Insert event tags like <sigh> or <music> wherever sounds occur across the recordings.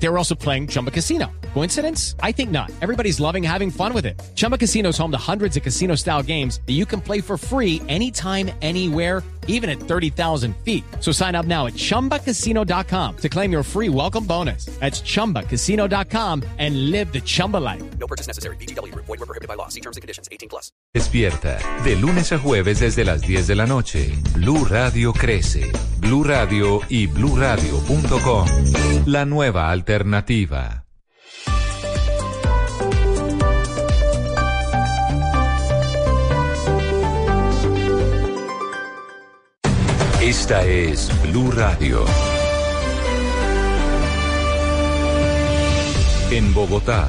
They were also playing Chumba Casino. Coincidence? I think not. Everybody's loving having fun with it. Chumba Casino is home to hundreds of casino style games that you can play for free anytime, anywhere, even at 30,000 feet. So sign up now at chumbacasino.com to claim your free welcome bonus. That's chumbacasino.com and live the Chumba life. No purchase necessary. BGW. Void were prohibited by law. See terms and conditions. 18 plus. Despierta. De lunes a jueves desde las 10 de la noche. Blue Radio crece. Blue Radio y bluradio.com. La nueva alternativa. Esta es Blue Radio. En Bogotá,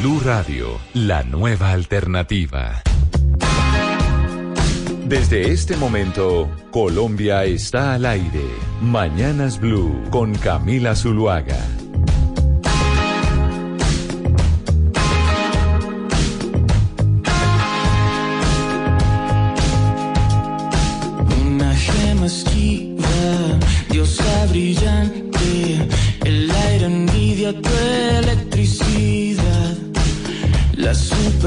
Blue Radio, la nueva alternativa. Desde este momento, Colombia está al aire. Mañanas Blue con Camila Zuluaga. Una gema esquiva, diosa brillante,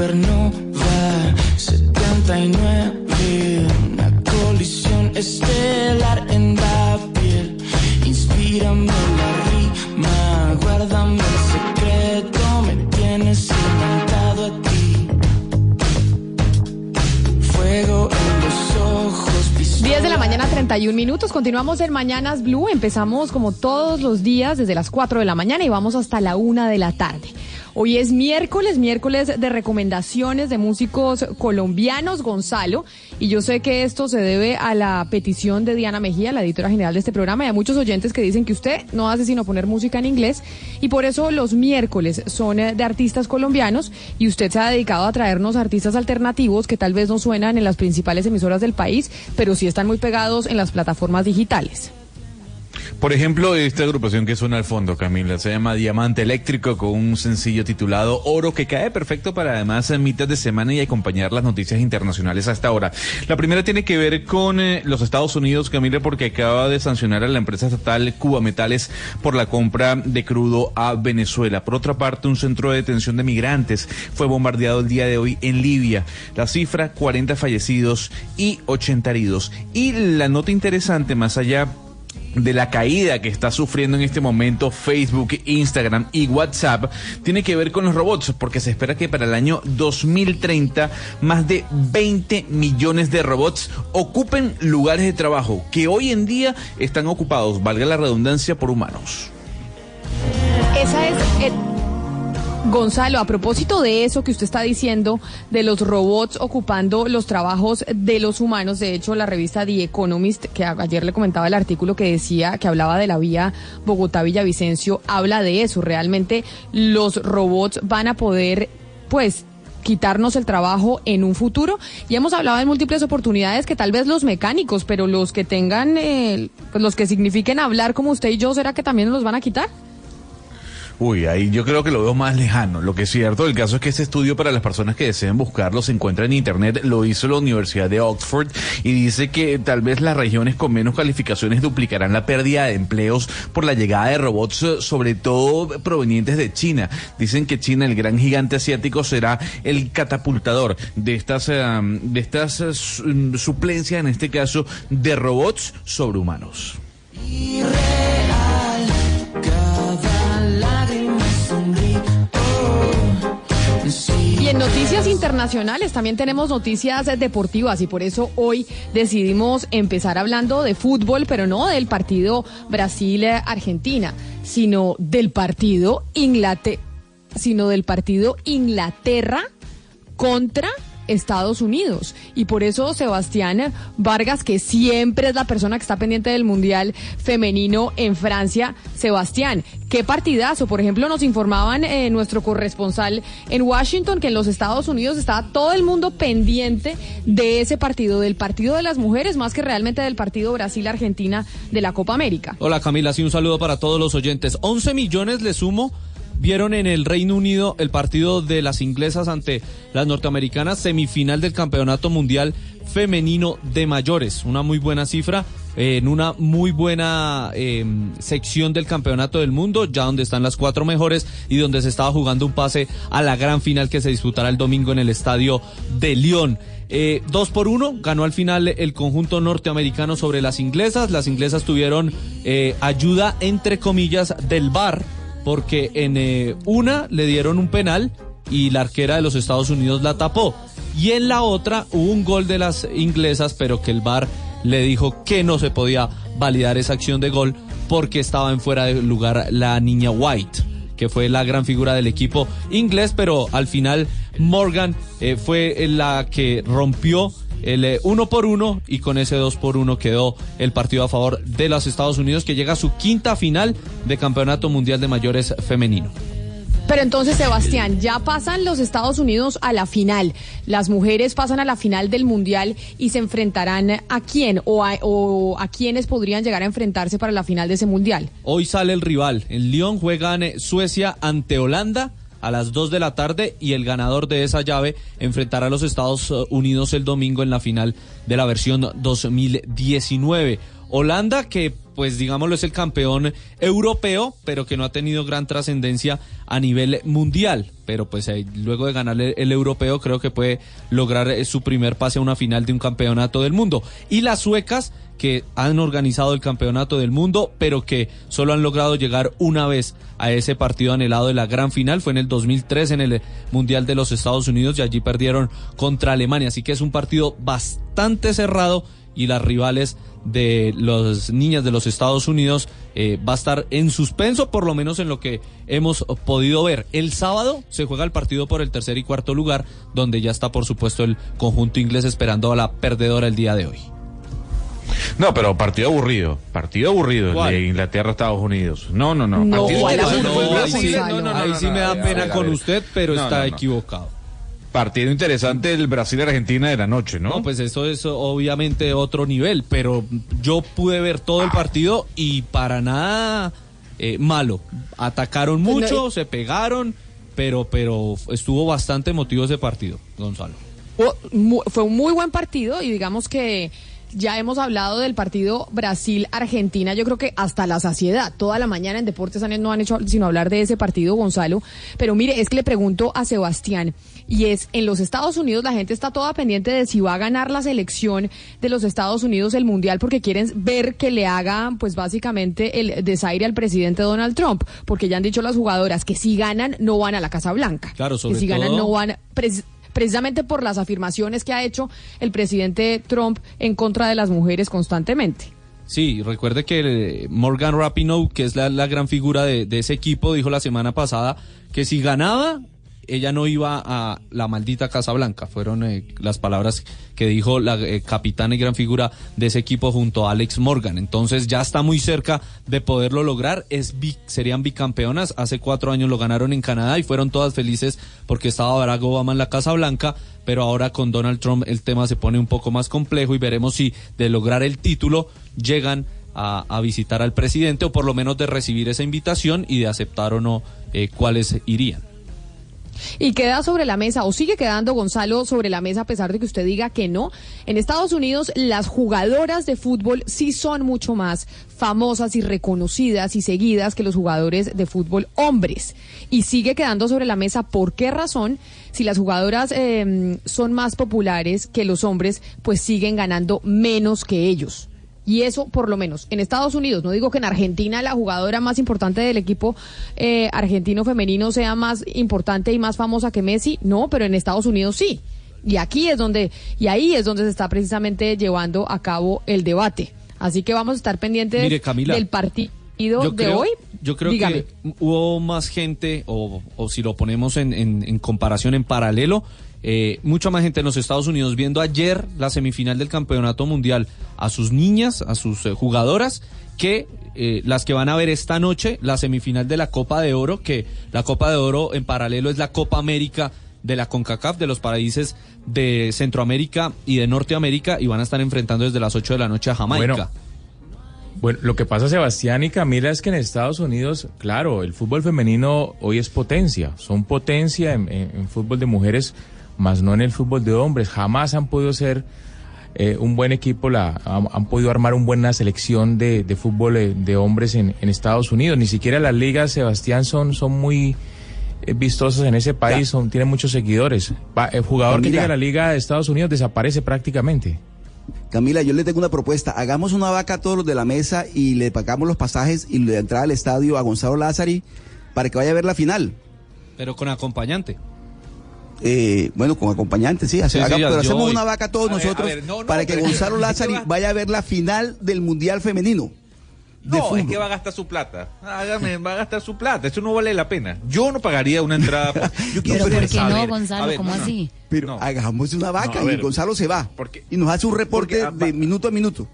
supernova 79, una colisión estelar en la piel. Inspírame la rima, guárdame el secreto, me tienes imantado a ti. Fuego en los ojos, 10 de la mañana, 31 minutos. Continuamos en Mañanas Blue. Empezamos como todos los días desde las 4 de la mañana y vamos hasta la 1 de la tarde. Hoy es miércoles, miércoles de recomendaciones de músicos colombianos, Gonzalo, y yo sé que esto se debe a la petición de Diana Mejía, la editora general de este programa, y a muchos oyentes que dicen que usted no hace sino poner música en inglés, y por eso los miércoles son eh, de artistas colombianos, y usted se ha dedicado a traernos artistas alternativos que tal vez no suenan en las principales emisoras del país, pero sí están muy pegados en las plataformas digitales. Por ejemplo, esta agrupación que suena al fondo, Camila, se llama Diamante Eléctrico con un sencillo titulado Oro que cae perfecto para además en mitad de semana y acompañar las noticias internacionales hasta ahora. La primera tiene que ver con eh, los Estados Unidos, Camila, porque acaba de sancionar a la empresa estatal Cuba Metales por la compra de crudo a Venezuela. Por otra parte, un centro de detención de migrantes fue bombardeado el día de hoy en Libia. La cifra, 40 fallecidos y 80 heridos. Y la nota interesante, más allá de la caída que está sufriendo en este momento Facebook, Instagram y WhatsApp tiene que ver con los robots, porque se espera que para el año 2030 más de 20 millones de robots ocupen lugares de trabajo que hoy en día están ocupados, valga la redundancia, por humanos. Esa es. eh, Gonzalo, a propósito de eso que usted está diciendo, de los robots ocupando los trabajos de los humanos, de hecho la revista The Economist, que ayer le comentaba el artículo que decía, que hablaba de la vía Bogotá-Villavicencio, habla de eso, realmente los robots van a poder, pues, quitarnos el trabajo en un futuro. Y hemos hablado de múltiples oportunidades que tal vez los mecánicos, pero los que tengan, eh, pues, los que signifiquen hablar como usted y yo, ¿será que también nos los van a quitar? Uy, ahí yo creo que lo veo más lejano. Lo que es cierto, el caso es que este estudio para las personas que deseen buscarlo se encuentra en internet, lo hizo la Universidad de Oxford y dice que tal vez las regiones con menos calificaciones duplicarán la pérdida de empleos por la llegada de robots, eh, sobre todo provenientes de China. Dicen que China, el gran gigante asiático, será el catapultador de estas, eh, de estas eh, mm, suplencias, en este caso, de robots sobrehumanos. Irreal, Y en noticias internacionales también tenemos noticias deportivas y por eso hoy decidimos empezar hablando de fútbol, pero no del partido Brasil-Argentina, sino del partido Inglaterra, sino del partido Inglaterra contra Estados Unidos. Y por eso Sebastián Vargas, que siempre es la persona que está pendiente del Mundial Femenino en Francia, Sebastián, qué partidazo. Por ejemplo, nos informaban eh, nuestro corresponsal en Washington que en los Estados Unidos estaba todo el mundo pendiente de ese partido, del partido de las mujeres, más que realmente del partido Brasil-Argentina de la Copa América. Hola Camila, sí, un saludo para todos los oyentes. 11 millones le sumo. Vieron en el Reino Unido el partido de las inglesas ante las norteamericanas, semifinal del Campeonato Mundial Femenino de Mayores. Una muy buena cifra, eh, en una muy buena eh, sección del Campeonato del Mundo, ya donde están las cuatro mejores y donde se estaba jugando un pase a la gran final que se disputará el domingo en el estadio de Lyon. Eh, dos por uno, ganó al final el conjunto norteamericano sobre las inglesas. Las inglesas tuvieron eh, ayuda, entre comillas, del VAR, porque en eh, una le dieron un penal y la arquera de los Estados Unidos la tapó. Y en la otra hubo un gol de las inglesas, pero que el VAR le dijo que no se podía validar esa acción de gol porque estaba en fuera de lugar la niña White que fue la gran figura del equipo inglés, pero al final Morgan eh, fue la que rompió el eh, uno por uno y con ese dos por uno quedó el partido a favor de los Estados Unidos que llega a su quinta final de Campeonato Mundial de Mayores Femenino. Pero entonces, Sebastián, ya pasan los Estados Unidos a la final. Las mujeres pasan a la final del Mundial y se enfrentarán a quién o a, o a quiénes podrían llegar a enfrentarse para la final de ese Mundial. Hoy sale el rival. En Lyon juegan eh, Suecia ante Holanda a las 2 de la tarde y el ganador de esa llave enfrentará a los Estados eh, Unidos el domingo en la final de la versión 2019. Holanda que pues digámoslo es el campeón europeo, pero que no ha tenido gran trascendencia a nivel mundial. Pero pues luego de ganar el, el europeo creo que puede lograr eh, su primer pase a una final de un campeonato del mundo. Y las suecas que han organizado el campeonato del mundo, pero que solo han logrado llegar una vez a ese partido anhelado de la gran final. Fue en el 2003 en el Mundial de los Estados Unidos y allí perdieron contra Alemania. Así que es un partido bastante cerrado y las rivales de las niñas de los Estados Unidos eh, va a estar en suspenso, por lo menos en lo que hemos podido ver. El sábado se juega el partido por el tercer y cuarto lugar, donde ya está por supuesto el conjunto inglés esperando a la perdedora el día de hoy. No, pero partido aburrido. Partido aburrido de Inglaterra-Estados Unidos. No, no, no. No, sí, Gonzalo. No, no, no, ahí no, sí no, me da pena con usted, pero No, está no, no. equivocado. Partido interesante el Brasil-Argentina de la noche, ¿no? No, pues eso es obviamente otro nivel, pero yo pude ver todo el partido y para nada eh, malo. Atacaron Pues no, mucho, se pegaron, pero, pero estuvo bastante emotivo ese partido, Gonzalo. Fue un muy buen partido y digamos que ya hemos hablado del partido Brasil-Argentina, yo creo que hasta la saciedad. Toda la mañana en Deportes no han hecho sino hablar de ese partido, Gonzalo. Pero mire, es que le pregunto a Sebastián, y es, en los Estados Unidos la gente está toda pendiente de si va a ganar la selección de los Estados Unidos el Mundial porque quieren ver que le haga, pues básicamente, el desaire al presidente Donald Trump, porque ya han dicho las jugadoras que si ganan no van a la Casa Blanca. Claro, sobre que si ganan no van... precisamente por las afirmaciones que ha hecho el presidente Trump en contra de las mujeres constantemente. Sí, recuerde que eh, Morgan Rapinoe, que es la, la gran figura de, de ese equipo, dijo la semana pasada que si ganaba, ella no iba a la maldita Casa Blanca. Fueron eh, las palabras que dijo la eh, capitana y gran figura de ese equipo junto a Alex Morgan. Entonces ya está muy cerca de poderlo lograr. Es serían bicampeonas. Hace cuatro años lo ganaron en Canadá y fueron todas felices porque estaba Barack Obama en la Casa Blanca. Pero ahora con Donald Trump el tema se pone un poco más complejo y veremos si de lograr el título llegan a, a visitar al presidente o por lo menos de recibir esa invitación y de aceptar o no eh, cuáles irían. Y queda sobre la mesa, o sigue quedando Gonzalo sobre la mesa a pesar de que usted diga que no. En Estados Unidos las jugadoras de fútbol sí son mucho más famosas y reconocidas y seguidas que los jugadores de fútbol hombres. Y sigue quedando sobre la mesa por qué razón, si las jugadoras eh, son más populares que los hombres, pues siguen ganando menos que ellos. Y eso, por lo menos, en Estados Unidos, no digo que en Argentina la jugadora más importante del equipo eh, argentino femenino sea más importante y más famosa que Messi, no, pero en Estados Unidos sí. Y aquí es donde, y ahí es donde se está precisamente llevando a cabo el debate. Así que vamos a estar pendientes Mire, Camila, del partido de creo, hoy. yo creo Dígame. que hubo más gente, o, o si lo ponemos en, en- en comparación, en paralelo, eh, mucha más gente en los Estados Unidos viendo ayer la semifinal del Campeonato Mundial a sus niñas, a sus eh, jugadoras, que eh, las que van a ver esta noche la semifinal de la Copa de Oro, que la Copa de Oro en paralelo es la Copa América de la CONCACAF, de los países de Centroamérica y de Norteamérica, y van a estar enfrentando desde las 8 de la noche a Jamaica. Bueno, lo que pasa, Sebastián y Camila, es que en Estados Unidos, claro, el fútbol femenino hoy es potencia. Son potencia en, en- en fútbol de mujeres, más no en el fútbol de hombres. Jamás han podido ser eh, un buen equipo, la, han, han podido armar una buena selección de, de fútbol eh, de hombres en, en Estados Unidos. Ni siquiera las ligas, Sebastián, son, son muy eh, vistosas en ese país, son, tienen muchos seguidores. Va- el jugador que llega a la liga de Estados Unidos desaparece prácticamente. Camila, yo le tengo una propuesta. Hagamos una vaca a todos los de la mesa y le pagamos los pasajes y la entrada al estadio a Gonzalo Lázari para que vaya a ver la final. Pero con acompañante. Eh, bueno, con acompañantes, sí. hace- Sí, sí, haga- ya, pero yo hacemos una vaca a todos A ver, nosotros a ver, no, no, para que pero- Gonzalo ¿qué Lázari va? vaya a ver la final del Mundial Femenino. No, es que va a gastar su plata. Hágame, va a gastar su plata. Eso no vale la pena. Yo no pagaría una entrada. <laughs> Yo Pero quiero ¿por qué no, saber. Gonzalo? Ver, ¿Cómo no, no. así? Pero No. hagamos una vaca y. Gonzalo se va. Porque- y nos hace un reporte porque, ah, de minuto a minuto.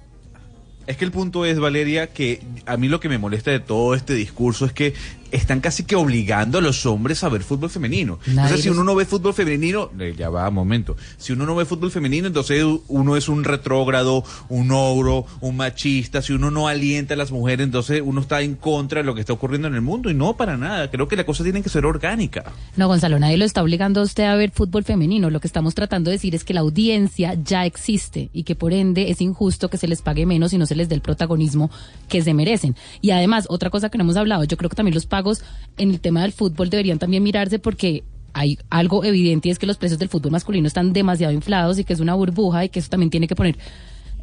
Es que el punto es, Valeria, que a mí lo que me molesta de todo este discurso es que están casi que obligando a los hombres a ver fútbol femenino. Nadie entonces, si uno no ve fútbol femenino, eh, ya va, momento. Si uno no ve fútbol femenino, entonces uno es un retrógrado, un ogro, un machista. Si uno no alienta a las mujeres, entonces uno está en contra de lo que está ocurriendo en el mundo. Y no para nada. Creo que la cosa tiene que ser orgánica. No, Gonzalo, nadie lo está obligando a usted a ver fútbol femenino. Lo que estamos tratando de decir es que la audiencia ya existe y que por ende es injusto que se les pague menos y no se les dé el protagonismo que se merecen. Y además, otra cosa que no hemos hablado, yo creo que también los pagos en el tema del fútbol deberían también mirarse porque hay algo evidente y es que los precios del fútbol masculino están demasiado inflados y que es una burbuja y que eso también tiene que poner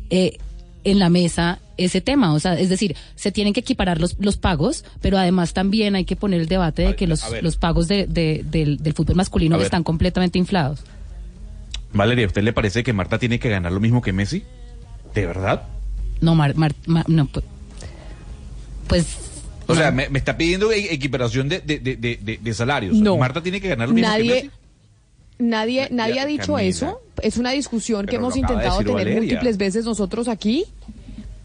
eh, en la mesa ese tema. O sea, es decir, se tienen que equiparar los, los pagos, pero además también hay que poner el debate de A- que los, los pagos de- de- del, del fútbol masculino están completamente inflados. Valeria, ¿a usted le parece que Marta tiene que ganar lo mismo que Messi? ¿De verdad? No, Mar, Mar- Ma- no, pues O sea, me, me está pidiendo e- equiparación de, de, de, de, salarios. No. Marta tiene que ganar lo mismo que Nadie, Messi. nadie, nadie ha dicho Camila. eso. Es una discusión que hemos intentado tener Valeria. múltiples veces nosotros aquí.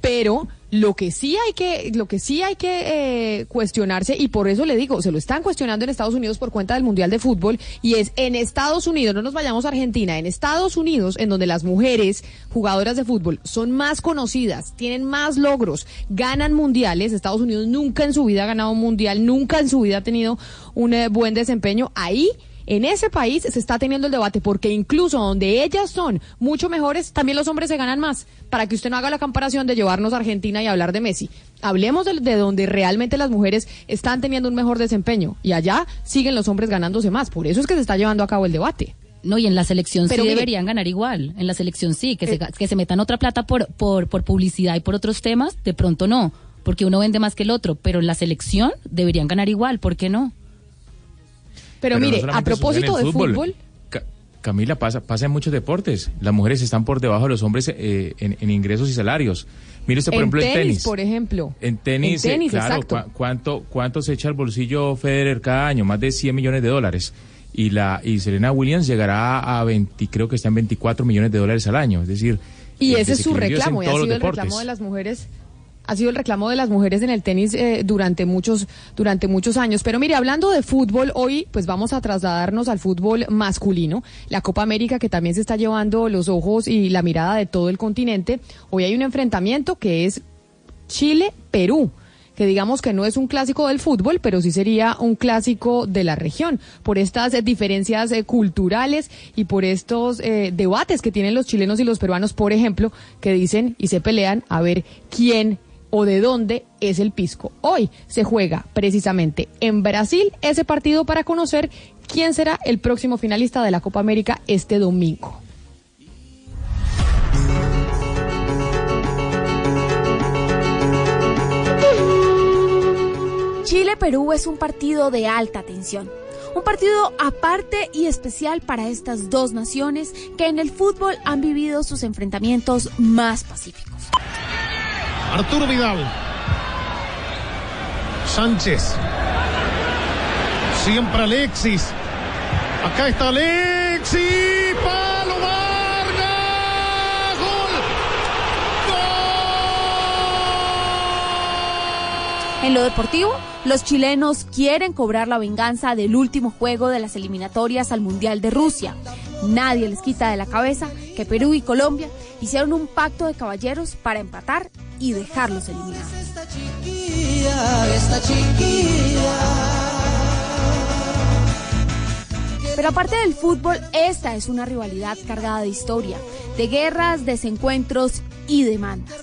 Pero lo que sí hay que, lo que sí hay que eh, cuestionarse, y por eso le digo, se lo están cuestionando en Estados Unidos por cuenta del Mundial de Fútbol, y es en Estados Unidos, no nos vayamos a Argentina, en Estados Unidos, en donde las mujeres jugadoras de fútbol son más conocidas, tienen más logros, ganan mundiales, Estados Unidos nunca en su vida ha ganado un mundial, nunca en su vida ha tenido un eh, buen desempeño, ahí en ese país se está teniendo el debate porque incluso donde ellas son mucho mejores, también los hombres se ganan más. Para que usted no haga la comparación de llevarnos a Argentina y hablar de Messi. Hablemos de, de donde realmente las mujeres están teniendo un mejor desempeño y allá siguen los hombres ganándose más. Por eso es que se está llevando a cabo el debate. No, y en la selección Pero sí mire- deberían ganar igual. En la selección sí, que, se, Eh. que se metan otra plata por, por, por publicidad y por otros temas, de pronto no, porque uno vende más que el otro, pero en la selección deberían ganar igual, ¿por qué no? Pero, mire, a propósito de fútbol, Ca- Camila, pasa, pasa en muchos deportes. Las mujeres están por debajo de los hombres eh, en, en ingresos y salarios. Mire usted, por en ejemplo, tenis, el tenis. por ejemplo. En tenis, En eh, claro, ¿cuánto, ¿cuánto se echa al bolsillo Federer cada año? Más de 100 millones de dólares. Y la y Serena Williams llegará a 20, creo que está en 24 millones de dólares al año. Es decir, Y ese es su reclamo, y ha sido el deportes. reclamo de las mujeres. Ha sido el reclamo de las mujeres en el tenis eh, durante muchos durante muchos años. Pero mire, hablando de fútbol, hoy pues vamos a trasladarnos al fútbol masculino, la Copa América que también se está llevando los ojos y la mirada de todo el continente. Hoy hay un enfrentamiento que es Chile-Perú que digamos que no es un clásico del fútbol, pero sí sería un clásico de la región, por estas eh, diferencias eh, culturales y por estos eh, debates que tienen los chilenos y los peruanos, por ejemplo, que dicen y se pelean a ver quién o de dónde es el pisco. Hoy se juega precisamente en Brasil ese partido para conocer quién será el próximo finalista de la Copa América este domingo. Chile-Perú es un partido de alta tensión. Un partido aparte y especial para estas dos naciones que en el fútbol han vivido sus enfrentamientos más pacíficos. Arturo Vidal. Sánchez. Siempre Alexis. Acá está Alexis. Palo Vargas. Gol. En lo deportivo, los chilenos quieren cobrar la venganza del último juego de las eliminatorias al Mundial de Rusia. Nadie les quita de la cabeza que Perú y Colombia hicieron un pacto de caballeros para empatar y dejarlos eliminados. Pero aparte del fútbol, esta es una rivalidad cargada de historia, de guerras, desencuentros y demandas.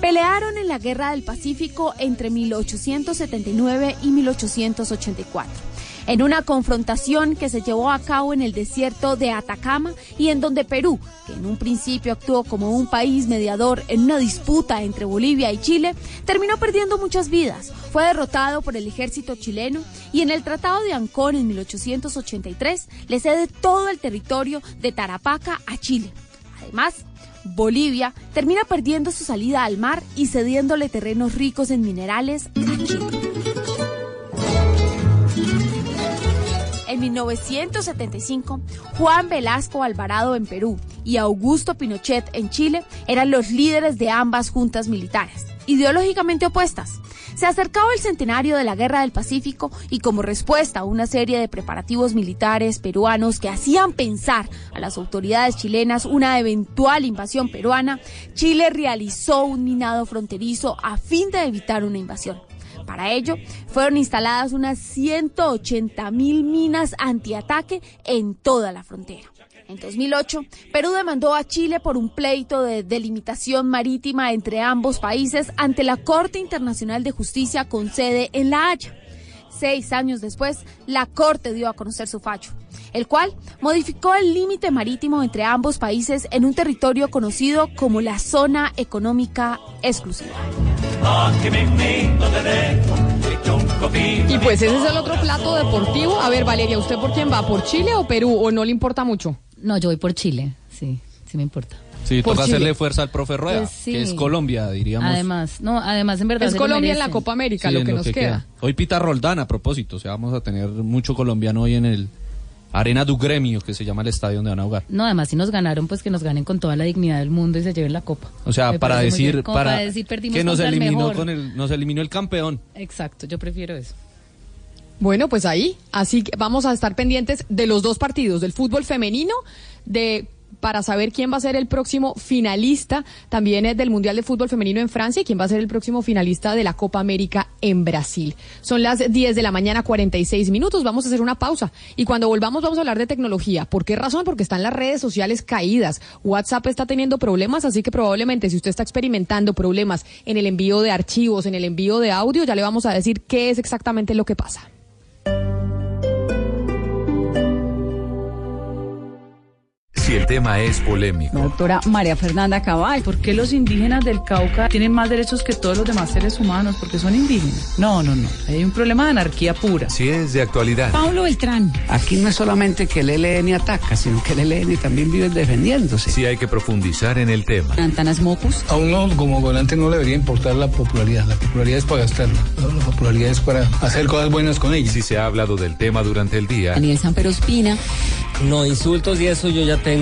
Pelearon en la Guerra del Pacífico entre 1879 y 1884 en una confrontación que se llevó a cabo en el desierto de Atacama y en donde Perú, que en un principio actuó como un país mediador en una disputa entre Bolivia y Chile, terminó perdiendo muchas vidas. Fue derrotado por el ejército chileno y en el Tratado de Ancón en 1883 le cede todo el territorio de Tarapaca a Chile. Además, Bolivia termina perdiendo su salida al mar y cediéndole terrenos ricos en minerales a Chile. En 1975, Juan Velasco Alvarado en Perú y Augusto Pinochet en Chile eran los líderes de ambas juntas militares, ideológicamente opuestas. Se acercaba el centenario de la Guerra del Pacífico y como respuesta a una serie de preparativos militares peruanos que hacían pensar a las autoridades chilenas una eventual invasión peruana, Chile realizó un minado fronterizo a fin de evitar una invasión. Para ello, fueron instaladas unas 180 mil minas antiataque en toda la frontera. En 2008, Perú demandó a Chile por un pleito de delimitación marítima entre ambos países ante la Corte Internacional de Justicia con sede en La Haya. Seis años después, la Corte dio a conocer su fallo, el cual modificó el límite marítimo entre ambos países en un territorio conocido como la Zona Económica Exclusiva. Y pues ese es el otro plato deportivo. A ver, Valeria, ¿usted por quién va? ¿Por Chile o Perú? ¿O no le importa mucho? No, yo voy por Chile, sí, sí me importa. Sí, Por toca Chile. hacerle fuerza al profe Rueda, Pues sí. que es Colombia, diríamos. Además, no, además en verdad Es Colombia en la. Copa América, Sí, lo que nos queda. Hoy pita Roldán a propósito, o sea, vamos a tener mucho colombiano hoy en el Arena du Gremio, que se llama el estadio donde van a jugar. No, además si nos ganaron, pues que nos ganen con toda la dignidad del mundo y se lleven la copa. O sea, para decir, para, decir perdimos que nos eliminó mejor. con el, nos eliminó el campeón. Exacto, yo prefiero eso. Bueno, pues ahí, así que vamos a estar pendientes de los dos partidos, del fútbol femenino, de para saber quién va a ser el próximo finalista también del Mundial de Fútbol Femenino en Francia y quién va a ser el próximo finalista de la Copa América en Brasil. Son las 10 de la mañana, 46 minutos. Vamos a hacer una pausa y cuando volvamos vamos a hablar de tecnología. ¿Por qué razón? Porque están las redes sociales caídas. WhatsApp está teniendo problemas, así que probablemente si usted está experimentando problemas en el envío de archivos, en el envío de audio, ya le vamos a decir qué es exactamente lo que pasa. Si el tema es polémico, Doctora María Fernanda Cabal, ¿por qué los indígenas del Cauca tienen más derechos que todos los demás seres humanos? Porque son indígenas. No, no, no. Hay un problema de anarquía pura. si es de actualidad, Pablo Beltrán. Aquí no es solamente que el ELN ataca, sino que el ELN también vive defendiéndose. si hay que profundizar en el tema, Antanas Mocus. A uno como gobernante no le debería importar la popularidad. La popularidad es para gastarla. La popularidad es para hacer cosas buenas con ella. si se ha hablado del tema durante el día, Daniel Samperospina. No, insultos y eso yo ya tengo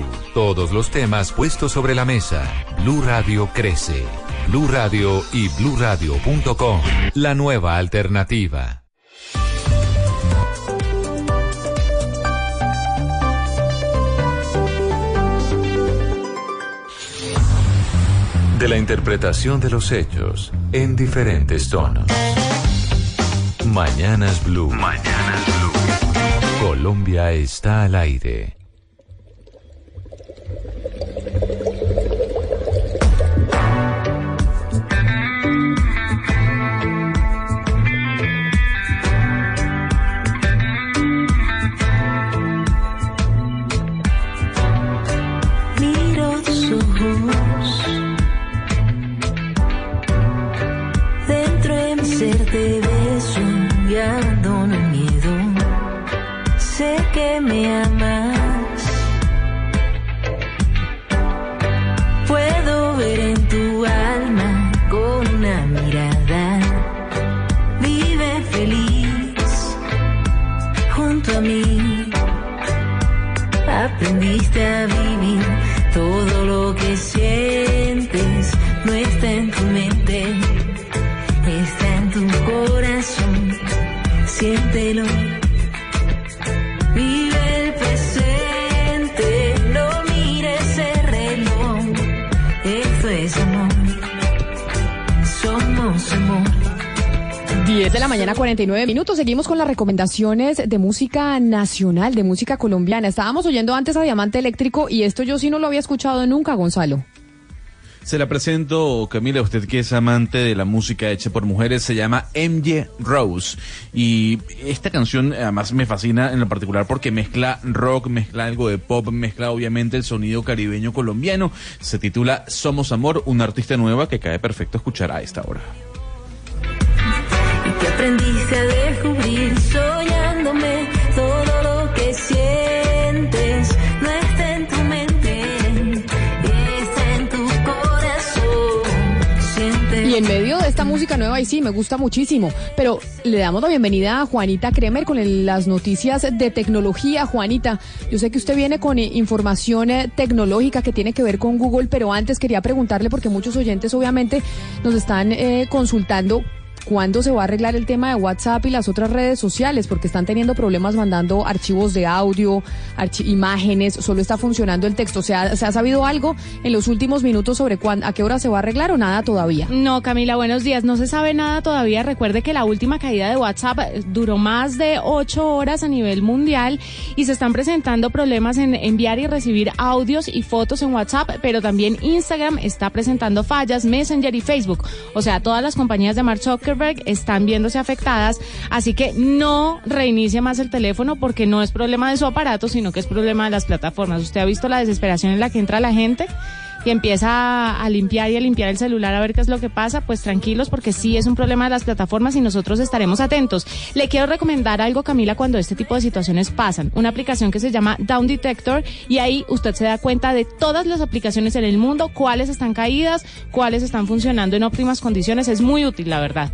Todos los temas puestos sobre la mesa. Blue Radio crece. Blue Radio y bluradio.com. La nueva alternativa. De la interpretación de los hechos en diferentes tonos. Mañanas Blue. Mañanas Blue. Colombia está al aire. 10 de la mañana, 49 minutos. Seguimos con las recomendaciones de música nacional, de música colombiana. Estábamos oyendo antes a Diamante Eléctrico y esto yo sí no lo había escuchado nunca, Gonzalo. Se la presento, Camila, usted que es amante de la música hecha por mujeres, se llama MJ Rose. Y esta canción además me fascina en lo particular porque mezcla rock, mezcla algo de pop, mezcla obviamente el sonido caribeño colombiano. Se titula Somos Amor, una artista nueva que cae perfecto escuchar a esta hora. Aprendiste a descubrir soñándome todo lo que sientes no está en tu mente está en tu corazón siente Y en medio de esta música nueva, y sí, me gusta muchísimo. Pero le damos la bienvenida a Juanita Kremer con las noticias de tecnología. Juanita, yo sé que usted viene con eh, información eh, tecnológica que tiene que ver con Google, pero antes quería preguntarle, porque muchos oyentes obviamente nos están eh, consultando. ¿Cuándo se va a arreglar el tema de WhatsApp y las otras redes sociales? Porque están teniendo problemas mandando archivos de audio, archi- imágenes, solo está funcionando el texto. ¿Se ha, ¿Se ha sabido algo en los últimos minutos sobre cuán- a qué hora se va a arreglar o nada todavía? No, Camila, buenos días. No se sabe nada todavía. Recuerde que la última caída de WhatsApp eh, duró más de ocho horas a nivel mundial y se están presentando problemas en enviar y recibir audios y fotos en WhatsApp, pero también Instagram está presentando fallas, Messenger y Facebook. O sea, todas las compañías de Mark Están viéndose afectadas, así que no reinicie más el teléfono porque no es problema de su aparato, sino que es problema de las plataformas. ¿Usted ha visto la desesperación en la que entra la gente? Y empieza a, limpiar y a limpiar el celular a ver qué es lo que pasa, pues tranquilos porque sí es un problema de las plataformas y nosotros estaremos atentos. Le quiero recomendar algo, Camila, cuando este tipo de situaciones pasan. Una aplicación que se llama Down Detector y ahí usted se da cuenta de todas las aplicaciones en el mundo, cuáles están caídas, cuáles están funcionando en óptimas condiciones. Es muy útil, la verdad.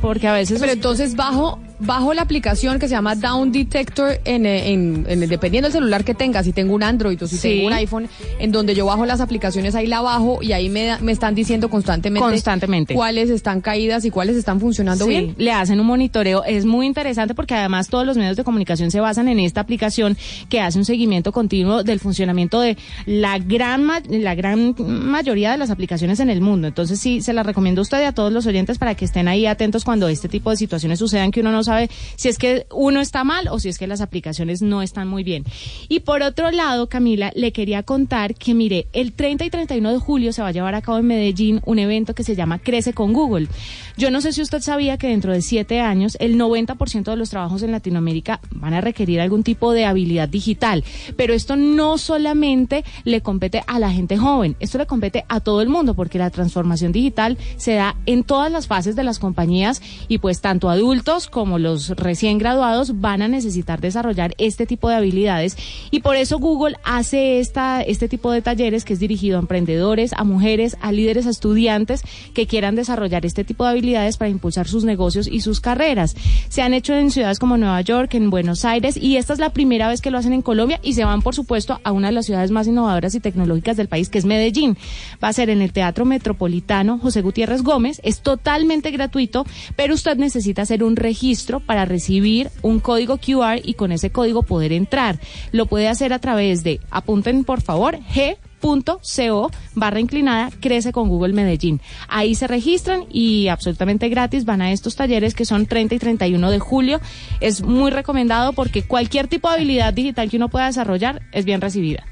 Porque a veces... Pero entonces bajo, bajo la aplicación que se llama Down Detector en, eh, en, en- dependiendo del celular que tenga, si tengo un Android o si Sí. tengo un iPhone, en donde yo bajo las aplicaciones, ahí la bajo y ahí me, me están diciendo constantemente, Constantemente. cuáles están caídas y cuáles están funcionando Sí, bien. le hacen un monitoreo. Es muy interesante porque además todos los medios de comunicación se basan en esta aplicación que hace un seguimiento continuo del funcionamiento de la gran, ma- la gran mayoría de las aplicaciones en el mundo. Entonces sí, se la recomiendo a usted y a todos los oyentes para que estén ahí atentos cuando este tipo de situaciones sucedan que uno no sabe si es que uno está mal o si es que las aplicaciones no están muy bien. Y por otro lado, Camila, le quería contar que, mire, el 30 y 31 de julio se va a llevar a cabo en Medellín un evento que se llama Crece con Google. Yo no sé si usted sabía que dentro de siete años el 90% de los trabajos en Latinoamérica van a requerir algún tipo de habilidad digital, pero esto no solamente le compete a la gente joven, esto le compete a todo el mundo porque la transformación digital se da en todas las fases de las compañías y pues tanto adultos como los recién graduados van a necesitar desarrollar este tipo de habilidades y por eso Google hace esta, este tipo de talleres que es dirigido a emprendedores, a mujeres, a líderes, a estudiantes que quieran desarrollar este tipo de habilidades para impulsar sus negocios y sus carreras. Se han hecho en ciudades como Nueva York, en Buenos Aires y esta es la primera vez que lo hacen en Colombia y se van por supuesto a una de las ciudades más innovadoras y tecnológicas del país que es Medellín. Va a ser en el Teatro Metropolitano José Gutiérrez Gómez, es totalmente gratuito, pero usted necesita hacer un registro para recibir un código QR y con ese código poder entrar. Lo puede hacer a través de, apunten por favor, G .co barra inclinada crece con Google Medellín. Ahí se registran y absolutamente gratis van a estos talleres que son 30 y 31 de julio. Es muy recomendado porque cualquier tipo de habilidad digital que uno pueda desarrollar es bien recibida.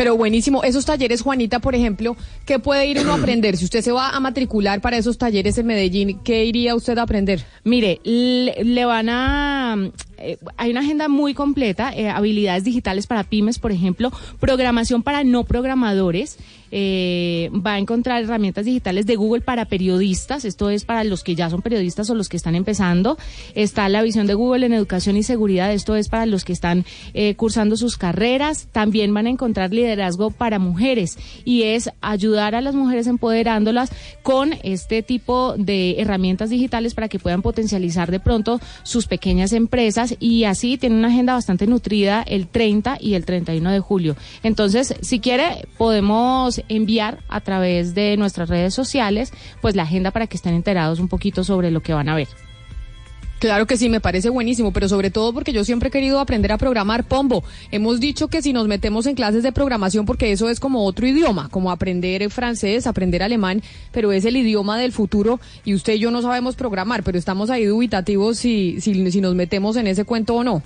Pero buenísimo. Esos talleres, Juanita, por ejemplo, ¿qué puede ir uno a aprender? Si usted se va a matricular para esos talleres en Medellín, ¿qué iría usted a aprender? Mire, le, le van a... eh, hay una agenda muy completa, eh, habilidades digitales para pymes, por ejemplo, programación para no programadores, eh, va a encontrar herramientas digitales de Google para periodistas, esto es para los que ya son periodistas o los que están empezando, está la visión de Google en educación y seguridad, esto es para los que están cursando sus carreras, también van a encontrar liderazgo para mujeres y es ayudar a las mujeres empoderándolas con este tipo de herramientas digitales para que puedan potencializar de pronto sus pequeñas empresas y así tiene una agenda bastante nutrida el 30 y el 31 de julio. Entonces, si quiere, podemos enviar a través de nuestras redes sociales pues la agenda para que estén enterados un poquito sobre lo que van a ver. Claro que sí, me parece buenísimo, pero sobre todo porque yo siempre he querido aprender a programar Pombo. Hemos dicho que si nos metemos en clases de programación, porque eso es como otro idioma, como aprender francés, aprender alemán, pero es el idioma del futuro y usted y yo no sabemos programar, pero estamos ahí dubitativos si, si, si nos metemos en ese cuento o no.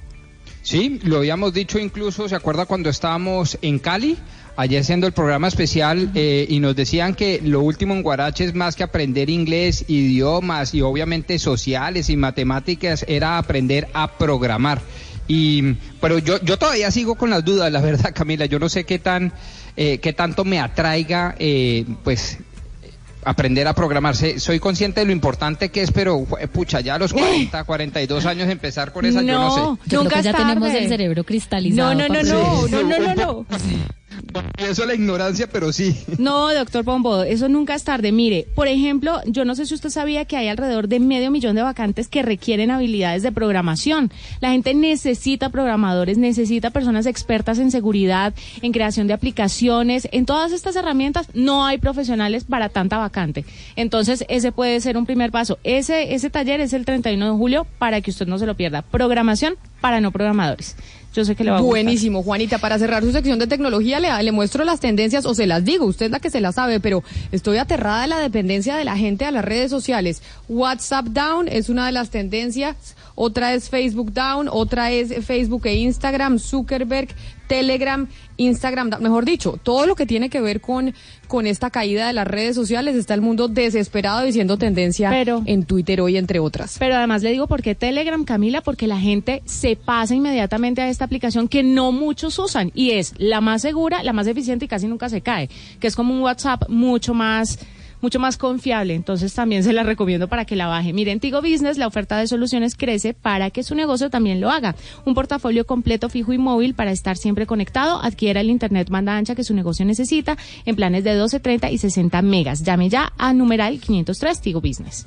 Sí, lo habíamos dicho incluso, ¿se acuerda cuando estábamos en Cali? Ayer siendo el programa especial eh, y nos decían que lo último en Guarache es más que aprender inglés, idiomas y obviamente sociales y matemáticas, era aprender a programar. Y, pero yo, yo todavía sigo con las dudas, la <laughs> verdad, Camila. Yo no sé qué tan, eh, qué tanto me atraiga, eh, pues, aprender a programarse. Soy consciente de lo importante que es, pero pucha, ya a los 40, 42 años empezar con esa, yo no sé. yo creo nunca que ya tenemos el cerebro cristalizado. No, no, no, no, no, no, no, no. Eso la ignorancia, pero sí. No, doctor Pombo, eso nunca es tarde. Mire, por ejemplo, yo no sé si usted sabía que hay alrededor de medio millón de vacantes que requieren habilidades de programación. La gente necesita programadores, necesita personas expertas en seguridad, en creación de aplicaciones, en todas estas herramientas. No hay profesionales para tanta vacante. Entonces, ese puede ser un primer paso. Ese, ese taller es el 31 de julio para que usted no se lo pierda. Programación para no programadores. Yo sé que le va a. Buenísimo, Juanita. Para cerrar su sección de tecnología, le, le muestro las tendencias, o se las digo, usted es la que se las sabe, pero estoy aterrada de la dependencia de la gente a las redes sociales. WhatsApp Down es una de las tendencias, otra es Facebook Down, otra es Facebook e Instagram, Zuckerberg, Telegram, Instagram, mejor dicho, todo lo que tiene que ver con, con esta caída de las redes sociales, está el mundo desesperado diciendo tendencia en Twitter hoy, entre otras. Pero además le digo por qué Telegram, Camila, porque la gente se pasa inmediatamente a esta aplicación que no muchos usan y es la más segura, la más eficiente y casi nunca se cae, que es como un WhatsApp mucho más mucho más confiable, entonces también se la recomiendo para que la baje. Miren, Tigo Business, la oferta de soluciones crece para que su negocio también lo haga. Un portafolio completo fijo y móvil para estar siempre conectado. Adquiera el internet banda ancha que su negocio necesita en planes de 12, 30 y 60 megas. Llame ya a numeral 503 Tigo Business.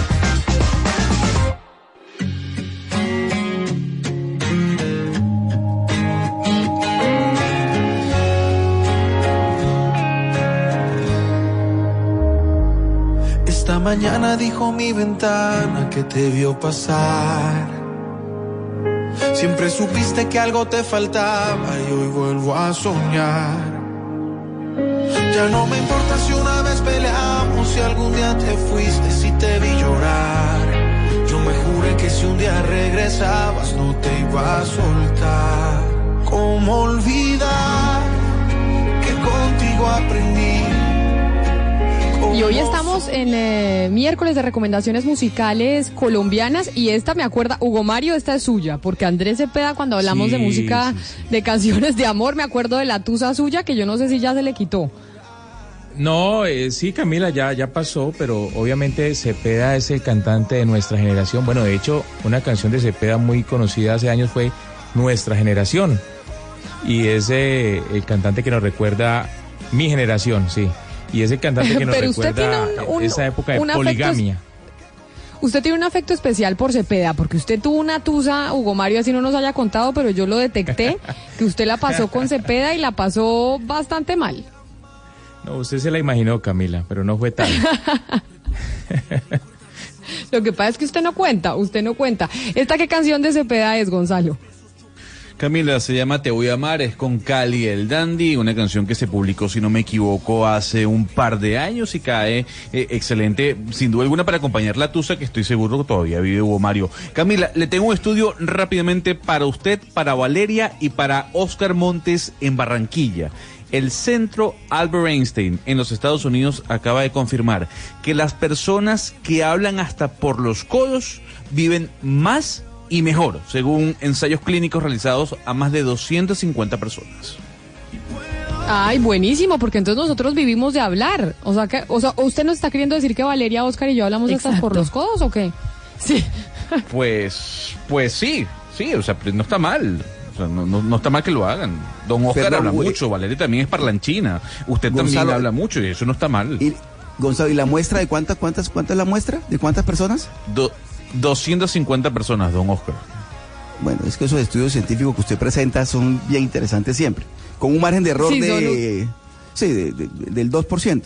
Mañana dijo mi ventana que te vio pasar. Siempre supiste que algo te faltaba y hoy vuelvo a soñar. Ya no me importa si una vez peleamos, si algún día te fuiste, si te vi llorar. Yo me juré que si un día regresabas no te iba a soltar. ¿Cómo olvidar que contigo aprendí? Y hoy estamos en eh, miércoles de recomendaciones musicales colombianas y esta me acuerda, Hugo Mario, esta es suya, porque Andrés Cepeda cuando hablamos de Sí, música, sí, de canciones de amor, me acuerdo de la tusa suya que yo no sé si ya se le quitó. No, eh, sí, Camila, ya, ya pasó, pero obviamente Cepeda es el cantante de nuestra generación. Bueno, de hecho, una canción de Cepeda muy conocida hace años fue Nuestra Generación. Y es eh, el cantante que nos recuerda mi generación, sí. Y es el cantante que <laughs> nos Pero usted recuerda tiene un- un- esa época de afecto poligamia. Usted tiene un afecto especial por Cepeda, porque usted tuvo una tusa, Hugo Mario así no nos haya contado, pero yo lo detecté, <laughs> que usted la pasó con Cepeda y la pasó bastante mal. No, usted se la imaginó, Camila, pero no fue tal. <laughs> Lo que pasa es que usted no cuenta, usted no cuenta. ¿Esta qué canción de Cepeda es, Gonzalo? Camila, se llama Te voy a amar, es con Cali el Dandy, una canción que se publicó, si no me equivoco, hace un par de años y cae eh, excelente, sin duda alguna, para acompañar la tusa, que estoy seguro que todavía vive Hugo Mario. Camila, le tengo un estudio rápidamente para usted, para Valeria y para Oscar Montes en Barranquilla. El centro Albert Einstein en los Estados Unidos acaba de confirmar que las personas que hablan hasta por los codos viven más y mejor, según ensayos clínicos realizados a más de 250 personas. Ay, buenísimo, porque entonces nosotros vivimos de hablar. O sea, que, o sea, ¿usted nos está queriendo decir que Valeria, Oscar y yo hablamos Exacto. por los codos o qué? Sí. Pues, pues sí, sí, o sea, pues no está mal. O sea, no, no- no está mal que lo hagan. Don Oscar habla güey. mucho, Valeria también es parlanchina. Usted también habla mucho y eso no está mal. Y, Gonzalo, ¿y la muestra de cuántas, cuántas, cuántas es la muestra? ¿De cuántas personas? Do- 250 personas, don Oscar. Bueno, es que esos estudios científicos que usted presenta son bien interesantes siempre. Con un margen de error Sí, de... Sí, de- de- del 2%.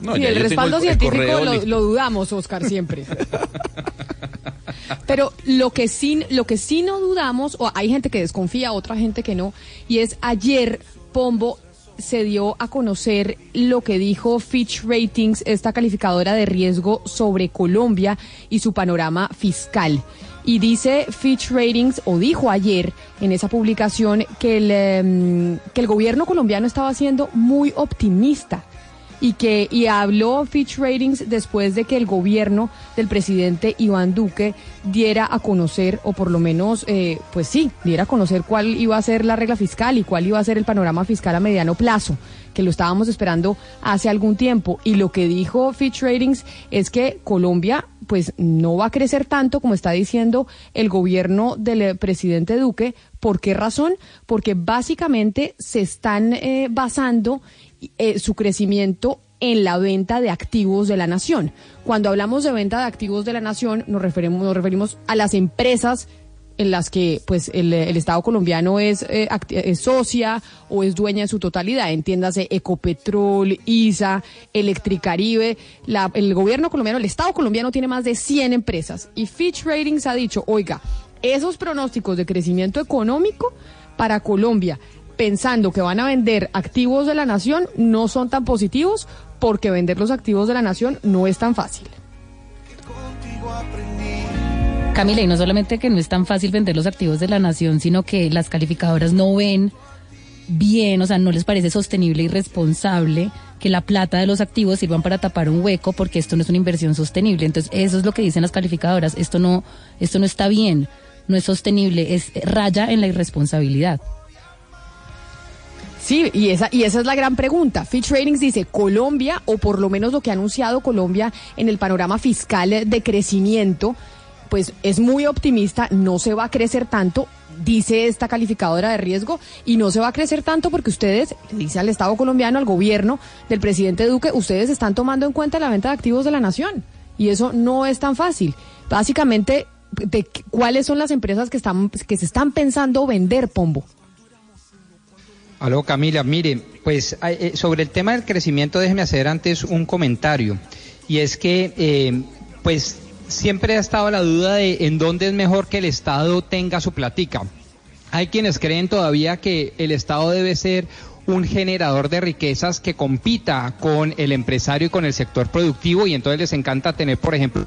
No, sí, ya el respaldo el- científico lo, lo dudamos, Oscar, siempre. <laughs> Pero lo que sí, lo que sí no dudamos, o hay gente que desconfía, otra gente que no, y es ayer Pombo se dio a conocer lo que dijo Fitch Ratings, esta calificadora de riesgo sobre Colombia y su panorama fiscal. Y dice Fitch Ratings, o dijo ayer en esa publicación, que el, em, que el gobierno colombiano estaba siendo muy optimista y que y habló Fitch Ratings después de que el gobierno del presidente Iván Duque diera a conocer o por lo menos eh, pues sí diera a conocer cuál iba a ser la regla fiscal y cuál iba a ser el panorama fiscal a mediano plazo que lo estábamos esperando hace algún tiempo y lo que dijo Fitch Ratings es que Colombia pues no va a crecer tanto como está diciendo el gobierno del eh, presidente Duque. ¿Por qué razón? Porque básicamente se están eh, basando eh, su crecimiento en la venta de activos de la nación. Cuando hablamos de venta de activos de la nación, nos referimos, nos referimos a las empresas en las que pues el, Estado colombiano es, eh, es socia o es dueña en su totalidad, entiéndase Ecopetrol, ISA, Electricaribe, el gobierno colombiano, el Estado colombiano tiene más de 100 empresas. Y Fitch Ratings ha dicho, oiga, esos pronósticos de crecimiento económico para Colombia, pensando que van a vender activos de la nación, no son tan positivos porque vender los activos de la nación no es tan fácil. Camila, y no solamente que no es tan fácil vender los activos de la nación, sino que las calificadoras no ven bien, o sea, no les parece sostenible y responsable que la plata de los activos sirvan para tapar un hueco porque esto no es una inversión sostenible. Entonces, eso es lo que dicen las calificadoras, esto no esto no está bien, no es sostenible, es raya en la irresponsabilidad. Sí, y esa, y esa es la gran pregunta. Fitch Ratings dice Colombia, o por lo menos lo que ha anunciado Colombia en el panorama fiscal de crecimiento, pues es muy optimista, no se va a crecer tanto, dice esta calificadora de riesgo, y no se va a crecer tanto porque ustedes, dice al Estado colombiano, al gobierno del presidente Duque, ustedes están tomando en cuenta la venta de activos de la nación. Y eso no es tan fácil. Básicamente, de ¿cuáles son las empresas que, están, que se están pensando vender, Pombo? Aló Camila, mire, pues eh, sobre el tema del crecimiento déjeme hacer antes un comentario y es que eh, pues siempre ha estado la duda de en dónde es mejor que el Estado tenga su platica. Hay quienes creen todavía que el Estado debe ser un generador de riquezas que compita con el empresario y con el sector productivo y entonces les encanta tener, por ejemplo,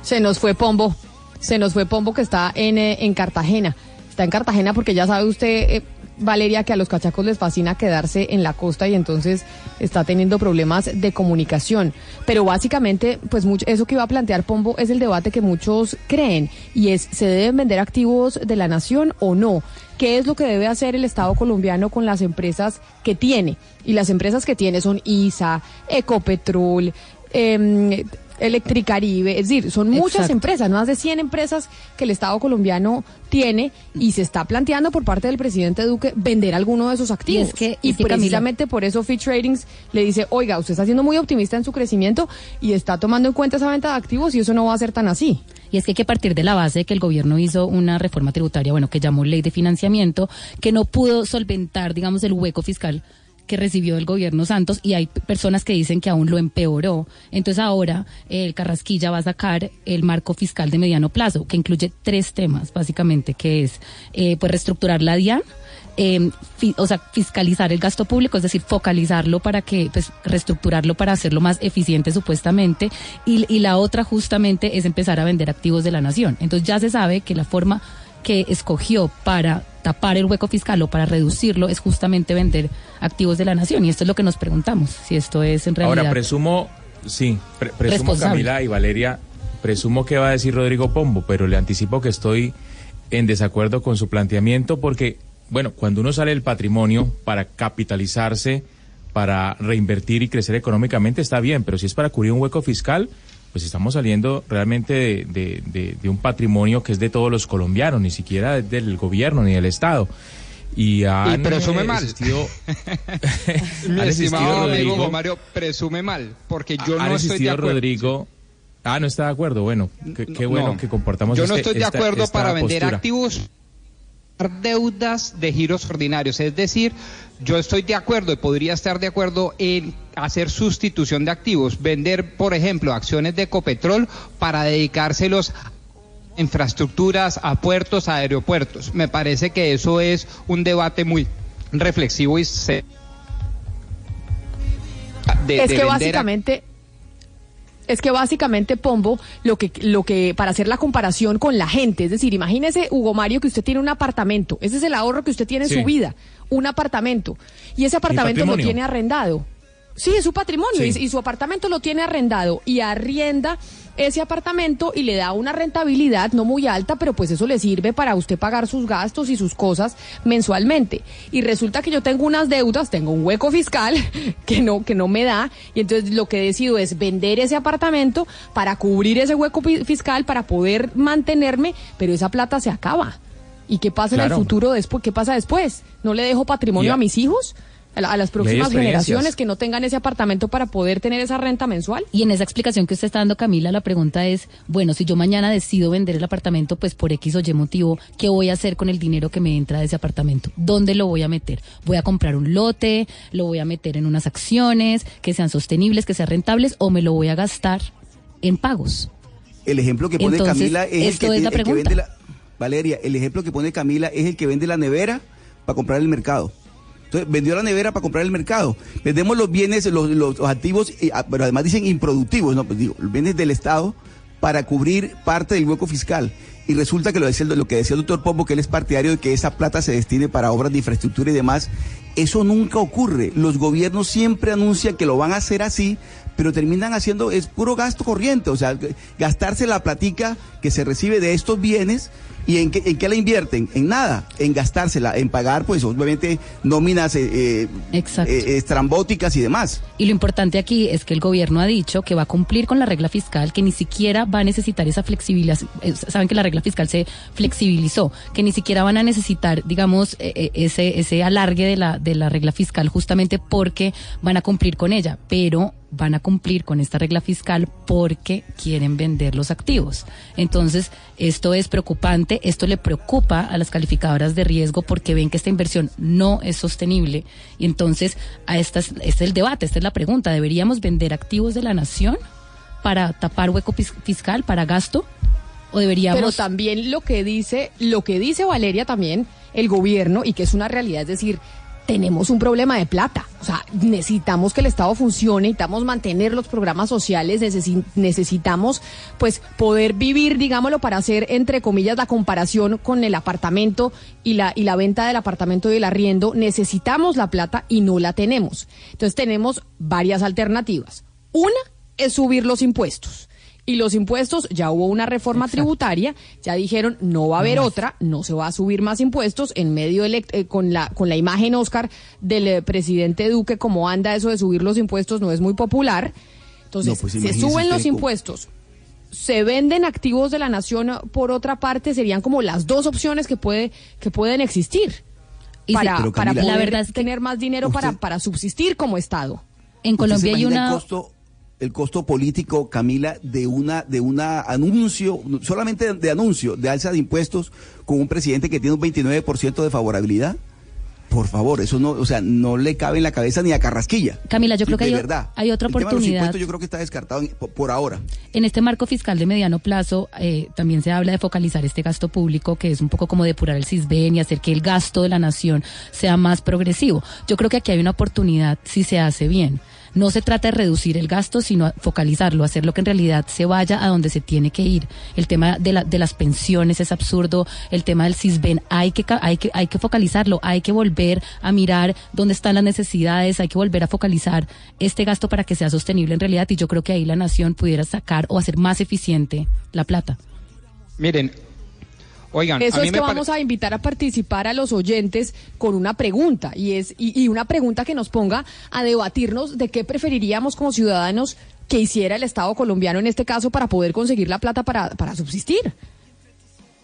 Se nos fue Pombo. Se nos fue Pombo que está en, eh, en Cartagena. Está en Cartagena porque ya sabe usted, eh, Valeria, que a los cachacos les fascina quedarse en la costa y entonces está teniendo problemas de comunicación. Pero básicamente, pues mucho, eso que iba a plantear Pombo es el debate que muchos creen y es, ¿se deben vender activos de la nación o no? ¿Qué es lo que debe hacer el Estado colombiano con las empresas que tiene? Y las empresas que tiene son ISA, Ecopetrol, em, Electricaribe, es decir, son muchas Exacto. empresas, más de 100 empresas que el Estado colombiano tiene y se está planteando por parte del presidente Duque vender alguno de esos activos. es que- y es que, Camila- precisamente por eso Fitch Ratings le dice, oiga, usted está siendo muy optimista en su crecimiento y está tomando en cuenta esa venta de activos y eso no va a ser tan así. Y es que hay que partir de la base de que el gobierno hizo una reforma tributaria, bueno, que llamó ley de financiamiento, que no pudo solventar, digamos, el hueco fiscal que recibió el gobierno Santos y hay personas que dicen que aún lo empeoró. Entonces ahora eh, el Carrasquilla va a sacar el marco fiscal de mediano plazo, que incluye tres temas, básicamente, que es eh, pues reestructurar la DIAN, fi- o sea, fiscalizar el gasto público, es decir, focalizarlo para que, pues, reestructurarlo para hacerlo más eficiente supuestamente, y, y la otra justamente es empezar a vender activos de la nación. Entonces ya se sabe que la forma que escogió para tapar el hueco fiscal o para reducirlo es justamente vender activos de la nación, y esto es lo que nos preguntamos, si esto es en realidad... Ahora, presumo, sí, pre- presumo. Camila y Valeria, presumo que va a decir Rodrigo Pombo, pero le anticipo que estoy en desacuerdo con su planteamiento porque, bueno, cuando uno sale del patrimonio para capitalizarse, para reinvertir y crecer económicamente está bien, pero si es para cubrir un hueco fiscal, pues estamos saliendo realmente de, de- de- de un patrimonio que es de todos los colombianos, ni siquiera del gobierno ni del Estado. Y, han, presume eh, mal. existido- <laughs> <laughs> mi estimado amigo Rodrigo, Mario, presume mal, porque yo no estoy de acuerdo. Rodrigo. Ah, no está de acuerdo. Bueno, qué, qué bueno No. que comportamos Yo no este- estoy de acuerdo esta para vender postura. activos deudas de giros ordinarios. Es decir, yo estoy de acuerdo y podría estar de acuerdo en hacer sustitución de activos, vender, por ejemplo, acciones de Ecopetrol para dedicárselos a infraestructuras, a puertos, a aeropuertos. Me parece que eso es un debate muy reflexivo y se... de- es de que a- básicamente es que básicamente Pombo lo que lo que para hacer la comparación con la gente, es decir, imagínese Hugo Mario que usted tiene un apartamento, ese es el ahorro que usted tiene en Sí. su vida, un apartamento y ese apartamento lo tiene arrendado Sí, es su patrimonio Sí. y, y su apartamento lo tiene arrendado y arrienda ese apartamento y le da una rentabilidad no muy alta, pero pues eso le sirve para usted pagar sus gastos y sus cosas mensualmente. Y resulta que yo tengo unas deudas, tengo un hueco fiscal <laughs> que no que no me da y entonces lo que decido es vender ese apartamento para cubrir ese hueco fi- fiscal para poder mantenerme, pero esa plata se acaba. ¿Y qué pasa en el futuro después? ¿Qué pasa después? ¿No le dejo patrimonio a- a mis hijos? A, la- a las próximas generaciones que no tengan ese apartamento para poder tener esa renta mensual. Y en esa explicación que usted está dando, Camila, la pregunta es, bueno, si yo mañana decido vender el apartamento, pues por X o Y motivo, ¿qué voy a hacer con el dinero que me entra de ese apartamento? ¿Dónde lo voy a meter? ¿Voy a comprar un lote? ¿Lo voy a meter en unas acciones que sean sostenibles, que sean rentables? ¿O me lo voy a gastar en pagos? El ejemplo que pone Entonces, Camila es el esto que, es la el que pregunta. vende la Valeria, el ejemplo que pone Camila es el que vende la nevera para comprar el mercado. Entonces, vendió la nevera para comprar el mercado. Vendemos los bienes, los, los- activos, ah, pero además dicen improductivos, no, pues digo, los bienes del Estado para cubrir parte del hueco fiscal. Y resulta que lo, decía, lo que decía el doctor Pombo, que él es partidario de que esa plata se destine para obras de infraestructura y demás. Eso nunca ocurre. Los gobiernos siempre anuncian que lo van a hacer así, pero terminan haciendo, es puro gasto corriente, o sea, gastarse la platica que se recibe de estos bienes ¿Y en qué, en qué la invierten? En nada, en gastársela, en pagar, pues obviamente nóminas eh, eh, eh, estrambóticas y demás. Y lo importante aquí es que el gobierno ha dicho que va a cumplir con la regla fiscal, que ni siquiera va a necesitar esa flexibilidad. eh, Saben que la regla fiscal se flexibilizó, que ni siquiera van a necesitar, digamos, ese, ese alargue de la, de la regla fiscal justamente porque van a cumplir con ella. Pero van a cumplir con esta regla fiscal porque quieren vender los activos. Entonces, esto es preocupante, esto le preocupa a las calificadoras de riesgo porque ven que esta inversión no es sostenible y entonces a estas este es el debate, esta es la pregunta, ¿deberíamos vender activos de la nación para tapar hueco fiscal, para gasto? ¿O deberíamos Pero también lo que dice, lo que dice Valeria también, el gobierno, y que es una realidad, es decir, tenemos un problema de plata. O sea, necesitamos que el Estado funcione, necesitamos mantener los programas sociales, necesi- necesitamos pues poder vivir, digámoslo, para hacer entre comillas la comparación con el apartamento y la, y la venta del apartamento y el arriendo. Necesitamos la plata y no la tenemos. Entonces tenemos varias alternativas. Una es subir los impuestos. Y los impuestos, ya hubo una reforma tributaria, ya dijeron no va a haber otra, no se va a subir más impuestos en medio eh, con la con la imagen Oscar del eh, presidente Duque como anda eso de subir los impuestos no es muy popular. Entonces, No, pues se suben los impuestos, se venden activos de la nación por otra parte, serían como las dos opciones que puede que pueden existir Y sí, para, para poder La verdad es que tener más dinero para, para subsistir como Estado. En ¿Usted se Colombia hay una... El costo, el costo político, Camila, de una de una anuncio, solamente de, de anuncio, de alza de impuestos con un presidente que tiene un 29% de favorabilidad. Por favor, eso no, o sea, no le cabe en la cabeza ni a Carrasquilla. Camila, yo creo que de hay, verdad. hay otra El tema de los oportunidad. impuestos yo creo que está descartado por ahora. En este marco fiscal de mediano plazo eh, también se habla de focalizar este gasto público, que es un poco como depurar el CISBEN y hacer que el gasto de la nación sea más progresivo. Yo creo que aquí hay una oportunidad si se hace bien. No se trata de reducir el gasto, sino focalizarlo, hacer lo que en realidad se vaya a donde se tiene que ir. El tema de, la, de las pensiones es absurdo, el tema del CISBEN hay que, hay, que, hay que focalizarlo, hay que volver a mirar dónde están las necesidades, hay que volver a focalizar este gasto para que sea sostenible en realidad y yo creo que ahí la nación pudiera sacar o hacer más eficiente la plata. Miren, oigan, Eso a mí es que pare- vamos a invitar a participar a los oyentes con una pregunta y es y, y una pregunta que nos ponga a debatirnos de qué preferiríamos como ciudadanos que hiciera el Estado colombiano en este caso para poder conseguir la plata para, para subsistir.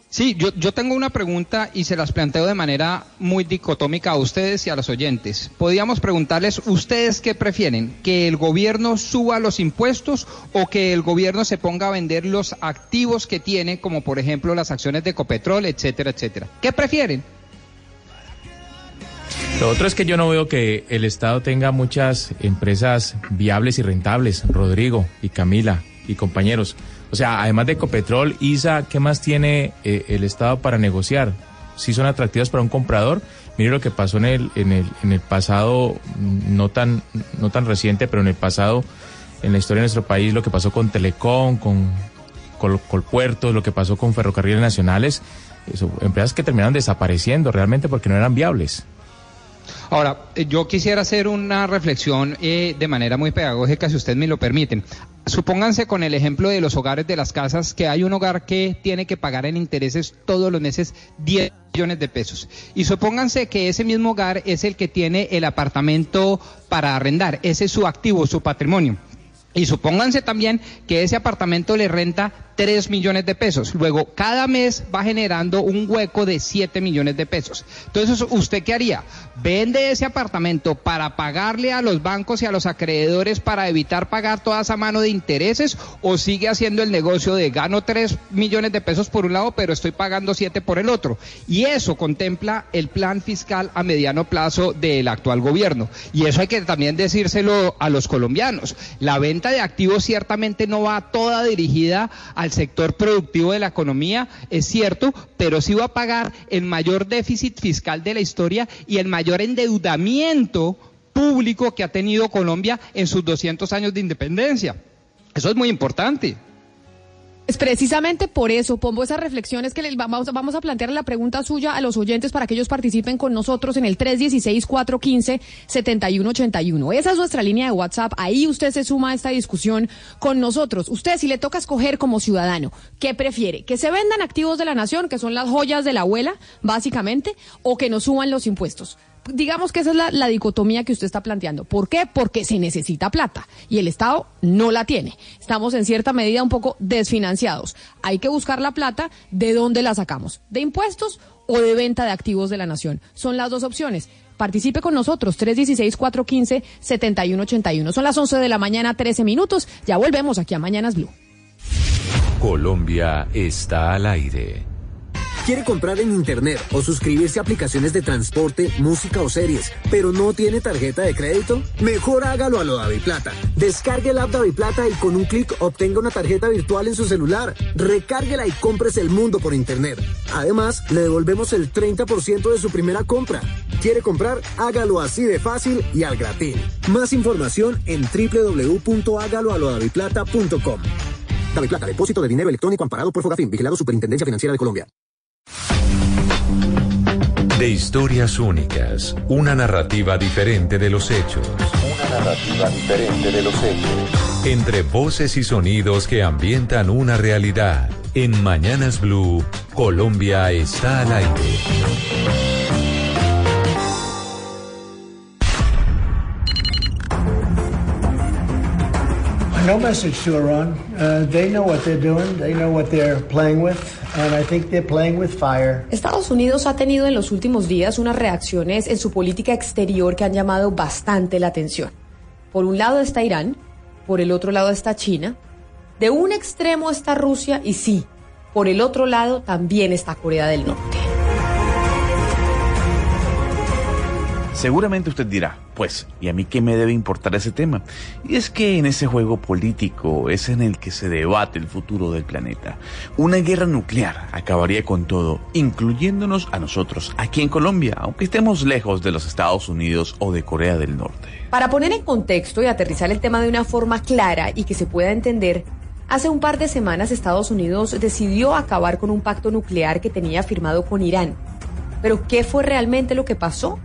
Sí, yo, yo tengo una pregunta y se las planteo de manera muy dicotómica a ustedes y a los oyentes. Podríamos preguntarles, ¿ustedes qué prefieren? ¿Que el gobierno suba los impuestos o que el gobierno se ponga a vender los activos que tiene, como por ejemplo las acciones de Ecopetrol, etcétera, etcétera? ¿Qué prefieren? Lo otro es que yo no veo que el Estado tenga muchas empresas viables y rentables, Rodrigo y Camila y compañeros. O sea, además de Ecopetrol, ISA, ¿qué más tiene eh, el Estado para negociar? Si son atractivas para un comprador, mire lo que pasó en el, en el, en el pasado, no tan, no tan reciente, pero en el pasado, en la historia de nuestro país, lo que pasó con Telecom, con Col- Colpuertos, lo que pasó con Ferrocarriles Nacionales, eso, empresas que terminaron desapareciendo realmente porque no eran viables. Ahora, eh, yo quisiera hacer una reflexión eh, de manera muy pedagógica, si ustedes me lo permiten. Supónganse con el ejemplo de los hogares de las casas, que hay un hogar que tiene que pagar en intereses todos los meses 10 millones de pesos. Y supónganse que ese mismo hogar es el que tiene el apartamento para arrendar, ese es su activo, su patrimonio. Y supónganse también que ese apartamento le renta 3 millones de pesos. Luego, cada mes va generando un hueco de 7 millones de pesos. Entonces, ¿usted qué haría? ¿Vende ese apartamento para pagarle a los bancos y a los acreedores para evitar pagar toda esa mano de intereses? ¿O sigue haciendo el negocio de gano 3 millones de pesos por un lado, pero estoy pagando 7 por el otro? Y eso contempla el plan fiscal a mediano plazo del actual gobierno. Y eso hay que también decírselo a los colombianos. La venta de activos ciertamente no va toda dirigida al sector productivo de la economía, es cierto, pero sí va a pagar el mayor déficit fiscal de la historia y el mayor endeudamiento público que ha tenido Colombia en sus 200 años de independencia. Eso es muy importante. Es precisamente por eso pongo esas reflexiones que les vamos, vamos a plantear la pregunta suya a los oyentes para que ellos participen con nosotros en el 316-415-7181. Esa es nuestra línea de WhatsApp. Ahí usted se suma a esta discusión con nosotros. Usted, si le toca escoger como ciudadano, ¿qué prefiere? ¿Que se vendan activos de la nación, que son las joyas de la abuela, básicamente, o que nos suban los impuestos? Digamos que esa es la, dicotomía que usted está planteando. ¿Por qué? Porque se necesita plata y el Estado no la tiene. Estamos en cierta medida un poco desfinanciados. Hay que buscar la plata. ¿De dónde la sacamos? ¿De impuestos o de venta de activos de la nación? Son las dos opciones. Participe con nosotros, 316-415-7181. Son las 11 de la mañana, 13 minutos. Ya volvemos aquí a Mañanas Blue. Colombia está al aire. Quiere comprar en internet o suscribirse a aplicaciones de transporte, música o series, pero no tiene tarjeta de crédito? Mejor hágalo a lo Plata. Descargue el app Plata y con un clic obtenga una tarjeta virtual en su celular. Recárguela y compres el mundo por internet. Además, le devolvemos el 30% de su primera compra. ¿Quiere comprar? Hágalo así de fácil y al gratín. Más información en www.hágaloalodaviplata.com. Plata, depósito de dinero electrónico amparado por Fogafín, vigilado Superintendencia Financiera de Colombia. De historias únicas, una narrativa diferente de los hechos. Una narrativa diferente de los hechos. Entre voces y sonidos que ambientan una realidad. En Mañanas Blue, Colombia está al aire. No message to Iran. Uh, they know what they're doing. They know what they're playing with. And I think they're playing with fire. Estados Unidos ha tenido en los últimos días unas reacciones en su política exterior que han llamado bastante la atención. Por un lado está Irán, por el otro lado está China, de un extremo está Rusia y sí, por el otro lado también está Corea del Norte. Seguramente usted dirá, pues, ¿y a mí qué me debe importar ese tema? Y es que en ese juego político es en el que se debate el futuro del planeta. Una guerra nuclear acabaría con todo, incluyéndonos a nosotros, aquí en Colombia, aunque estemos lejos de los Estados Unidos o de Corea del Norte. Para poner en contexto y aterrizar el tema de una forma clara y que se pueda entender, hace un par de semanas Estados Unidos decidió acabar con un pacto nuclear que tenía firmado con Irán. Pero ¿qué fue realmente lo que pasó?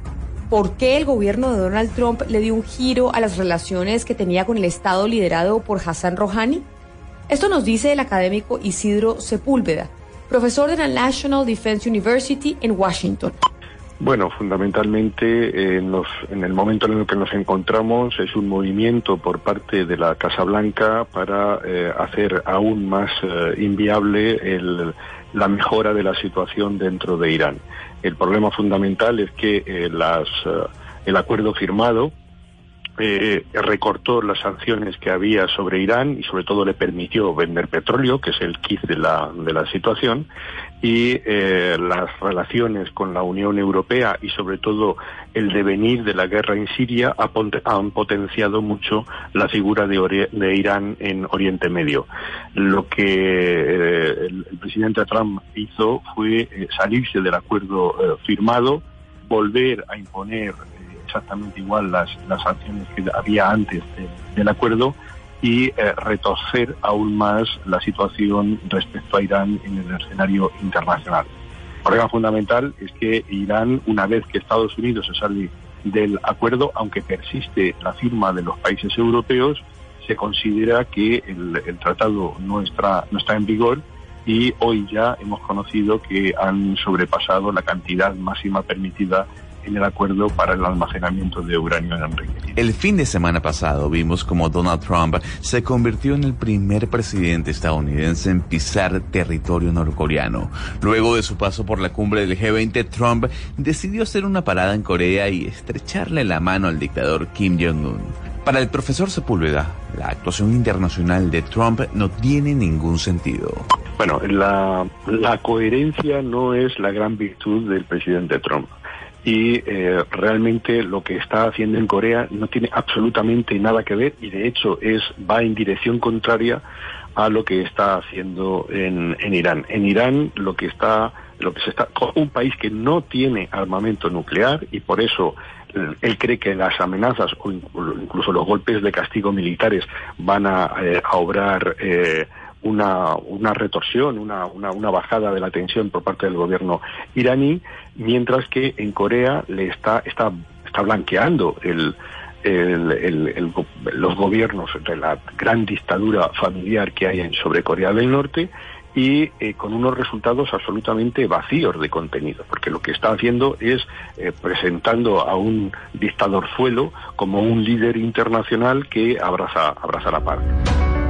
Por qué el gobierno de Donald Trump le dio un giro a las relaciones que tenía con el Estado liderado por Hassan Rouhani? Esto nos dice el académico Isidro Sepúlveda, profesor de la National Defense University en Washington. Bueno, fundamentalmente en, el momento en el que nos encontramos es un movimiento por parte de la Casa Blanca para eh, hacer aún más eh, inviable la mejora de la situación dentro de Irán. El problema fundamental es que eh, las, eh, el acuerdo firmado eh, recortó las sanciones que había sobre Irán y sobre todo le permitió vender petróleo, que es el kit de la, de la situación, y eh, las relaciones con la Unión Europea y sobre todo el devenir de la guerra en Siria ha han potenciado mucho la figura de, de, Irán en Oriente Medio. Lo que eh, el, presidente Trump hizo fue eh, salirse del acuerdo eh, firmado, volver a imponer exactamente igual las, las sanciones que había antes de, del acuerdo y eh, retorcer aún más la situación respecto a Irán en el escenario internacional. El problema fundamental es que Irán, una vez que Estados Unidos se sale del acuerdo, aunque persiste la firma de los países europeos, se considera que el, el tratado no está, no está en vigor y hoy ya hemos conocido que han sobrepasado la cantidad máxima permitida en el acuerdo para el almacenamiento de uranio en Unido. El fin de semana pasado vimos como Donald Trump se convirtió en el primer presidente estadounidense en pisar territorio norcoreano. Luego de su paso por la cumbre del G20, Trump decidió hacer una parada en Corea y estrecharle la mano al dictador Kim Jong-un. Para el profesor Sepúlveda, la actuación internacional de Trump no tiene ningún sentido. Bueno, la, la coherencia no es la gran virtud del presidente Trump. Y eh, realmente lo que está haciendo en Corea no tiene absolutamente nada que ver y de hecho es va en dirección contraria a lo que está haciendo en, en Irán. En Irán lo que está lo que se está un país que no tiene armamento nuclear y por eso eh, él cree que las amenazas o inclu- incluso los golpes de castigo militares van a, eh, a obrar eh, una, una retorsión, una, una, una bajada de la tensión por parte del gobierno iraní, mientras que en Corea le está, está, está blanqueando el, los gobiernos de la gran dictadura familiar que hay en, sobre Corea del Norte y eh, con unos resultados absolutamente vacíos de contenido, porque lo que está haciendo es eh, presentando a un dictador suelo como un líder internacional que abraza, abraza la paz.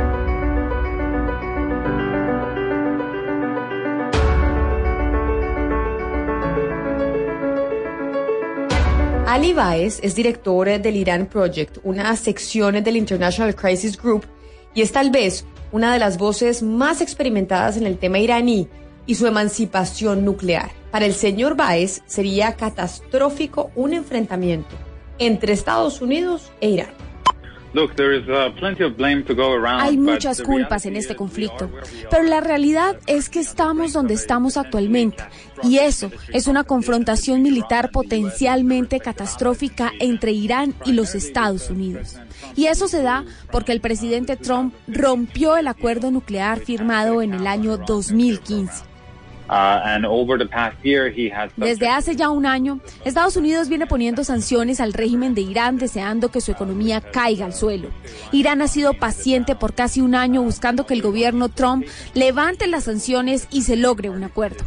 Ali Baez es director del Iran Project, una sección del International Crisis Group, y es tal vez una de las voces más experimentadas en el tema iraní y su emancipación nuclear. Para el señor Baez sería catastrófico un enfrentamiento entre Estados Unidos e Irán. Hay muchas culpas en este conflicto, pero la realidad es que estamos donde estamos actualmente y eso es una confrontación militar potencialmente catastrófica entre Irán y los Estados Unidos. Y eso se da porque el presidente Trump rompió el acuerdo nuclear firmado en el año 2015. Desde hace ya un año, Estados Unidos viene poniendo sanciones al régimen de Irán deseando que su economía caiga al suelo. Irán ha sido paciente por casi un año buscando que el gobierno Trump levante las sanciones y se logre un acuerdo,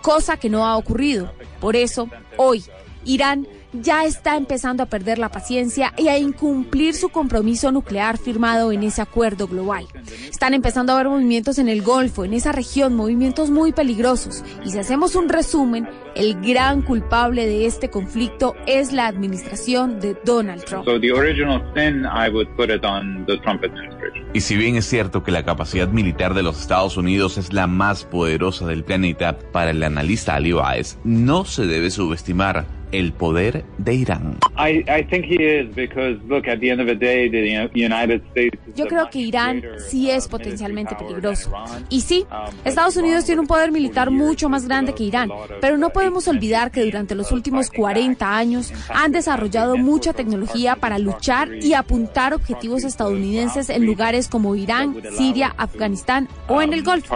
cosa que no ha ocurrido. Por eso, hoy, Irán ya está empezando a perder la paciencia y a incumplir su compromiso nuclear firmado en ese acuerdo global. Están empezando a haber movimientos en el Golfo, en esa región, movimientos muy peligrosos. Y si hacemos un resumen, el gran culpable de este conflicto es la administración de Donald Trump. So the original sin, I would put it on the Trump administration. Y si bien es cierto que la capacidad militar de los Estados Unidos es la más poderosa del planeta, para el analista Ali Baez, no se debe subestimar el poder de Irán. I, I think he is because, look, at the end of the day, the United States. is Yo creo que Irán sí es potencialmente peligroso. Y sí, Estados Unidos tiene un poder militar mucho más grande que Irán, pero no podemos olvidar que durante los últimos 40 años han desarrollado mucha tecnología para luchar y apuntar objetivos estadounidenses en lugares como Irán, Siria, Afganistán o en el Golfo.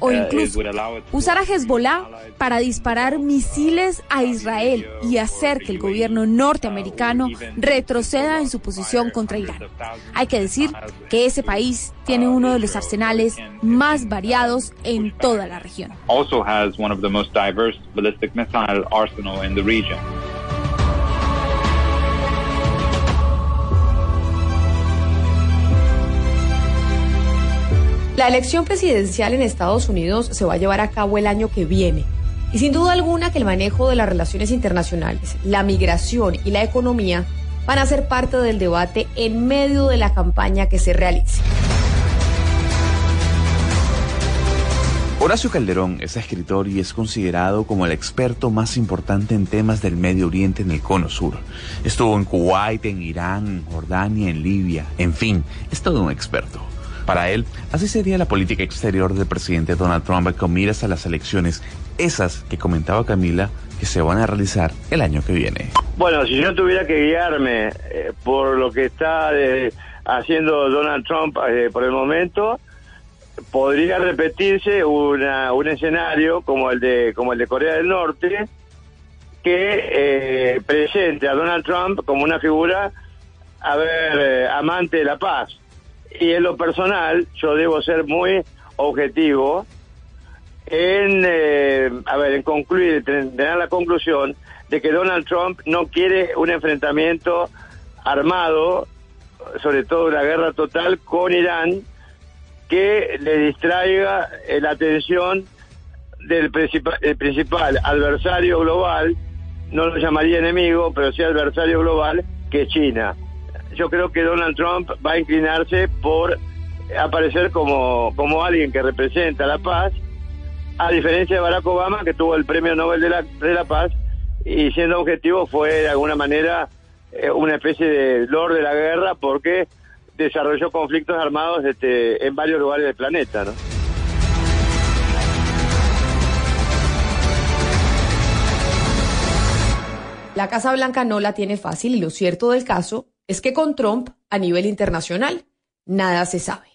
O it incluso usar a Hezbollah para disparar misiles a Israel y hacer que el gobierno norteamericano retroceda en su posición contra Irán. Hay que decir que ese país tiene uno de los arsenales más variados en toda la región. La elección presidencial en Estados Unidos se va a llevar a cabo el año que viene. Y sin duda alguna que el manejo de las relaciones internacionales, la migración y la economía van a ser parte del debate en medio de la campaña que se realice. Horacio Calderón es escritor y es considerado como el experto más importante en temas del Medio Oriente en el Cono Sur. Estuvo en Kuwait, en Irán, en Jordania, en Libia, en fin, es todo un experto. Para él, así sería la política exterior del presidente Donald Trump con miras a las elecciones, esas que comentaba Camila, que se van a realizar el año que viene. Bueno, si yo tuviera que guiarme eh, por lo que está eh, haciendo Donald Trump eh, por el momento, podría repetirse una, un escenario como el de como el de Corea del Norte que eh, presente a Donald Trump como una figura a ver amante de la paz y en lo personal yo debo ser muy objetivo en eh, a ver en concluir tener la conclusión de que Donald Trump no quiere un enfrentamiento armado sobre todo una guerra total con Irán que le distraiga la atención del principal, principal adversario global, no lo llamaría enemigo, pero sí adversario global, que es China. Yo creo que Donald Trump va a inclinarse por aparecer como, como alguien que representa la paz, a diferencia de Barack Obama, que tuvo el premio Nobel de la, de la Paz, y siendo objetivo fue de alguna manera eh, una especie de lord de la guerra, porque desarrolló conflictos armados este, en varios lugares del planeta. La Casa Blanca no la tiene fácil y lo cierto del caso es que con Trump, a nivel internacional, nada se sabe.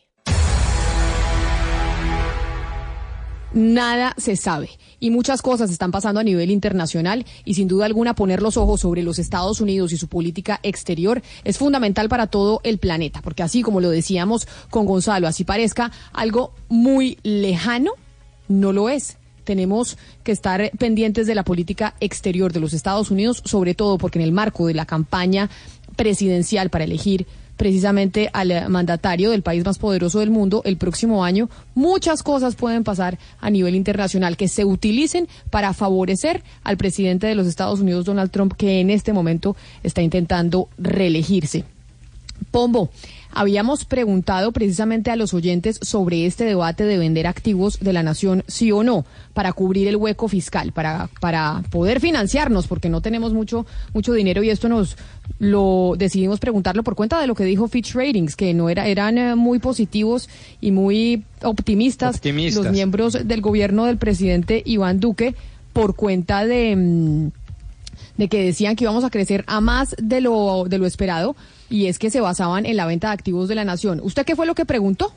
Nada se sabe y muchas cosas están pasando a nivel internacional y sin duda alguna poner los ojos sobre los Estados Unidos y su política exterior es fundamental para todo el planeta, porque así como lo decíamos con Gonzalo, así parezca algo muy lejano, no lo es tenemos que estar pendientes de la política exterior de los Estados Unidos, sobre todo porque en el marco de la campaña presidencial para elegir precisamente al mandatario del país más poderoso del mundo el próximo año, muchas cosas pueden pasar a nivel internacional que se utilicen para favorecer al presidente de los Estados Unidos, Donald Trump, que en este momento está intentando reelegirse. Pombo, habíamos preguntado precisamente a los oyentes sobre este debate de vender activos de la nación, sí o no, para cubrir el hueco fiscal, para, para poder financiarnos, porque no tenemos mucho, mucho dinero y esto nos lo decidimos preguntarlo por cuenta de lo que dijo Fitch Ratings, que no era, eran eh, muy positivos y muy optimistas, Optimistas. los miembros del gobierno del presidente Iván Duque por cuenta de, mm, de que decían que íbamos a crecer a más de lo, de lo esperado y es que se basaban en la venta de activos de la nación. ¿Usted qué fue lo que preguntó?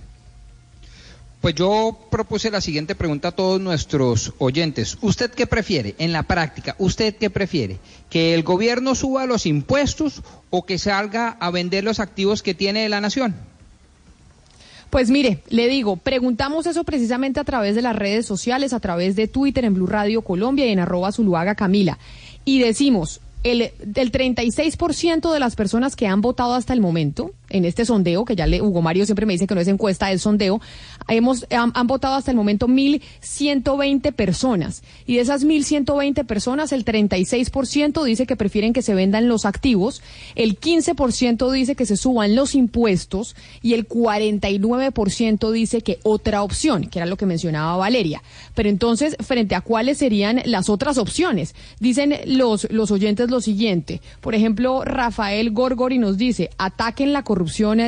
Pues yo propuse la siguiente pregunta a todos nuestros oyentes. ¿Usted qué prefiere en la práctica? ¿Usted qué prefiere? ¿Que el gobierno suba los impuestos o que salga a vender los activos que tiene la nación? Pues mire, le digo, preguntamos eso precisamente a través de las redes sociales, a través de Twitter en Blue Radio Colombia y en arroba Zuluaga Camila. Y decimos, el, del 36% de las personas que han votado hasta el momento, en este sondeo, que ya le, Hugo Mario siempre me dice que no es encuesta, es sondeo, hemos, han, votado hasta el momento 1.120 personas. Y de esas 1.120 personas, el 36% dice que prefieren que se vendan los activos, el 15% dice que se suban los impuestos y el 49% dice que otra opción, que era lo que mencionaba Valeria. Pero entonces, frente a cuáles serían las otras opciones, dicen los, los oyentes lo siguiente. Por ejemplo, Rafael Gorgori nos dice, ataquen la corrupción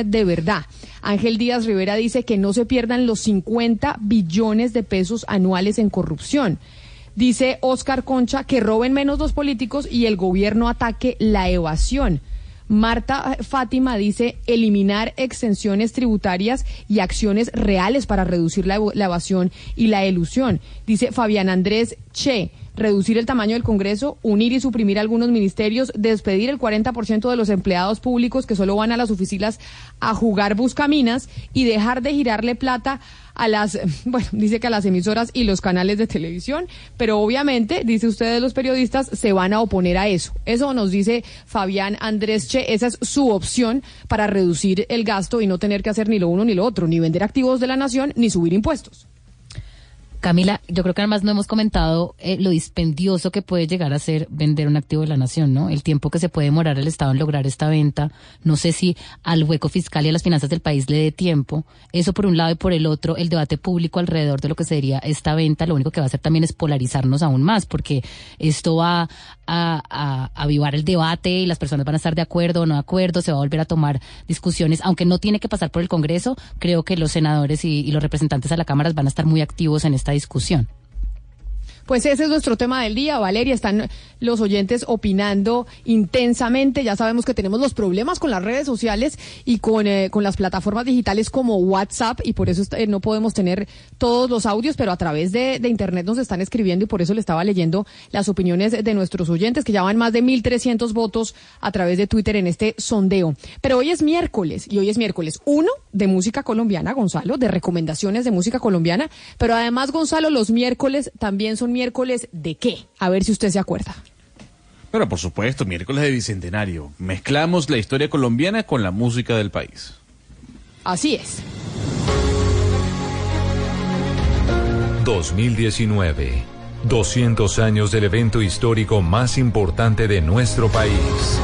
de verdad. Ángel Díaz Rivera dice que no se pierdan los 50 billones de pesos anuales en corrupción. Dice Oscar Concha que roben menos los políticos y el gobierno ataque la evasión. Marta Fátima dice eliminar exenciones tributarias y acciones reales para reducir la, la evasión y la elusión. Dice Fabián Andrés Che, reducir el tamaño del Congreso, unir y suprimir algunos ministerios, despedir el 40% de los empleados públicos que solo van a las oficinas a jugar buscaminas y dejar de girarle plata a las, <laughs> bueno, dice que a las emisoras y los canales de televisión, pero obviamente, dice usted los periodistas, se van a oponer a eso. Eso nos dice Fabián Andrés Che, esa es su opción para reducir el gasto y no tener que hacer ni lo uno ni lo otro, ni vender activos de la nación, ni subir impuestos. Camila, yo creo que además no hemos comentado eh, lo dispendioso que puede llegar a ser vender un activo de la nación, ¿no? El tiempo que se puede demorar el Estado en lograr esta venta. No sé si al hueco fiscal y a las finanzas del país le dé tiempo. Eso por un lado y por el otro, el debate público alrededor de lo que sería esta venta, lo único que va a hacer también es polarizarnos aún más, porque esto va a, avivar el debate y las personas van a estar de acuerdo o no de acuerdo, se va a volver a tomar discusiones, aunque no tiene que pasar por el Congreso, creo que los senadores y, y los representantes a la Cámara van a estar muy activos en esta discusión. Pues ese es nuestro tema del día, Valeria. Están los oyentes opinando intensamente. Ya sabemos que tenemos los problemas con las redes sociales y con, eh, con las plataformas digitales como WhatsApp y por eso eh, no podemos tener todos los audios, pero a través de, de, Internet nos están escribiendo y por eso le estaba leyendo las opiniones de nuestros oyentes que ya van más de 1.300 votos a través de Twitter en este sondeo. Pero hoy es miércoles y hoy es miércoles uno de música colombiana, Gonzalo, de recomendaciones de música colombiana, pero además, Gonzalo, los miércoles también son miércoles de qué? A ver si usted se acuerda. Bueno, por supuesto, miércoles de Bicentenario. Mezclamos la historia colombiana con la música del país. Así es. 2019. 200 años del evento histórico más importante de nuestro país.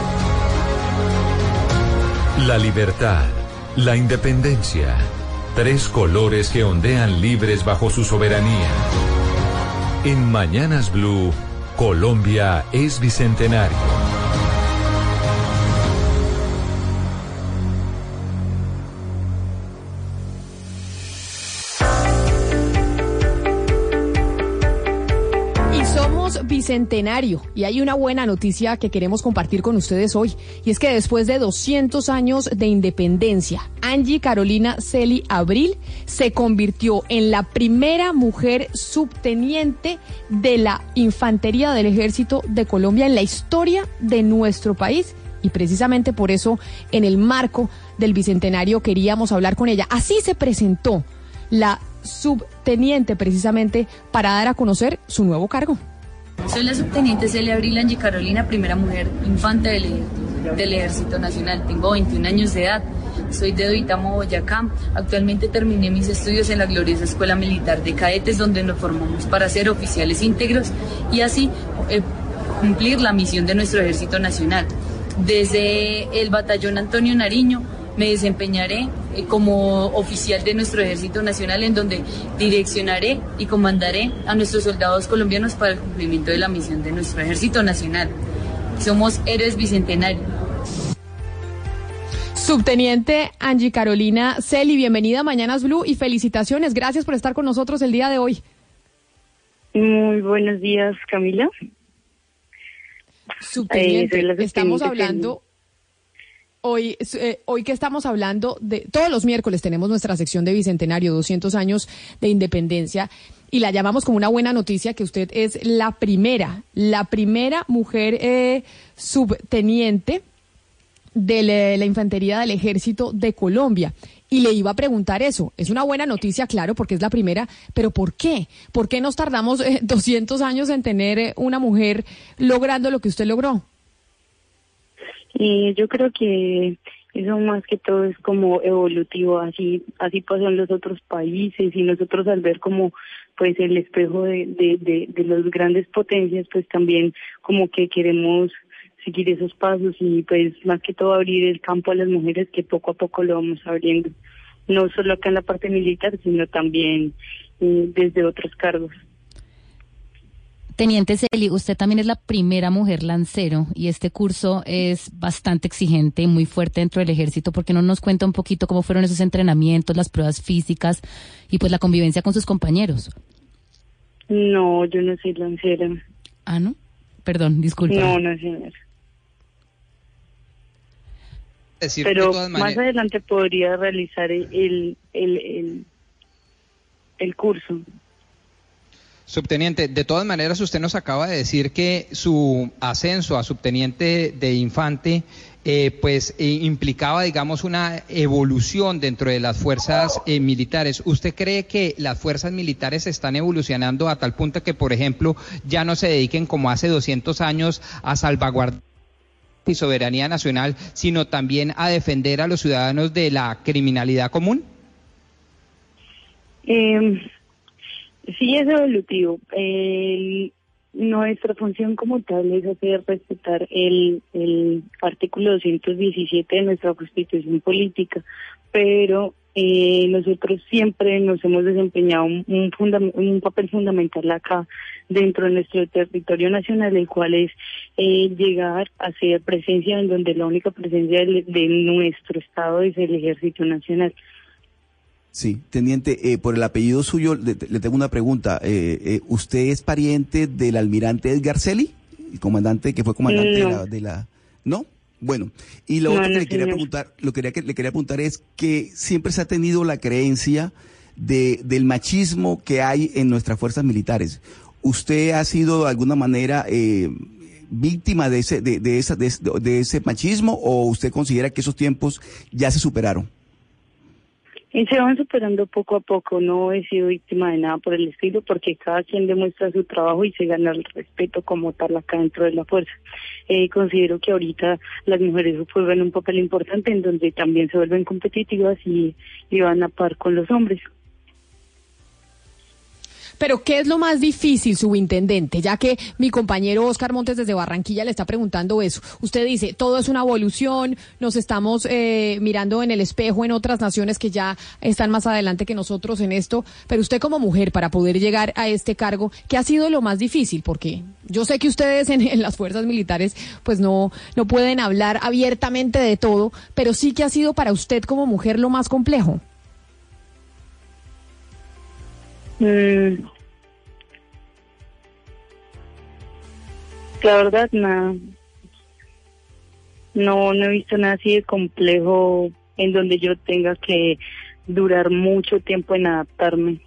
La libertad, la independencia. Tres colores que ondean libres bajo su soberanía. En Mañanas Blue, Colombia es bicentenario. Bicentenario y hay una buena noticia que queremos compartir con ustedes hoy y es que después de 200 años de independencia, Angie Carolina Celi Abril se convirtió en la primera mujer subteniente de la Infantería del Ejército de Colombia en la historia de nuestro país y precisamente por eso en el marco del bicentenario queríamos hablar con ella. Así se presentó la subteniente precisamente para dar a conocer su nuevo cargo. Soy la subteniente Celia Abril Angie Carolina, primera mujer infante del, del, Ejército Nacional. Tengo 21 años de edad. Soy de Doitamo, Boyacá. Actualmente terminé mis estudios en la gloriosa Escuela Militar de Cadetes, donde nos formamos para ser oficiales íntegros y así eh, cumplir la misión de nuestro Ejército Nacional. Desde el batallón Antonio Nariño me desempeñaré eh, como oficial de nuestro Ejército Nacional en donde direccionaré y comandaré a nuestros soldados colombianos para el cumplimiento de la misión de nuestro Ejército Nacional. Somos héroes bicentenarios. Subteniente Angie Carolina Celi, bienvenida a Mañanas Blue y felicitaciones. Gracias por estar con nosotros el día de hoy. Muy buenos días, Camila. Subteniente, eh, estamos hablando hoy, eh, hoy que estamos hablando de, todos los miércoles tenemos nuestra sección de Bicentenario, 200 años de independencia, y la llamamos como una buena noticia que usted es la primera, la primera mujer eh, subteniente de la, Infantería del Ejército de Colombia. Y le iba a preguntar eso. Es una buena noticia, claro, porque es la primera, pero ¿por qué? ¿Por qué nos tardamos eh, 200 años en tener eh, una mujer logrando lo que usted logró? Y yo creo que eso más que todo es como evolutivo, así así pasó los otros países y nosotros al ver como pues el espejo de, de, de, de las grandes potencias, pues también como que queremos seguir esos pasos y pues más que todo abrir el campo a las mujeres que poco a poco lo vamos abriendo, no solo acá en la parte militar, sino también eh, desde otros cargos. Teniente Celi, usted también es la primera mujer lancero y este curso es bastante exigente y muy fuerte dentro del ejército. ¿Por qué no nos cuenta un poquito cómo fueron esos entrenamientos, las pruebas físicas y pues la convivencia con sus compañeros? No, yo no soy lancera. Ah, ¿no? Perdón, disculpe. No, no, señor. Decir, Pero más maneras- adelante podría realizar el, el, el, el curso. Subteniente, de todas maneras usted nos acaba de decir que su ascenso a subteniente de infante eh, pues eh, implicaba digamos una evolución dentro de las fuerzas eh, militares. ¿Usted cree que las fuerzas militares están evolucionando a tal punto que por ejemplo ya no se dediquen como hace 200 años a salvaguardar y soberanía nacional, sino también a defender a los ciudadanos de la criminalidad común? Sí es evolutivo. El- nuestra función como tal es hacer respetar el, el artículo 217 de nuestra Constitución Política, pero eh, nosotros siempre nos hemos desempeñado un papel fundamental acá dentro de nuestro territorio nacional, el cual es eh, llegar a ser presencia en donde la única presencia de, de nuestro Estado es el Ejército Nacional. Sí, teniente, eh, por el apellido suyo le, le tengo una pregunta. Eh, eh, ¿Usted es pariente del almirante Edgar Celi, el comandante que fue comandante de, la, de la... ¿No? Bueno, y lo No, otro que no, le quería señor. preguntar, lo quería que le quería preguntar es que siempre se ha tenido la creencia de, del machismo que hay en nuestras fuerzas militares. ¿Usted ha sido de alguna manera eh, víctima de ese, de, de esa, de, de ese machismo o usted considera que esos tiempos ya se superaron? Y se van superando poco a poco, no he sido víctima de nada por el estilo, porque cada quien demuestra su trabajo y se gana el respeto como tal acá dentro de la fuerza. Eh, considero que ahorita las mujeres juegan un papel importante en donde también se vuelven competitivas y, y van a par con los hombres. Pero ¿qué es lo más difícil, subintendente? Ya que mi compañero Oscar Montes desde Barranquilla le está preguntando eso. Usted dice, todo es una evolución, nos estamos eh, mirando en el espejo en otras naciones que ya están más adelante que nosotros en esto, pero usted como mujer, para poder llegar a este cargo, ¿qué ha sido lo más difícil? Porque yo sé que ustedes en, en las fuerzas militares pues no, no pueden hablar abiertamente de todo, pero sí que ha sido para usted como mujer lo más complejo. Mm. La verdad, nada. No, no he visto nada así de complejo en donde yo tenga que durar mucho tiempo en adaptarme.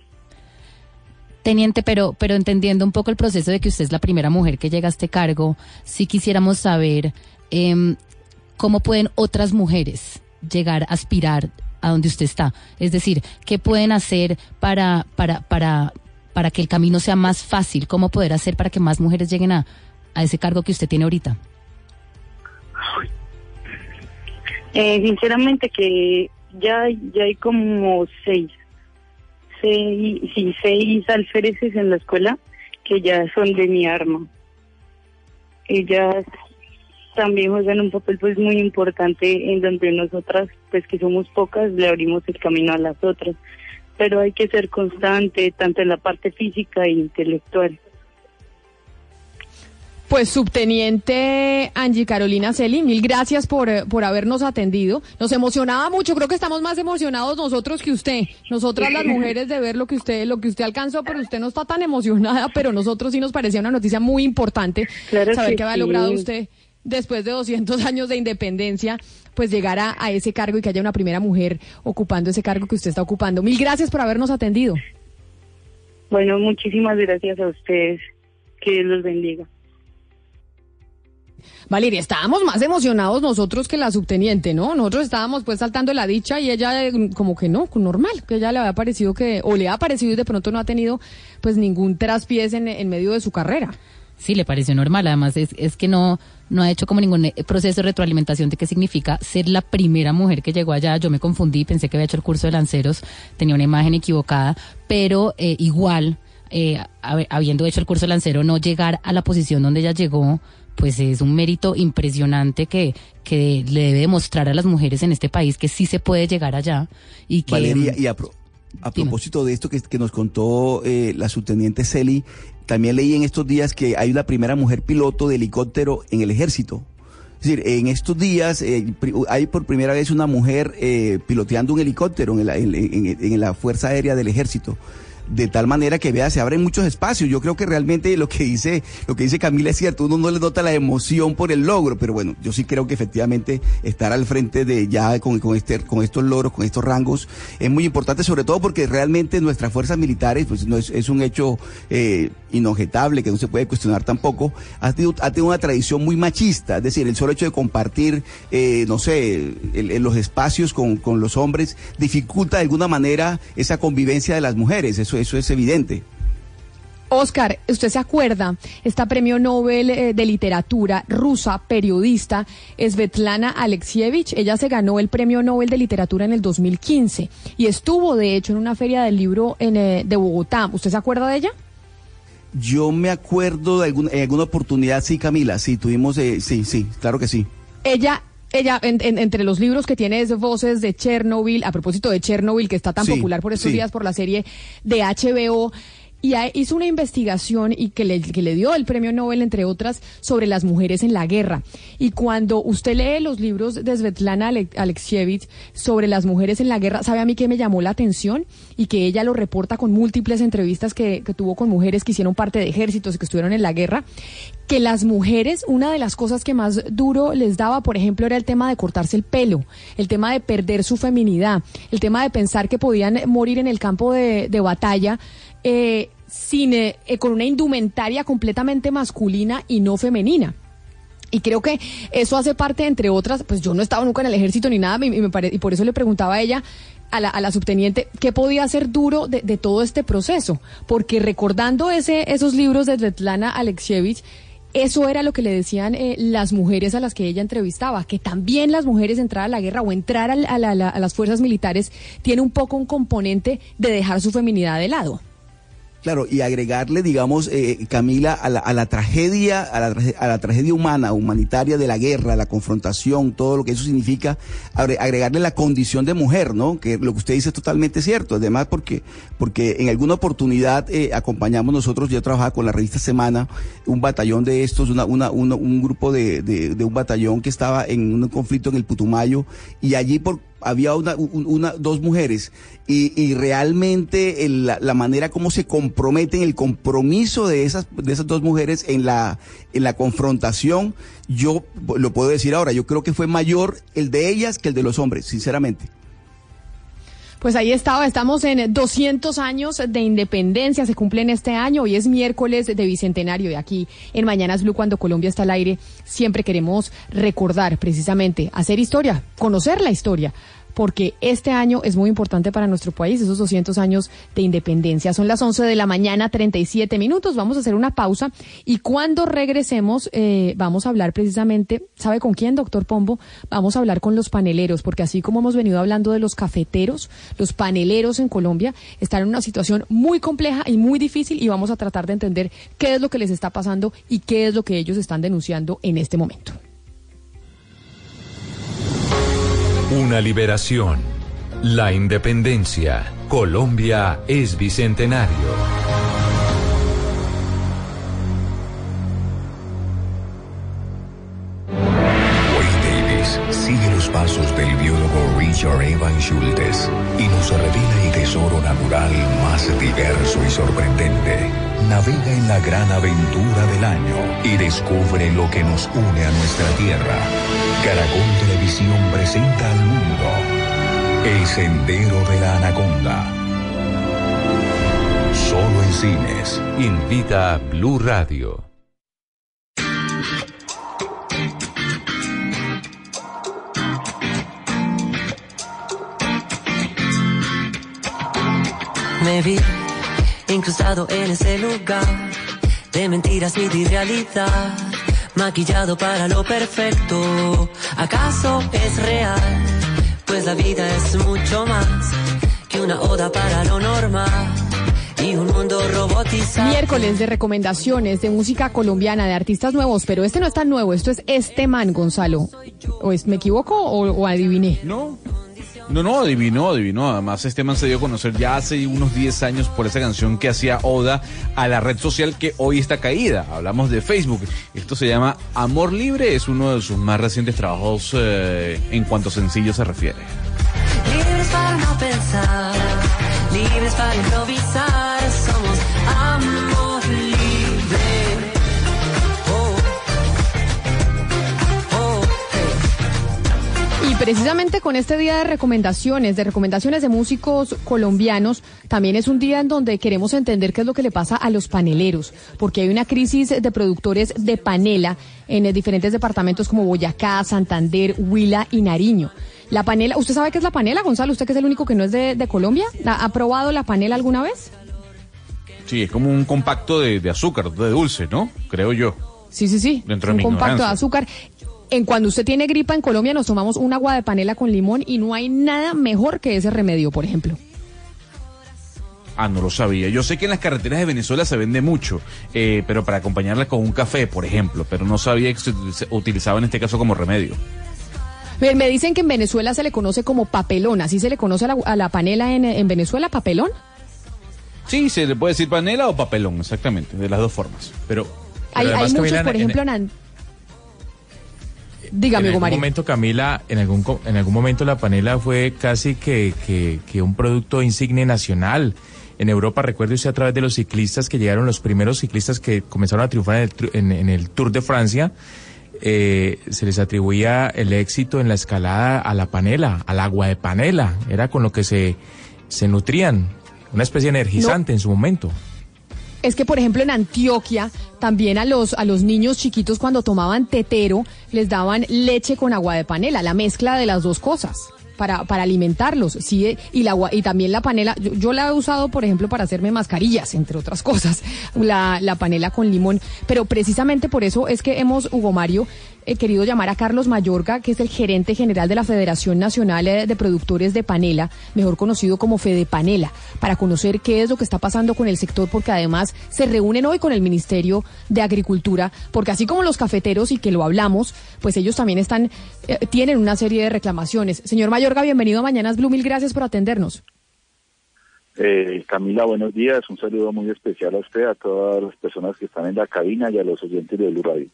Teniente, pero, pero entendiendo un poco el proceso de que usted es la primera mujer que llega a este cargo, sí quisiéramos saber em, cómo pueden otras mujeres llegar a aspirar a donde usted está. Es decir, qué pueden hacer para, para, para, para que el camino sea más fácil, cómo poder hacer para que más mujeres lleguen a, a ese cargo que usted tiene ahorita. Eh, sinceramente que ya, ya hay como seis, seis, sí, seis alféreces en la escuela que ya son de mi arma. Ellas también juegan un papel pues muy importante en donde nosotras, pues que somos pocas, le abrimos el camino a las otras. Pero hay que ser constante tanto en la parte física e intelectual. Pues subteniente Angie Carolina Celi, mil gracias por, por habernos atendido. Nos emocionaba mucho, creo que estamos más emocionados nosotros que usted. Nosotras las mujeres de ver lo que usted, lo que usted alcanzó, pero usted no está tan emocionada, pero nosotros sí nos parecía una noticia muy importante Claro saber que que había sí. logrado usted después de 200 <laughs> años de independencia, pues llegar a, a ese cargo y que haya una primera mujer ocupando ese cargo que usted está ocupando. Mil gracias por habernos atendido. Bueno, muchísimas gracias a ustedes. Que Dios los bendiga. Valeria, estábamos más emocionados nosotros que la subteniente, ¿no? Nosotros estábamos pues saltando la dicha y ella eh, como que no, normal, que ella le había parecido que, o le ha parecido y de pronto no ha tenido pues ningún traspiés en, en medio de su carrera. Sí, le pareció normal. Además, es, es que no, no ha hecho como ningún eh, proceso de retroalimentación de qué significa ser la primera mujer que llegó allá. Yo me confundí, pensé que había hecho el curso de lanceros, tenía una imagen equivocada, pero eh, igual, eh, hab- habiendo hecho el curso de lancero, no llegar a la posición donde ella llegó, pues es un mérito impresionante que, que le debe demostrar a las mujeres en este país que sí se puede llegar allá y que Valeria, y a, pro- a propósito de esto que, que nos contó eh, la subteniente Celi, también leí en estos días que hay la primera mujer piloto de helicóptero en el ejército. Es decir, en estos días eh, hay por primera vez una mujer eh, piloteando un helicóptero en la, en- en- en la Fuerza Aérea del Ejército. De tal manera que vea, se abren muchos espacios. Yo creo que realmente lo que dice, lo que dice Camila es cierto. Uno no le nota la emoción por el logro, pero bueno, yo sí creo que efectivamente estar al frente de ya con, con este, con estos logros, con estos rangos, es muy importante, sobre todo porque realmente nuestras fuerzas militares, pues no es, un hecho eh, inobjetable que no se puede cuestionar tampoco, ha tenido, ha tenido una tradición muy machista, es decir, el solo hecho de compartir, eh, no sé, el- los espacios con, con los hombres dificulta de alguna manera esa convivencia de las mujeres, eso, eso es evidente. Oscar, ¿usted se acuerda? Esta premio Nobel eh, de literatura rusa, periodista, Svetlana Alexievich, ella se ganó el premio Nobel de literatura en el 2015 y estuvo, de hecho, en una feria del libro en, eh, de Bogotá. ¿Usted se acuerda de ella? Yo me acuerdo de alguna, en alguna oportunidad, sí, Camila, sí, tuvimos, eh, sí, sí, claro que sí. Ella, ella, en- en- entre los libros que tiene es Voces de Chernobyl, a propósito de Chernobyl, que está tan Sí, popular por estos sí. días por la serie de HBO. Y hizo una investigación y que le, que le dio el premio Nobel, entre otras, sobre las mujeres en la guerra. Y cuando usted lee los libros de Svetlana Ale- Alexievich sobre las mujeres en la guerra, ¿sabe a mí qué me llamó la atención? Y que ella lo reporta con múltiples entrevistas que, que tuvo con mujeres que hicieron parte de ejércitos que estuvieron en la guerra, que las mujeres, una de las cosas que más duro les daba, por ejemplo, era el tema de cortarse el pelo, el tema de perder su feminidad, el tema de pensar que podían morir en el campo de, de batalla eh, sin, eh, con una indumentaria completamente masculina y no femenina. Y creo que eso hace parte, entre otras, pues yo no estaba nunca en el ejército ni nada, y, me pare- y por eso le preguntaba a ella, a la, a la subteniente, qué podía ser duro de, todo este proceso. Porque recordando ese, esos libros de Svetlana Alexievich, eso era lo que le decían eh, las mujeres a las que ella entrevistaba, que también las mujeres entrar a la guerra o entrar a, la- la- a las fuerzas militares tiene un poco un componente de dejar su feminidad de lado. Claro, y agregarle, digamos, eh, Camila, a la, a la tragedia, a la, a la tragedia humana, humanitaria de la guerra, la confrontación, todo lo que eso significa, agre- agregarle la condición de mujer, ¿no? Que lo que usted dice es totalmente cierto. Además, porque, porque en alguna oportunidad eh, acompañamos nosotros, yo trabajaba con la revista Semana, un batallón de estos, una, una, una- un grupo de, de, de un batallón que estaba en un conflicto en el Putumayo, y allí por había una, un- una, dos mujeres y, y realmente el- la, la manera como se comprometen, el compromiso de esas, de esas dos mujeres en la, en la confrontación, yo lo puedo decir ahora, yo creo que fue mayor el de ellas que el de los hombres, sinceramente. Pues ahí estaba, estamos en 200 años de independencia, se cumplen este año, hoy es miércoles de Bicentenario y aquí en Mañanas Blue cuando Colombia está al aire siempre queremos recordar precisamente, hacer historia, conocer la historia, porque este año es muy importante para nuestro país, esos 200 años de independencia. Son las 11 de la mañana, 37 minutos, vamos a hacer una pausa y cuando regresemos eh, vamos a hablar precisamente, ¿sabe con quién, doctor Pombo? Vamos a hablar con los paneleros, porque así como hemos venido hablando de los cafeteros, los paneleros en Colombia están en una situación muy compleja y muy difícil y vamos a tratar de entender qué es lo que les está pasando y qué es lo que ellos están denunciando en este momento. Una liberación. La independencia. Colombia es bicentenario. Wayne Davis sigue los pasos del biólogo Richard Evan Schultes y nos revela el tesoro natural más diverso y sorprendente. Navega en la gran aventura del año y descubre lo que nos une a nuestra tierra. Caracol Televisión presenta al mundo El Sendero de la Anaconda. Solo en cines. Invita a Blue Radio. Me vi incrustado en ese lugar de mentiras, y realidad, maquillado para lo perfecto. ¿Acaso es real? Pues la vida es mucho más que una oda para lo normal y un mundo robotizado. Miércoles de recomendaciones de música colombiana, de artistas nuevos, pero este no es tan nuevo, esto es este man, Gonzalo. ¿O es, me equivoco o, o adiviné? No. No, no, adivinó, adivinó. Además, este man se dio a conocer ya hace unos 10 años por esa canción que hacía Oda a la red social que hoy está caída. Hablamos de Facebook. Esto se llama Amor Libre, es uno de sus más recientes trabajos eh, en cuanto a sencillo se refiere. Libres para no pensar, libres para improvisar, precisamente con este día de recomendaciones, de recomendaciones de músicos colombianos, también es un día en donde queremos entender qué es lo que le pasa a los paneleros, porque hay una crisis de productores de panela en diferentes departamentos como Boyacá, Santander, Huila y Nariño. La panela, ¿usted sabe qué es la panela, Gonzalo? ¿Usted que es el único que no es de, de Colombia? ¿Ha probado la panela alguna vez? Sí, es como un compacto de, de azúcar, de dulce, ¿no? Creo yo. Sí, sí, sí. Dentro de un mi compacto de azúcar. En cuando usted tiene gripa en Colombia nos tomamos un agua de panela con limón y no hay nada mejor que ese remedio, por ejemplo. Ah, no lo sabía. Yo sé que en las carreteras de Venezuela se vende mucho, eh, pero para acompañarla con un café, por ejemplo, pero no sabía que se utilizaba en este caso como remedio. Me dicen que en Venezuela se le conoce como papelón, así se le conoce a la, a la panela en, en Venezuela, papelón. Sí, se le puede decir panela o papelón, exactamente, de las dos formas. Pero, pero Hay, hay muchos, Camila, por en- ejemplo, en... Dígame, en algún Mario. momento, Camila, en algún, en algún momento la panela fue casi que, que, que un producto insigne nacional. En Europa, recuerde usted a través de los ciclistas que llegaron, los primeros ciclistas que comenzaron a triunfar en el, en- en el Tour de Francia, eh, se les atribuía el éxito en la escalada a la panela, al agua de panela. Era con lo que se, se nutrían, una especie de energizante en su momento. Es que, por ejemplo, en Antioquia, también a los, a los niños chiquitos cuando tomaban tetero, les daban leche con agua de panela, la mezcla de las dos cosas. Para, para alimentarlos, sí, y la y también la panela, yo, yo la he usado, por ejemplo, para hacerme mascarillas, entre otras cosas, <laughs> la, la panela con limón, pero precisamente por eso es que hemos, Hugo Mario, eh, querido llamar a Carlos Mayorga, que es el gerente general de la Federación Nacional eh, de Productores de Panela, mejor conocido como Fede Panela, para conocer qué es lo que está pasando con el sector, porque además se reúnen hoy con el Ministerio de Agricultura, porque así como los cafeteros y que lo hablamos, pues ellos también están, eh, tienen una serie de reclamaciones. Señor Mayorga, bienvenido a Mañanas Blue, mil gracias por atendernos. Eh, Camila, buenos días. Un saludo muy especial a usted, a todas las personas que están en la cabina y a los oyentes de Blue Radio.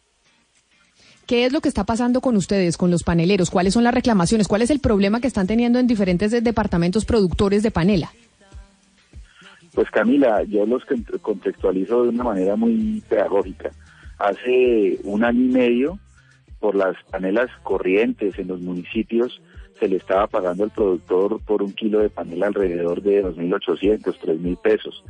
¿Qué es lo que está pasando con ustedes, con los paneleros? ¿Cuáles son las reclamaciones? ¿Cuál es el problema que están teniendo en diferentes departamentos productores de panela? Pues Camila, yo los con- contextualizo de una manera muy pedagógica. Hace un año y medio, por las panelas corrientes en los municipios, se le estaba pagando al productor por un kilo de panela alrededor de 2.800, 3.000 pesos.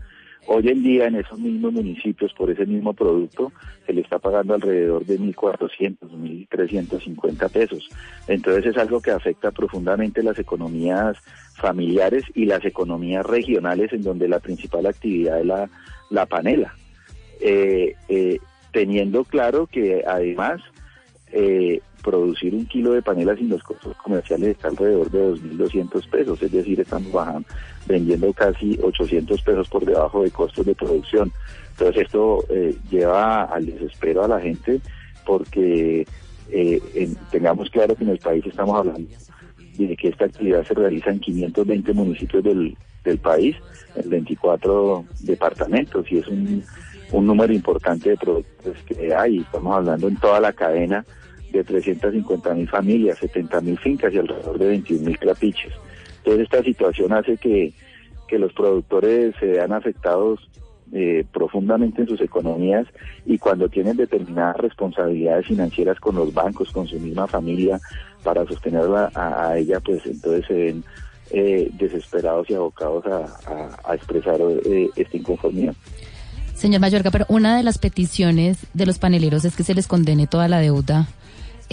Hoy en día en esos mismos municipios, por ese mismo producto, se le está pagando alrededor de 1.400, 1.350 pesos. Entonces es algo que afecta profundamente las economías familiares y las economías regionales en donde la principal actividad es la, la panela. Eh, eh, teniendo claro que además eh, producir un kilo de panela sin los costos comerciales está alrededor de 2.200 pesos, es decir, estamos bajando, vendiendo casi 800 pesos por debajo de costos de producción. Entonces esto eh, lleva al desespero a la gente porque eh, en- tengamos claro que en el país estamos hablando de que esta actividad se realiza en 520 municipios del, del país, en 24 departamentos y es un, un número importante de productores que hay. Estamos hablando en toda la cadena de 350 mil familias, 70 mil fincas y alrededor de 21 mil trapiches. Entonces esta situación hace que, que los productores se vean afectados eh, profundamente en sus economías y cuando tienen determinadas responsabilidades financieras con los bancos, con su misma familia, para sostenerla a, ella, pues entonces se ven eh, desesperados y abocados a, a- a expresar eh, esta inconformidad. Señor Mayorga, pero una de las peticiones de los paneleros es que se les condene toda la deuda,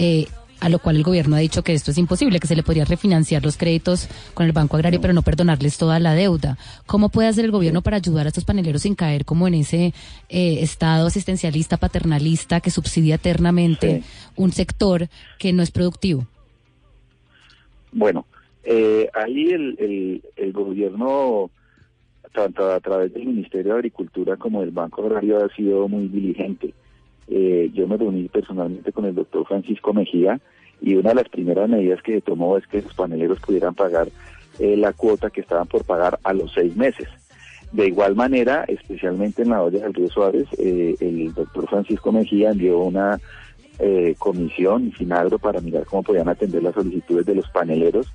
eh, a lo cual el gobierno ha dicho que esto es imposible, que se le podría refinanciar los créditos con el Banco Agrario, pero no perdonarles toda la deuda. ¿Cómo puede hacer el gobierno para ayudar a estos paneleros sin caer como en ese eh, estado asistencialista, paternalista, que subsidia eternamente un sector que no es productivo? Bueno, eh, ahí el, el, el gobierno, tanto a través del Ministerio de Agricultura como del Banco Agrario, ha sido muy diligente. Eh, yo me reuní personalmente con el doctor Francisco Mejía y una de las primeras medidas que se tomó es que los paneleros pudieran pagar eh, la cuota que estaban por pagar a los seis meses. De igual manera, especialmente en la olla del Río Suárez, eh, el doctor Francisco Mejía envió una eh, comisión Finagro para mirar cómo podían atender las solicitudes de los paneleros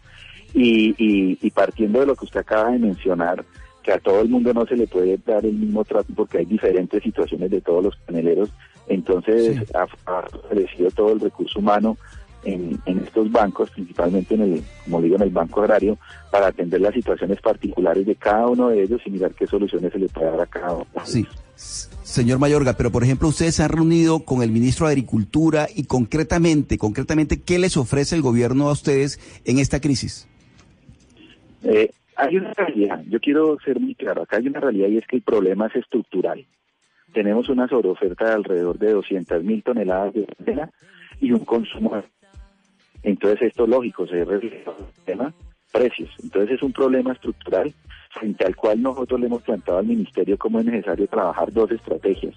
y, y- y partiendo de lo que usted acaba de mencionar, que a todo el mundo no se le puede dar el mismo trato porque hay diferentes situaciones de todos los paneleros, entonces ha, ha ofrecido todo el recurso humano en, en estos bancos, principalmente en el, como digo, en el Banco Agrario, para atender las situaciones particulares de cada uno de ellos y mirar qué soluciones se le puede dar a cada uno. Sí. Señor Mayorga, pero por ejemplo, ustedes se han reunido con el ministro de Agricultura y concretamente, concretamente, ¿qué les ofrece el gobierno a ustedes en esta crisis? Eh, hay una realidad, yo quiero ser muy claro, acá hay una realidad y es que el problema es estructural. Tenemos una sobreoferta de alrededor de 200 mil toneladas de panela y un consumo. Entonces esto lógico, se refleja el tema precios. Entonces es un problema estructural frente al cual nosotros le hemos planteado al ministerio cómo es necesario trabajar dos estrategias.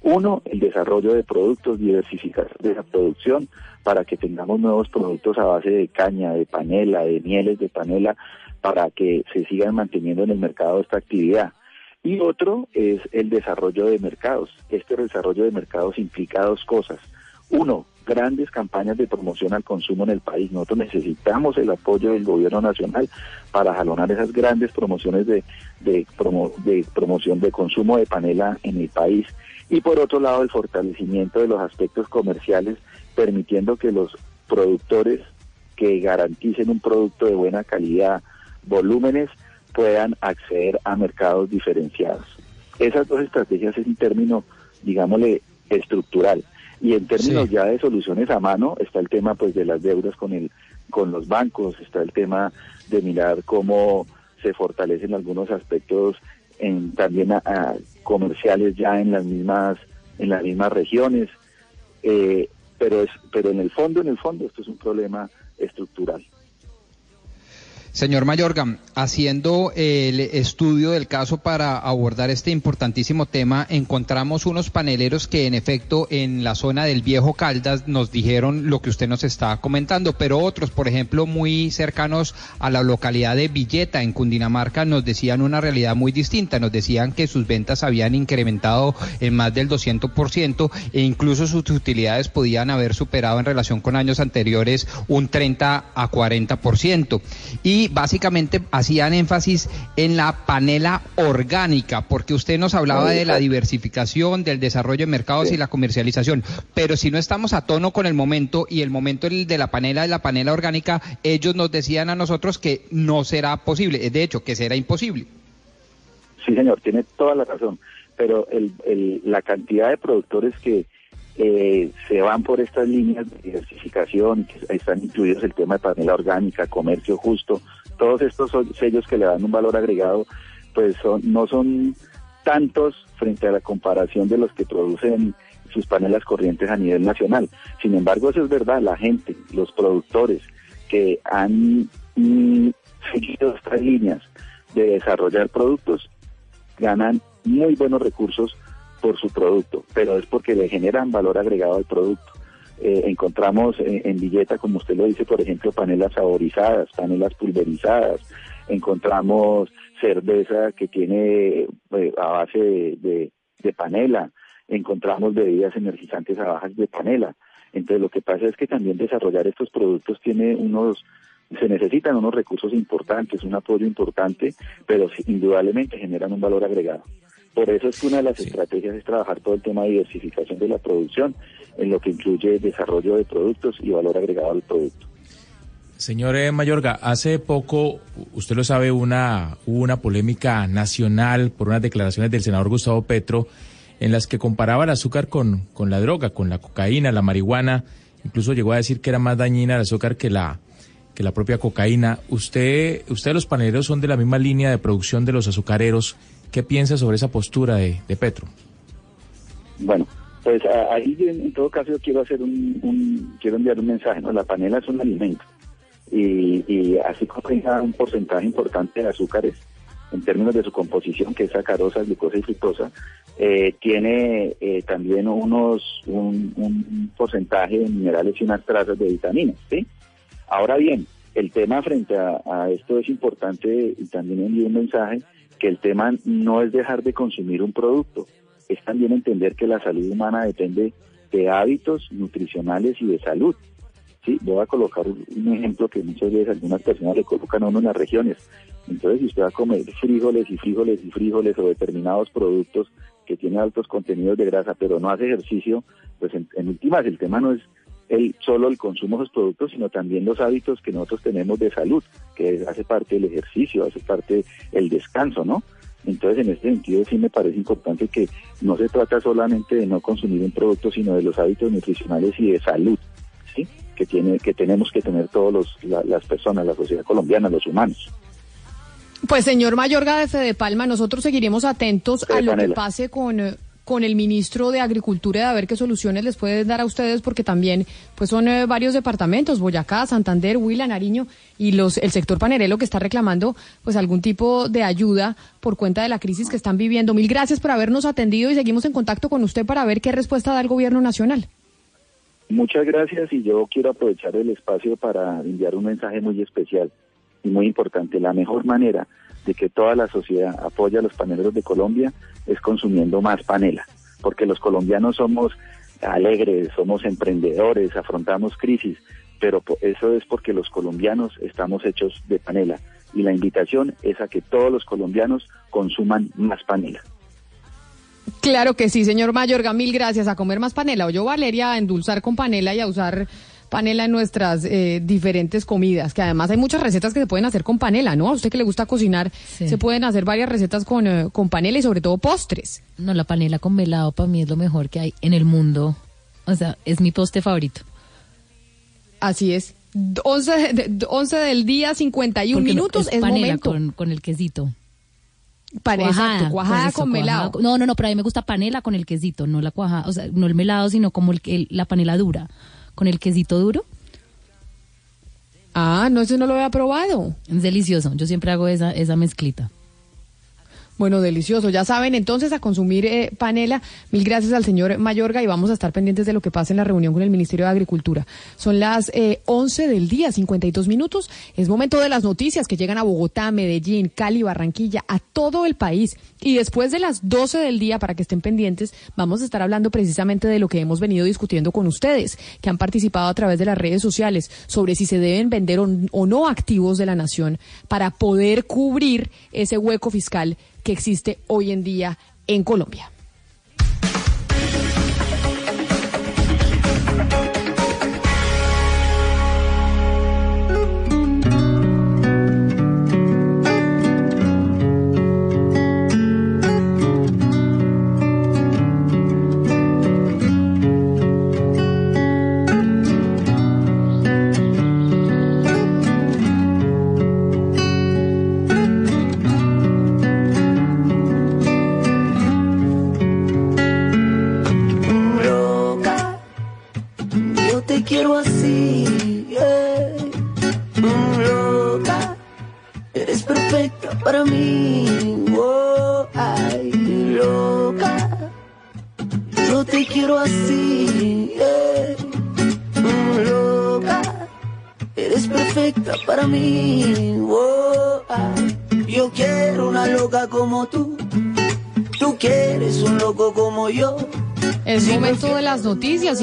Uno, el desarrollo de productos, diversificar de la producción para que tengamos nuevos productos a base de caña, de panela, de mieles de panela, para que se sigan manteniendo en el mercado esta actividad. Y otro es el desarrollo de mercados. Este desarrollo de mercados implica dos cosas. Uno, grandes campañas de promoción al consumo en el país. Nosotros necesitamos el apoyo del gobierno nacional para jalonar esas grandes promociones de, de, promo- de promoción de consumo de panela en el país. Y por otro lado, el fortalecimiento de los aspectos comerciales, permitiendo que los productores que garanticen un producto de buena calidad, volúmenes, puedan acceder a mercados diferenciados. Esas dos estrategias es un término, digámosle, estructural. Y en términos Sí. ya de soluciones a mano está el tema pues de las deudas con el con los bancos, está el tema de mirar cómo se fortalecen algunos aspectos en, también a- a comerciales ya en las mismas en las mismas regiones, eh, pero es pero en el fondo en el fondo esto es un problema estructural. Señor Mayorga, haciendo el estudio del caso para abordar este importantísimo tema, encontramos unos paneleros que en efecto en la zona del viejo Caldas nos dijeron lo que usted nos está comentando, pero otros, por ejemplo, muy cercanos a la localidad de Villeta, en Cundinamarca, nos decían una realidad muy distinta. Nos decían que sus ventas habían incrementado en más del 200% e incluso sus utilidades podían haber superado en relación con años anteriores un 30 a 40%. Y básicamente hacían énfasis en la panela orgánica, porque usted nos hablaba de la diversificación, del desarrollo de mercados y la comercialización. Pero si no estamos a tono con el momento y el momento de la panela de la panela orgánica, ellos nos decían a nosotros que no será posible, de hecho, que será imposible. Sí, señor, tiene toda la razón. Pero el, el- la cantidad de productores que eh, se van por estas líneas de diversificación, que están incluidos el tema de panela orgánica, comercio justo, todos estos sellos que le dan un valor agregado, pues son, no son tantos frente a la comparación de los que producen sus panelas corrientes a nivel nacional. Sin embargo, eso es verdad, la gente, los productores que han seguido estas líneas de desarrollar productos, ganan muy buenos recursos por su producto, pero es porque le generan valor agregado al producto. Eh, encontramos en, en Villeta, como usted lo dice, por ejemplo, panelas saborizadas, panelas pulverizadas, encontramos cerveza que tiene eh, a base de, de- panela, encontramos bebidas energizantes a bajas de panela. Entonces lo que pasa es que también desarrollar estos productos tiene unos, se necesitan unos recursos importantes, un apoyo importante, pero indudablemente generan un valor agregado. Por eso es que una de las estrategias es trabajar todo el tema de diversificación de la producción, en lo que incluye desarrollo de productos y valor agregado al producto. Señor eh, Mayorga, hace poco, usted lo sabe, una, hubo una polémica nacional por unas declaraciones del senador Gustavo Petro en las que comparaba el azúcar con, con la droga, con la cocaína, la marihuana, incluso llegó a decir que era más dañina el azúcar que la, que la propia cocaína. Usted, usted los paneleros son de la misma línea de producción de los azucareros. ¿Qué piensa sobre esa postura de, Petro? Bueno, pues ahí en, todo caso yo quiero hacer un, un- quiero enviar un mensaje, ¿no? La panela es un alimento y, y así como tenga un porcentaje importante de azúcares en términos de su composición, que es sacarosa, glucosa y fructosa, eh, tiene eh, también unos un, un porcentaje de minerales y unas trazas de vitaminas, ¿sí? Ahora bien, el tema frente a, a esto es importante y también envío un mensaje que el tema no es dejar de consumir un producto, es también entender que la salud humana depende de hábitos nutricionales y de salud. Sí, voy a colocar un ejemplo que muchas veces algunas personas le colocan a uno en las regiones. Entonces, si usted va a comer frijoles y frijoles y frijoles o determinados productos que tienen altos contenidos de grasa, pero no hace ejercicio, pues en, en últimas el tema no es el solo el consumo de esos productos, sino también los hábitos que nosotros tenemos de salud, que hace parte del ejercicio, hace parte el descanso, ¿no? Entonces, en este sentido, sí me parece importante que no se trata solamente de no consumir un producto, sino de los hábitos nutricionales y de salud, ¿sí? Que, tiene, que tenemos que tener todos los, la- las personas, la sociedad colombiana, los humanos. Pues señor Mayorga de Fede Palma, nosotros seguiremos atentos a Fede lo que pase con, eh, con el ministro de Agricultura y a ver qué soluciones les puede dar a ustedes, porque también pues son eh, varios departamentos, Boyacá, Santander, Huila, Nariño, y los el sector panelero que está reclamando pues algún tipo de ayuda por cuenta de la crisis que están viviendo. Mil gracias por habernos atendido y seguimos en contacto con usted para ver qué respuesta da el gobierno nacional. Muchas gracias y yo quiero aprovechar el espacio para enviar un mensaje muy especial y muy importante. La mejor manera de que toda la sociedad apoya a los paneleros de Colombia es consumiendo más panela, porque los colombianos somos alegres, somos emprendedores, afrontamos crisis, pero eso es porque los colombianos estamos hechos de panela y la invitación es a que todos los colombianos consuman más panela. Claro que sí, señor Mayorga, mil gracias. A comer más panela. O yo, Valeria, a endulzar con panela y a usar panela en nuestras eh, diferentes comidas, que además hay muchas recetas que se pueden hacer con panela, ¿no? A usted que le gusta cocinar, se pueden hacer varias recetas con, eh, con panela y sobre todo postres. No, la panela con melado para mí es lo mejor que hay en el mundo. O sea, es mi postre favorito. Así es. 11, de- 11 del día, 51 Porque minutos, es, panela momento. con, con el quesito. Exacto, cuajada eso, con melado. No, no, no, pero a mí me gusta panela con el quesito, no la cuajada, o sea, no el melado, sino como el, el- la panela dura, con el quesito duro. Ah, no, eso no lo había probado. Es delicioso, yo siempre hago esa, esa mezclita. Bueno, delicioso. Ya saben, entonces a consumir eh, panela. Mil gracias al señor Mayorga y vamos a estar pendientes de lo que pase en la reunión con el Ministerio de Agricultura. Son las eh, 11 del día, 52 minutos. Es momento de las noticias que llegan a Bogotá, Medellín, Cali, Barranquilla, a todo el país. Y después de las 12 del día, para que estén pendientes, vamos a estar hablando precisamente de lo que hemos venido discutiendo con ustedes, que han participado a través de las redes sociales, sobre si se deben vender o, o no activos de la nación para poder cubrir ese hueco fiscal que existe hoy en día en Colombia.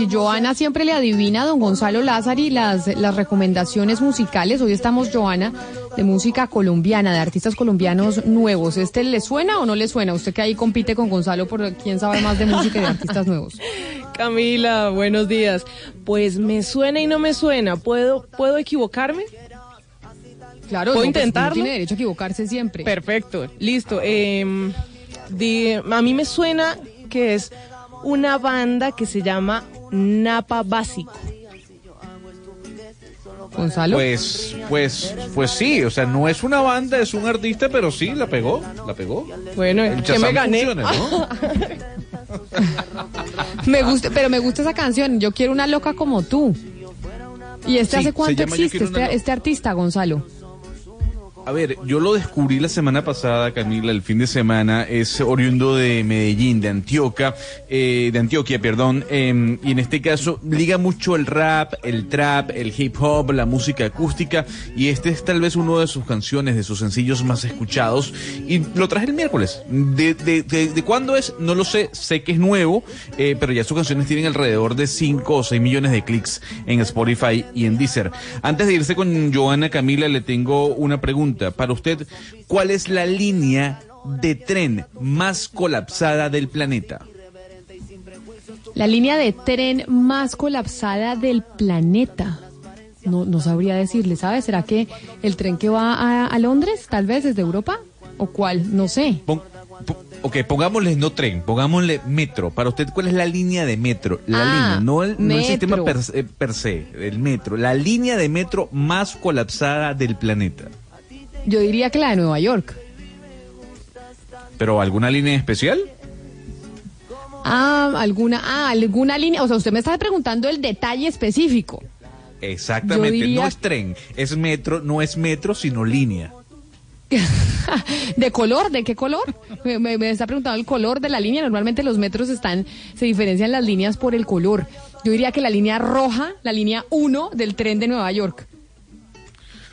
Joana siempre le adivina a don Gonzalo Lázari las, las recomendaciones musicales. Hoy estamos, Joana, de música colombiana, de artistas colombianos nuevos. ¿Este le suena o no le suena? Usted que ahí compite con Gonzalo por quién sabe más de música y de artistas nuevos. <laughs> Camila, buenos días. Pues me suena y no me suena. ¿Puedo, ¿puedo equivocarme? Claro, ¿Puedo no, pues, intentarlo? tiene derecho a equivocarse siempre. Perfecto, listo. Em, a mí me suena que es una banda que se llama Napa Básico. Gonzalo. Pues, pues, pues sí, o sea, no es una banda, es un artista, pero sí, la pegó, la pegó. Bueno, El ¿qué me gané? funciona, ¿no? <laughs> Me gusta, pero me gusta esa canción. Yo quiero una loca como tú. ¿Y este Sí, hace cuánto existe, este, este artista, Gonzalo? A ver, yo lo descubrí la semana pasada, Camila, el fin de semana. Es oriundo de Medellín, de Antioquia, eh, de Antioquia, perdón. eh, y en este caso liga mucho el rap, el trap, el hip hop, la música acústica. Y este es tal vez uno de sus canciones, de sus sencillos más escuchados. Y lo traje el miércoles. De, de, de, cuándo es? No lo sé. Sé que es nuevo, eh, pero ya sus canciones tienen alrededor de 5 o 6 millones de clics en Spotify y en Deezer. Antes de irse con Joana Camila, le tengo una pregunta. Para usted, ¿cuál es la línea de tren más colapsada del planeta? La línea de tren más colapsada del planeta. No, no sabría decirle, ¿sabes? ¿Será que el tren que va a, a Londres, tal vez desde Europa? ¿O cuál? No sé. Pon- po- ok, pongámosle no tren, pongámosle metro. Para usted, ¿cuál es la línea de metro? La Ah, línea, no el, no el sistema per, se- per se, el metro. La línea de metro más colapsada del planeta. Yo diría que la de Nueva York. ¿Pero alguna línea especial? Ah, alguna, ah, alguna línea. O sea, usted me está preguntando el detalle específico. Exactamente, diría- no es tren, es metro, no es metro, sino línea. <laughs> ¿De color? ¿De qué color? Me, me- me está preguntando el color de la línea. Normalmente los metros están, se diferencian las líneas por el color. Yo diría que la línea roja, la línea 1 del tren de Nueva York.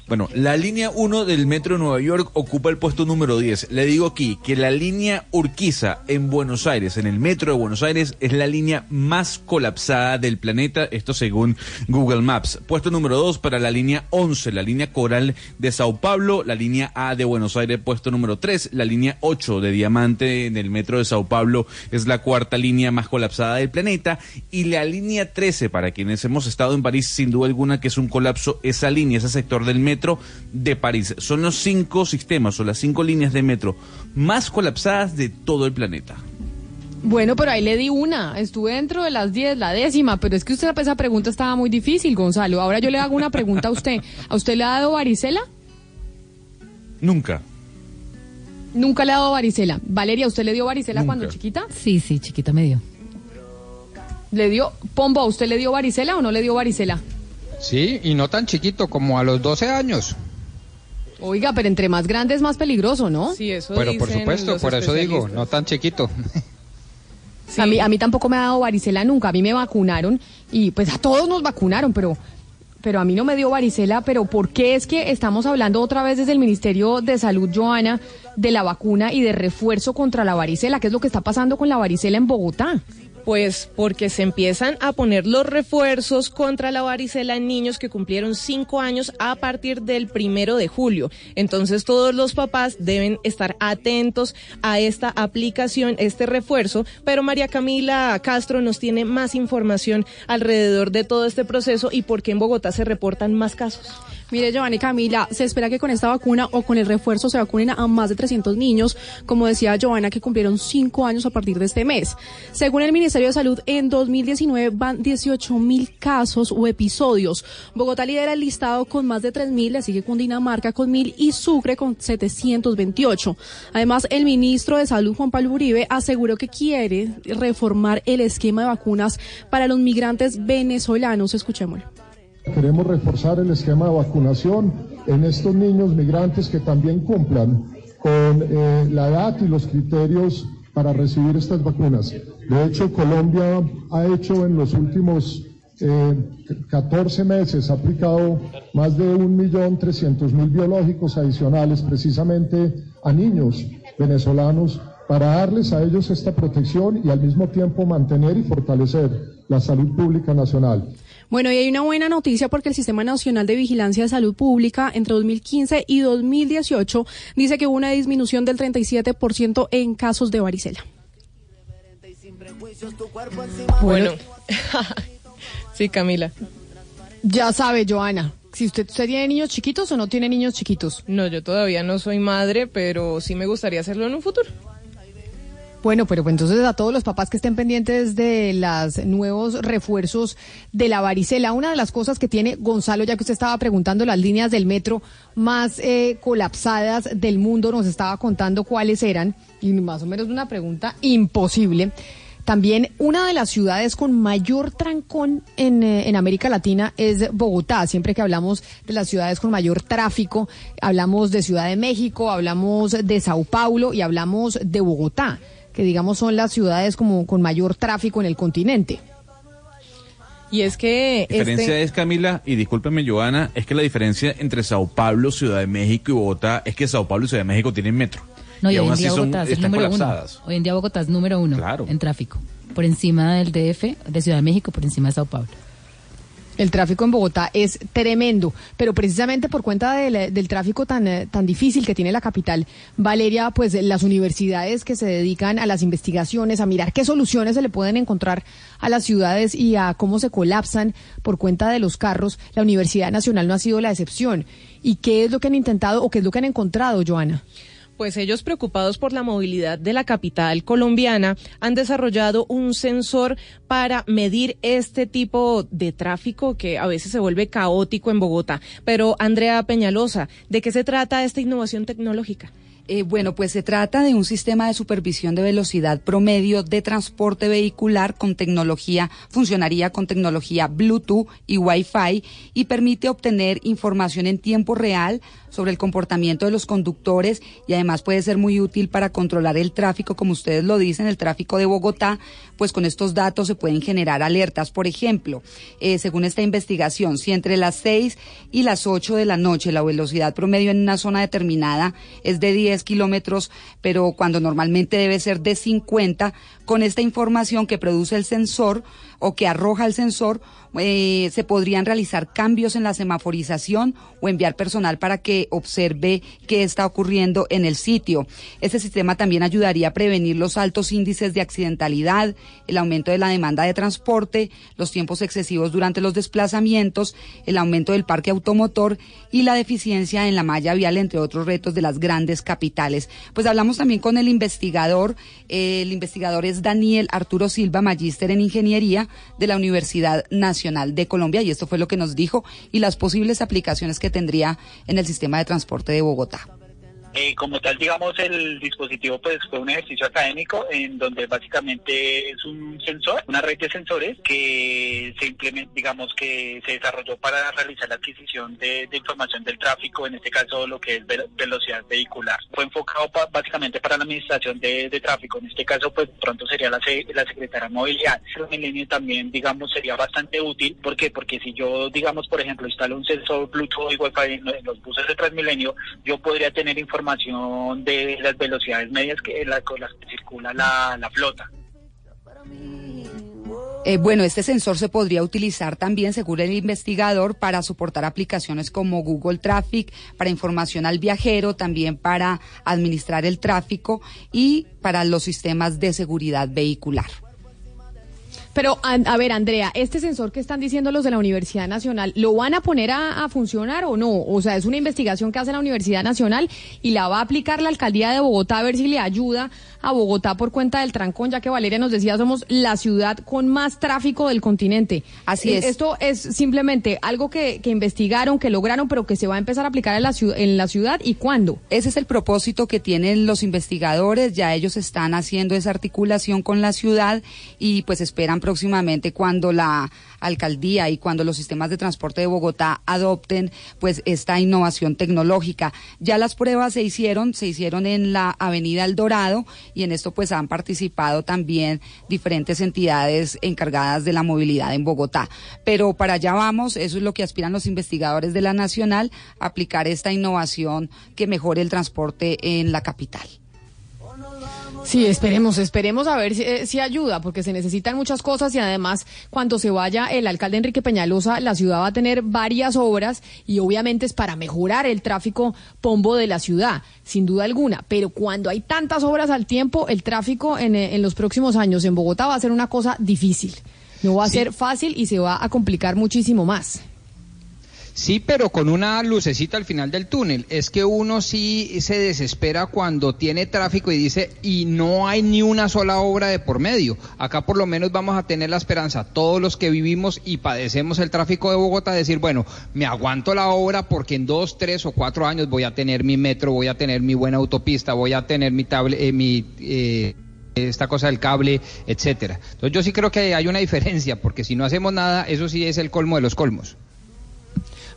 Bueno, la línea 1 del metro de Nueva York ocupa el puesto número 10. Le digo aquí que la línea Urquiza en Buenos Aires, en el metro de Buenos Aires, es la línea más colapsada del planeta, esto según Google Maps. Puesto número 2 para la línea 11, la línea Coral de Sao Paulo, la línea A de Buenos Aires, puesto número 3, la línea 8 de Diamante en el metro de Sao Paulo es la cuarta línea más colapsada del planeta y la línea 13 para quienes hemos estado en París sin duda alguna que es un colapso esa línea, ese sector del metro de París. Son los cinco sistemas o las cinco líneas de metro más colapsadas de todo el planeta. Bueno, pero ahí le di una. Estuve dentro de las 10, la décima, pero es que usted esa pregunta estaba muy difícil, Gonzalo. Ahora yo le hago una pregunta a usted. ¿A usted le ha dado varicela? Nunca. Nunca le ha dado varicela. Valeria, ¿usted le dio varicela Nunca. cuando chiquita? Sí, sí, chiquita me dio. ¿Le dio? Pombo, ¿a usted le dio varicela o no le dio varicela? Sí, y no tan chiquito, como a los 12 años. Oiga, pero entre más grande es más peligroso, ¿no? Sí, eso Pero por supuesto, los por eso digo, no tan chiquito. A, mí, a mí tampoco me ha dado varicela nunca. A mí me vacunaron y pues a todos nos vacunaron, pero, pero a mí no me dio varicela. Pero ¿por qué es que estamos hablando otra vez desde el Ministerio de Salud, Joana, de la vacuna y de refuerzo contra la varicela? ¿Qué es lo que está pasando con la varicela en Bogotá? Pues porque se empiezan a poner los refuerzos contra la varicela en niños que cumplieron cinco años a partir del primero de julio. Entonces todos los papás deben estar atentos a esta aplicación, este refuerzo. Pero María Camila Castro nos tiene más información alrededor de todo este proceso y por qué en Bogotá se reportan más casos. Mire, Giovanni Camila, se espera que con esta vacuna o con el refuerzo se vacunen a más de 300 niños, como decía Giovanna, que cumplieron 5 años a partir de este mes. Según el Ministerio de Salud, en 2019 van 18 mil casos o episodios. Bogotá lidera el listado con más de 3 mil, le sigue Cundinamarca con mil y Sucre con 728. Además, el ministro de Salud, Juan Pablo Uribe, aseguró que quiere reformar el esquema de vacunas para los migrantes venezolanos. Escuchémoslo. Queremos reforzar el esquema de vacunación en estos niños migrantes que también cumplan con eh, la edad y los criterios para recibir estas vacunas. De hecho, Colombia ha hecho en los últimos eh, 14 meses, ha aplicado más de 1.300.000 biológicos adicionales precisamente a niños venezolanos para darles a ellos esta protección y al mismo tiempo mantener y fortalecer la salud pública nacional. Bueno, y hay una buena noticia porque el Sistema Nacional de Vigilancia de Salud Pública entre 2015 y 2018 dice que hubo una disminución del 37% en casos de varicela. Bueno, <laughs> sí, Camila. Ya sabe, Joana, si usted, usted tiene niños chiquitos o no tiene niños chiquitos. No, yo todavía no soy madre, pero sí me gustaría hacerlo en un futuro. Bueno, pero pues entonces a todos los papás que estén pendientes de los nuevos refuerzos de la varicela, una de las cosas que tiene Gonzalo, ya que usted estaba preguntando las líneas del metro más eh, colapsadas del mundo, nos estaba contando cuáles eran, y más o menos una pregunta imposible. También una de las ciudades con mayor trancón en, eh, en América Latina es Bogotá. Siempre que hablamos de las ciudades con mayor tráfico, hablamos de Ciudad de México, hablamos de Sao Paulo y hablamos de Bogotá, que digamos son las ciudades como con mayor tráfico en el continente. Y es que La diferencia este- es, Camila, y discúlpeme, Joana, es que la diferencia entre Sao Paulo, Ciudad de México y Bogotá es que Sao Paulo y Ciudad de México tienen metro. No, y, y hoy aún en así día son, Bogotá es el están número uno. colapsadas. Hoy en día Bogotá es número uno Claro. en tráfico. Por encima del DF, de Ciudad de México, por encima de Sao Paulo. El tráfico en Bogotá es tremendo, pero precisamente por cuenta del, del tráfico tan, eh, tan difícil que tiene la capital, Valeria, pues las universidades que se dedican a las investigaciones, a mirar qué soluciones se le pueden encontrar a las ciudades y a cómo se colapsan por cuenta de los carros, la Universidad Nacional no ha sido la excepción. ¿Y qué es lo que han intentado o qué es lo que han encontrado, Joana? Pues ellos preocupados por la movilidad de la capital colombiana han desarrollado un sensor para medir este tipo de tráfico que a veces se vuelve caótico en Bogotá. Pero Andrea Peñalosa, ¿de qué se trata esta innovación tecnológica? Eh, bueno, pues se trata de un sistema de supervisión de velocidad promedio de transporte vehicular con tecnología, funcionaría con tecnología Bluetooth y Wi-Fi y permite obtener información en tiempo real sobre el comportamiento de los conductores y además puede ser muy útil para controlar el tráfico, como ustedes lo dicen, el tráfico de Bogotá, pues con estos datos se pueden generar alertas. Por ejemplo, eh, según esta investigación, si entre las 6 y las 8 de la noche la velocidad promedio en una zona determinada es de 10 kilómetros, pero cuando normalmente debe ser de 50, con esta información que produce el sensor o que arroja el sensor, eh, se podrían realizar cambios en la semaforización o enviar personal para que observe qué está ocurriendo en el sitio. Este sistema también ayudaría a prevenir los altos índices de accidentalidad, el aumento de la demanda de transporte, los tiempos excesivos durante los desplazamientos, el aumento del parque automotor y la deficiencia en la malla vial, entre otros retos de las grandes capitales. Pues hablamos también con el investigador, el investigador es Daniel Arturo Silva, magíster en ingeniería de la Universidad Nacional de Colombia, y esto fue lo que nos dijo y las posibles aplicaciones que tendría en el sistema de transporte de Bogotá. Eh, como tal, digamos, el dispositivo pues fue un ejercicio académico en donde básicamente es un sensor, una red de sensores que se implementa, digamos, que se desarrolló para realizar la adquisición de, información del tráfico, en este caso lo que es velocidad vehicular. Fue enfocado básicamente para la administración de, tráfico, en este caso pues pronto sería la, la Secretaría de Movilidad. También, digamos, sería bastante útil. ¿Por qué? Porque si yo, digamos, por ejemplo, instalo un sensor Bluetooth y Wi-Fi en los buses de Transmilenio, yo podría tener información información de las velocidades medias que las, con las que circula la, la flota. Eh, bueno, este sensor se podría utilizar también, según el investigador, para soportar aplicaciones como Google Traffic, para información al viajero, también para administrar el tráfico y para los sistemas de seguridad vehicular. Pero, a, ver, Andrea, este sensor que están diciendo los de la Universidad Nacional, ¿lo van a poner a, funcionar o no? O sea, es una investigación que hace la Universidad Nacional y la va a aplicar la alcaldía de Bogotá a ver si le ayuda a Bogotá por cuenta del trancón, ya que Valeria nos decía, somos la ciudad con más tráfico del continente. Así es. Esto es simplemente algo que, investigaron, que lograron, pero que se va a empezar a aplicar en la, en la ciudad y cuándo. Ese es el propósito que tienen los investigadores, ya ellos están haciendo esa articulación con la ciudad y pues esperan próximamente cuando la alcaldía y cuando los sistemas de transporte de Bogotá adopten pues esta innovación tecnológica. Ya las pruebas se hicieron, se hicieron en la Avenida El Dorado y en esto pues han participado también diferentes entidades encargadas de la movilidad en Bogotá. Pero para allá vamos, eso es lo que aspiran los investigadores de la Nacional, aplicar esta innovación que mejore el transporte en la capital. Sí, esperemos, esperemos a ver eh, si, ayuda, porque se necesitan muchas cosas y además cuando se vaya el alcalde Enrique Peñalosa, la ciudad va a tener varias obras y obviamente es para mejorar el tráfico pombo de la ciudad, sin duda alguna. Pero cuando hay tantas obras al tiempo, el tráfico en, en los próximos años en Bogotá va a ser una cosa difícil. No va a ser fácil y se va a complicar muchísimo más. Sí, pero con una lucecita al final del túnel. Es que uno sí se desespera cuando tiene tráfico y dice, y no hay ni una sola obra de por medio. Acá por lo menos vamos a tener la esperanza, todos los que vivimos y padecemos el tráfico de Bogotá, decir, bueno, me aguanto la obra porque en dos, tres o cuatro años voy a tener mi metro, voy a tener mi buena autopista, voy a tener mi tablet, eh. Eh, esta cosa del cable, etcétera. Entonces yo sí creo que hay una diferencia, porque si no hacemos nada, eso sí es el colmo de los colmos.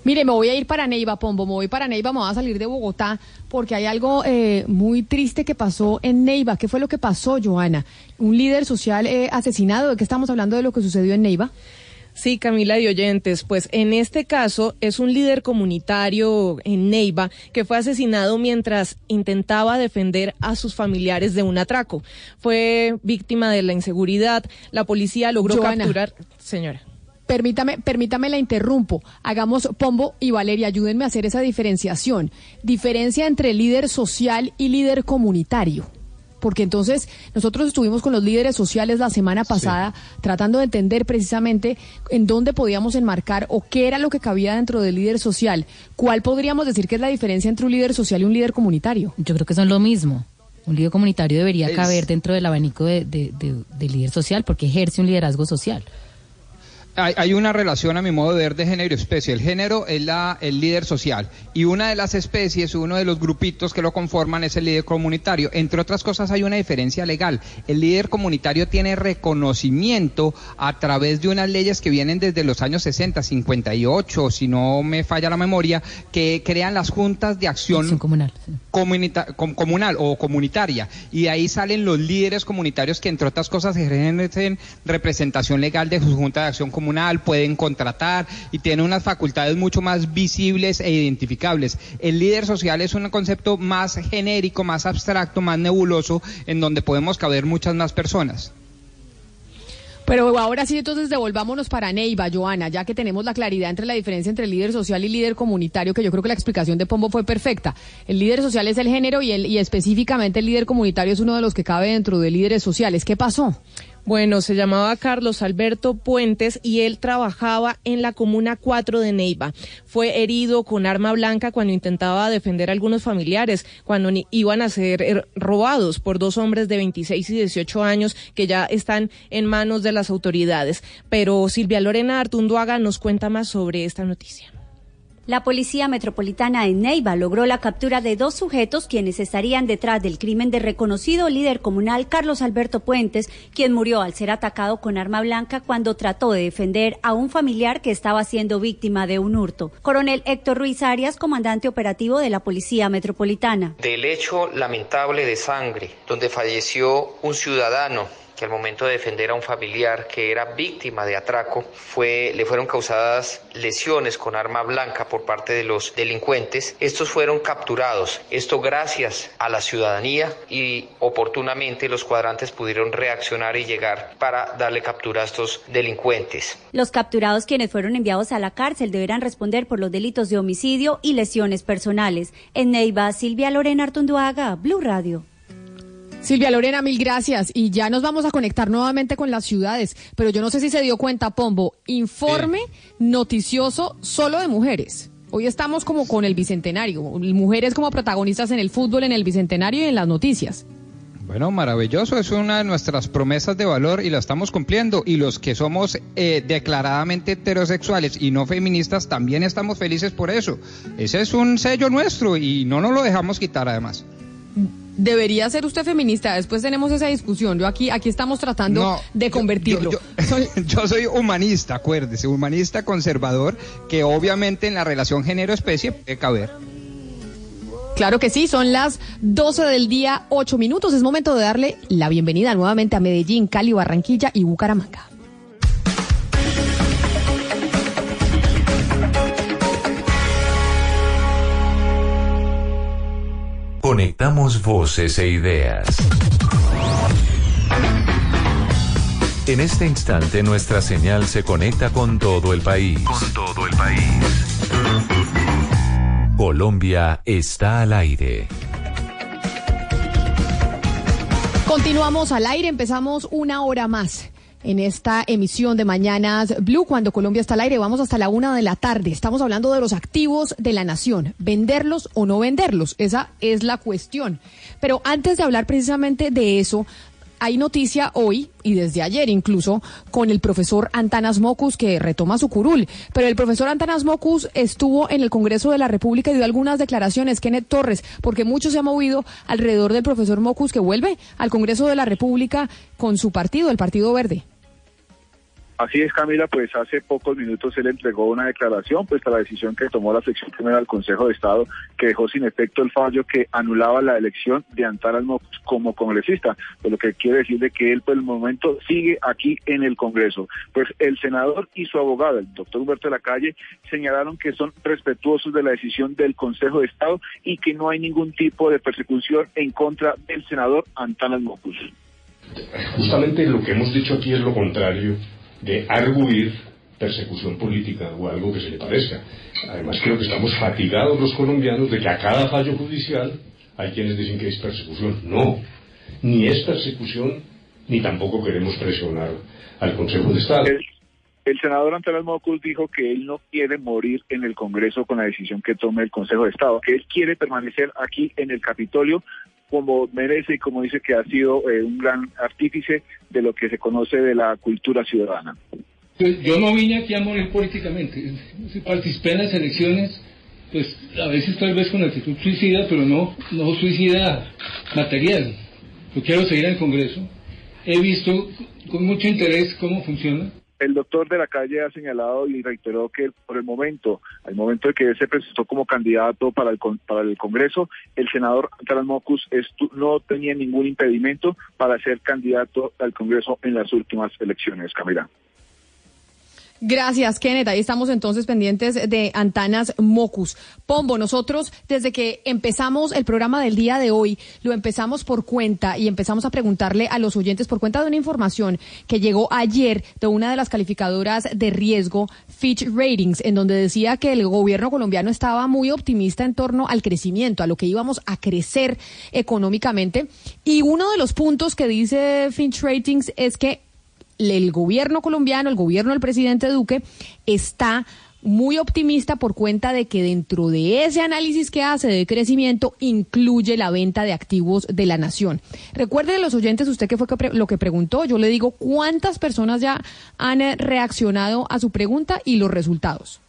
Mire, me voy a ir para Neiva, Pombo, me voy para Neiva, me voy a salir de Bogotá, porque hay algo eh, muy triste que pasó en Neiva. ¿Qué fue lo que pasó, Joana? Un líder social eh, asesinado, ¿de qué estamos hablando de lo que sucedió en Neiva? Sí, Camila y oyentes, pues en este caso es un líder comunitario en Neiva que fue asesinado mientras intentaba defender a sus familiares de un atraco. Fue víctima de la inseguridad. La policía logró capturar. Señora. Permítame, permítame la interrumpo. Hagamos Pombo y Valeria, ayúdenme a hacer esa diferenciación. Diferencia entre líder social y líder comunitario. Porque entonces nosotros estuvimos con los líderes sociales la semana pasada tratando de entender precisamente en dónde podíamos enmarcar o qué era lo que cabía dentro del líder social. ¿Cuál podríamos decir que es la diferencia entre un líder social y un líder comunitario? Yo creo que son lo mismo. Un líder comunitario debería caber dentro del abanico de líder social porque ejerce un liderazgo social. Hay, hay una relación a mi modo de ver de género y especie. El género es la, el líder social y una de las especies, uno de los grupitos que lo conforman es el líder comunitario. Entre otras cosas hay una diferencia legal. El líder comunitario tiene reconocimiento a través de unas leyes que vienen desde los años 60, 58, si no me falla la memoria, que crean las juntas de acción comunal, comunita- com- comunal o comunitaria. Y de ahí salen los líderes comunitarios que, entre otras cosas, ejercen representación legal de su junta de acción comunal, pueden contratar y tienen unas facultades mucho más visibles e identificables. El líder social es un concepto más genérico, más abstracto, más nebuloso, en donde podemos caber muchas más personas. Pero ahora sí, entonces devolvámonos para Neiva, Joana, ya que tenemos la claridad entre la diferencia entre líder social y líder comunitario, que yo creo que la explicación de Pombo fue perfecta. El líder social es el género y, el, y específicamente el líder comunitario es uno de los que cabe dentro de líderes sociales. ¿Qué pasó? Bueno, se llamaba Carlos Alberto Puentes y él trabajaba en la Comuna 4 de Neiva. Fue herido con arma blanca cuando intentaba defender a algunos familiares, cuando iban a ser eh, robados por dos hombres de 26 y 18 años que ya están en manos de las autoridades. Pero Silvia Lorena Artunduaga nos cuenta más sobre esta noticia. La Policía Metropolitana en Neiva logró la captura de dos sujetos quienes estarían detrás del crimen de reconocido líder comunal Carlos Alberto Puentes, quien murió al ser atacado con arma blanca cuando trató de defender a un familiar que estaba siendo víctima de un hurto. Coronel Héctor Ruiz Arias, comandante operativo de la Policía Metropolitana. del hecho lamentable de sangre, donde falleció un ciudadano que al momento de defender a un familiar que era víctima de atraco, fue, le fueron causadas lesiones con arma blanca por parte de los delincuentes. Estos fueron capturados, esto gracias a la ciudadanía y oportunamente los cuadrantes pudieron reaccionar y llegar para darle captura a estos delincuentes. Los capturados quienes fueron enviados a la cárcel deberán responder por los delitos de homicidio y lesiones personales. En Neiva, Silvia Lorena Artunduaga, Blue Radio. Silvia Lorena, mil gracias. Y ya nos vamos a conectar nuevamente con las ciudades. Pero yo no sé si se dio cuenta, Pombo. Informe noticioso solo de mujeres. Hoy estamos como con el bicentenario. Mujeres como protagonistas en el fútbol, en el bicentenario y en las noticias. Bueno, maravilloso, es una de nuestras promesas de valor y la estamos cumpliendo. Y los que somos eh, declaradamente heterosexuales y no feministas también estamos felices por eso. Ese es un sello nuestro y no nos lo dejamos quitar además. Debería ser usted feminista. Después tenemos esa discusión. Yo aquí, aquí estamos tratando No, de convertirlo. Yo, <laughs> yo soy humanista, acuérdese, humanista conservador, que obviamente en la relación género-especie puede caber. Claro que sí, son las 12 del día, 8 minutos. Es momento de darle la bienvenida nuevamente a Medellín, Cali, Barranquilla y Bucaramanga. Conectamos voces e ideas. En este instante nuestra señal se conecta con todo el país. Con todo el país. Colombia está al aire. Continuamos al aire, empezamos una hora más en esta emisión de Mañanas Blue, cuando Colombia está al aire. Vamos hasta la una de la tarde. Estamos hablando de los activos de la nación. ¿Venderlos o no venderlos? Esa es la cuestión. Pero antes de hablar precisamente de eso, hay noticia hoy y desde ayer incluso con el profesor Antanas Mocus que retoma su curul. Pero el profesor Antanas Mocus estuvo en el Congreso de la República y dio algunas declaraciones, Kenneth Torres, porque mucho se ha movido alrededor del profesor Mocus que vuelve al Congreso de la República con su partido, el Partido Verde. Así es, Camila, pues hace pocos minutos él entregó una declaración, pues a la decisión que tomó la sección primera del Consejo de Estado, que dejó sin efecto el fallo que anulaba la elección de Antanas Mocus como congresista, pues lo que quiere decir de que él por el momento sigue aquí en el Congreso. Pues el senador y su abogado, el doctor Humberto de la Calle, señalaron que son respetuosos de la decisión del Consejo de Estado y que no hay ningún tipo de persecución en contra del senador Antanas Mocus. Justamente lo que hemos dicho aquí es lo contrario de arguir persecución política o algo que se le parezca. Además creo que estamos fatigados los colombianos de que a cada fallo judicial hay quienes dicen que es persecución. No, ni es persecución, ni tampoco queremos presionar al Consejo de Estado. El, senador Antanas Mocus dijo que él no quiere morir en el Congreso con la decisión que tome el Consejo de Estado, que él quiere permanecer aquí en el Capitolio como merece y como dice que ha sido eh, un gran artífice de lo que se conoce de la cultura ciudadana. Pues yo no vine aquí a morir políticamente. Si participé en las elecciones, pues a veces tal vez con actitud suicida, pero no, no suicida material. Yo quiero seguir en el Congreso. He visto con mucho interés cómo funciona. El doctor de la calle ha señalado y reiteró que por el momento, al momento de que se presentó como candidato para el, para el Congreso, el senador Taras Mocus no tenía ningún impedimento para ser candidato al Congreso en las últimas elecciones, Camila. Gracias, Kenneth. Ahí estamos entonces pendientes de Antanas Mocus. Pombo, nosotros desde que empezamos el programa del día de hoy, lo empezamos por cuenta y empezamos a preguntarle a los oyentes por cuenta de una información que llegó ayer de una de las calificadoras de riesgo, Fitch Ratings, en donde decía que el gobierno colombiano estaba muy optimista en torno al crecimiento, a lo que íbamos a crecer económicamente. Y uno de los puntos que dice Fitch Ratings es que el gobierno colombiano, el gobierno del presidente Duque, está muy optimista por cuenta de que dentro de ese análisis que hace de crecimiento incluye la venta de activos de la nación. Recuerden los oyentes, usted que fue lo que preguntó, yo le digo cuántas personas ya han eh, reaccionado a su pregunta y los resultados.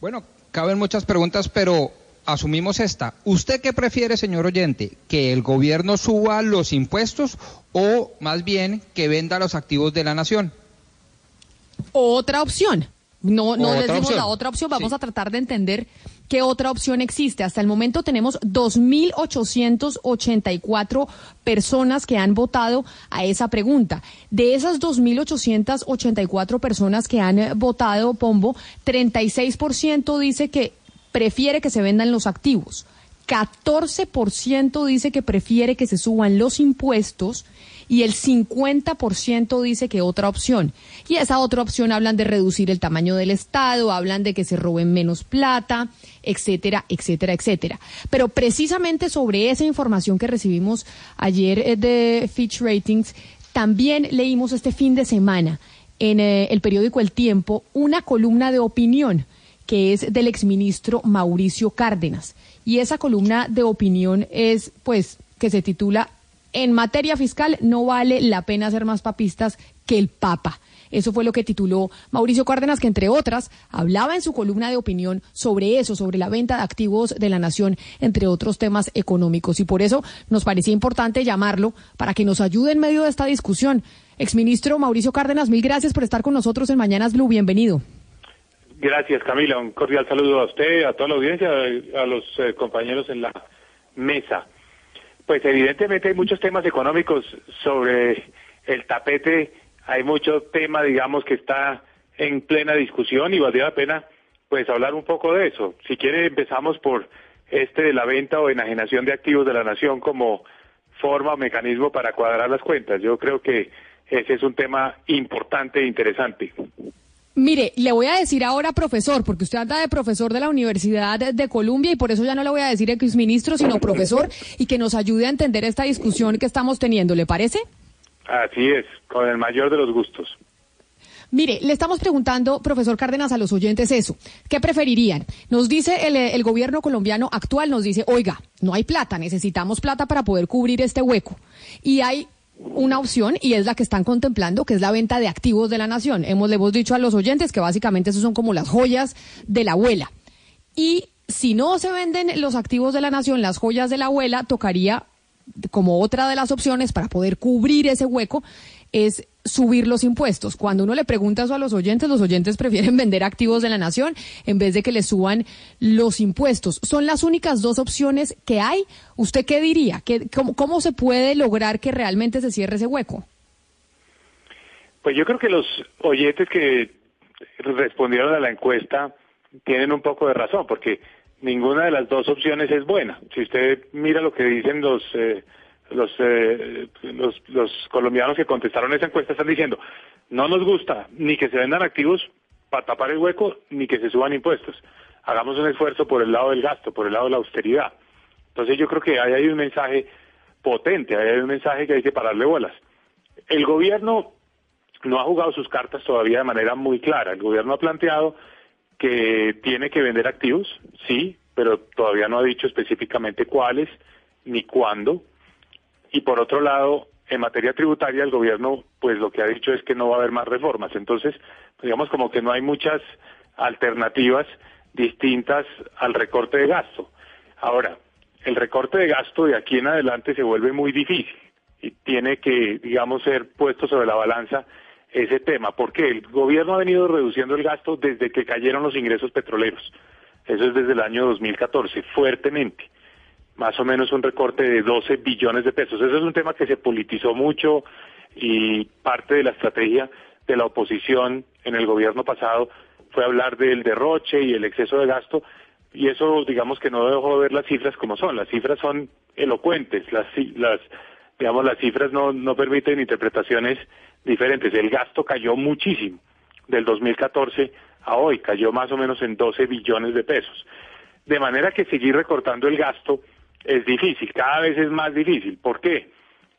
Bueno, caben muchas preguntas, pero asumimos esta. ¿Usted qué prefiere, señor oyente? ¿Que el gobierno suba los impuestos o más bien que venda los activos de la nación? Otra opción. No, no les dimos opción. la otra opción. Vamos a tratar de entender qué otra opción existe. Hasta el momento tenemos 2.884 personas que han votado a esa pregunta. De esas 2.884 personas que han votado, Pombo, 36% dice que prefiere que se vendan los activos. 14% dice que prefiere que se suban los impuestos y el 50% dice que otra opción. Y esa otra opción hablan de reducir el tamaño del Estado, hablan de que se roben menos plata, etcétera, etcétera, etcétera. Pero precisamente sobre esa información que recibimos ayer eh, de Fitch Ratings, también leímos este fin de semana en eh, el periódico El Tiempo una columna de opinión que es del exministro Mauricio Cárdenas. Y esa columna de opinión es, pues, que se titula En materia fiscal no vale la pena ser más papistas que el Papa. Eso fue lo que tituló Mauricio Cárdenas, que entre otras hablaba en su columna de opinión sobre eso, sobre la venta de activos de la nación, entre otros temas económicos. Y por eso nos parecía importante llamarlo para que nos ayude en medio de esta discusión. Exministro Mauricio Cárdenas, mil gracias por estar con nosotros en Mañanas Blue. Bienvenido. Gracias, Camila. Un cordial saludo a usted, a toda la audiencia, a los eh, compañeros en la mesa. Pues evidentemente hay muchos temas económicos sobre el tapete. Hay mucho tema, digamos, que está en plena discusión y valdría la pena, pues, hablar un poco de eso. Si quiere, empezamos por este de la venta o enajenación de activos de la nación como forma o mecanismo para cuadrar las cuentas. Yo creo que ese es un tema importante e interesante. Mire, le voy a decir ahora profesor, porque usted anda de profesor de la Universidad de Columbia y por eso ya no le voy a decir exministro, sino profesor, y que nos ayude a entender esta discusión que estamos teniendo. ¿Le parece? Así es, con el mayor de los gustos. Mire, le estamos preguntando, profesor Cárdenas, a los oyentes eso. ¿Qué preferirían? Nos dice el, el gobierno colombiano actual, nos dice, oiga, no hay plata, necesitamos plata para poder cubrir este hueco. Y hay una opción y es la que están contemplando, que es la venta de activos de la nación. Hemos, le hemos dicho a los oyentes que básicamente esos son como las joyas de la abuela. Y si no se venden los activos de la nación, las joyas de la abuela, tocaría como otra de las opciones para poder cubrir ese hueco es subir los impuestos. Cuando uno le pregunta eso a los oyentes, los oyentes <laughs> prefieren vender activos de la nación en vez de que le suban los impuestos. ¿Son las únicas dos opciones que hay? ¿Usted qué diría? ¿Qué, cómo, ¿Cómo se puede lograr que realmente se cierre ese hueco? Pues yo creo que los oyentes que respondieron a la encuesta tienen un poco de razón, porque ninguna de las dos opciones es buena. Si usted mira lo que dicen los eh, los, eh, los los colombianos que contestaron esa encuesta están diciendo no nos gusta ni que se vendan activos para tapar el hueco ni que se suban impuestos. Hagamos un esfuerzo por el lado del gasto, por el lado de la austeridad. Entonces yo creo que ahí hay un mensaje potente, ahí hay un mensaje que hay que pararle bolas. El gobierno no ha jugado sus cartas todavía de manera muy clara. El gobierno ha planteado que tiene que vender activos, sí, pero todavía no ha dicho específicamente cuáles ni cuándo. Y por otro lado, en materia tributaria, el gobierno, pues lo que ha dicho es que no va a haber más reformas. Entonces, digamos como que no hay muchas alternativas distintas al recorte de gasto. Ahora, el recorte de gasto de aquí en adelante se vuelve muy difícil y tiene que, digamos, ser puesto sobre la balanza ese tema, porque el gobierno ha venido reduciendo el gasto desde que cayeron los ingresos petroleros. Eso es desde el año 2014, fuertemente. Más o menos un recorte de 12 billones de pesos. Eso es un tema que se politizó mucho y parte de la estrategia de la oposición en el gobierno pasado fue hablar del derroche y el exceso de gasto y eso digamos que no dejó ver las cifras como son. Las cifras son elocuentes, las, las digamos las cifras no, no permiten interpretaciones diferentes. El gasto cayó muchísimo del 2014 a hoy, cayó más o menos en 12 billones de pesos. De manera que seguir recortando el gasto es difícil, cada vez es más difícil. ¿Por qué?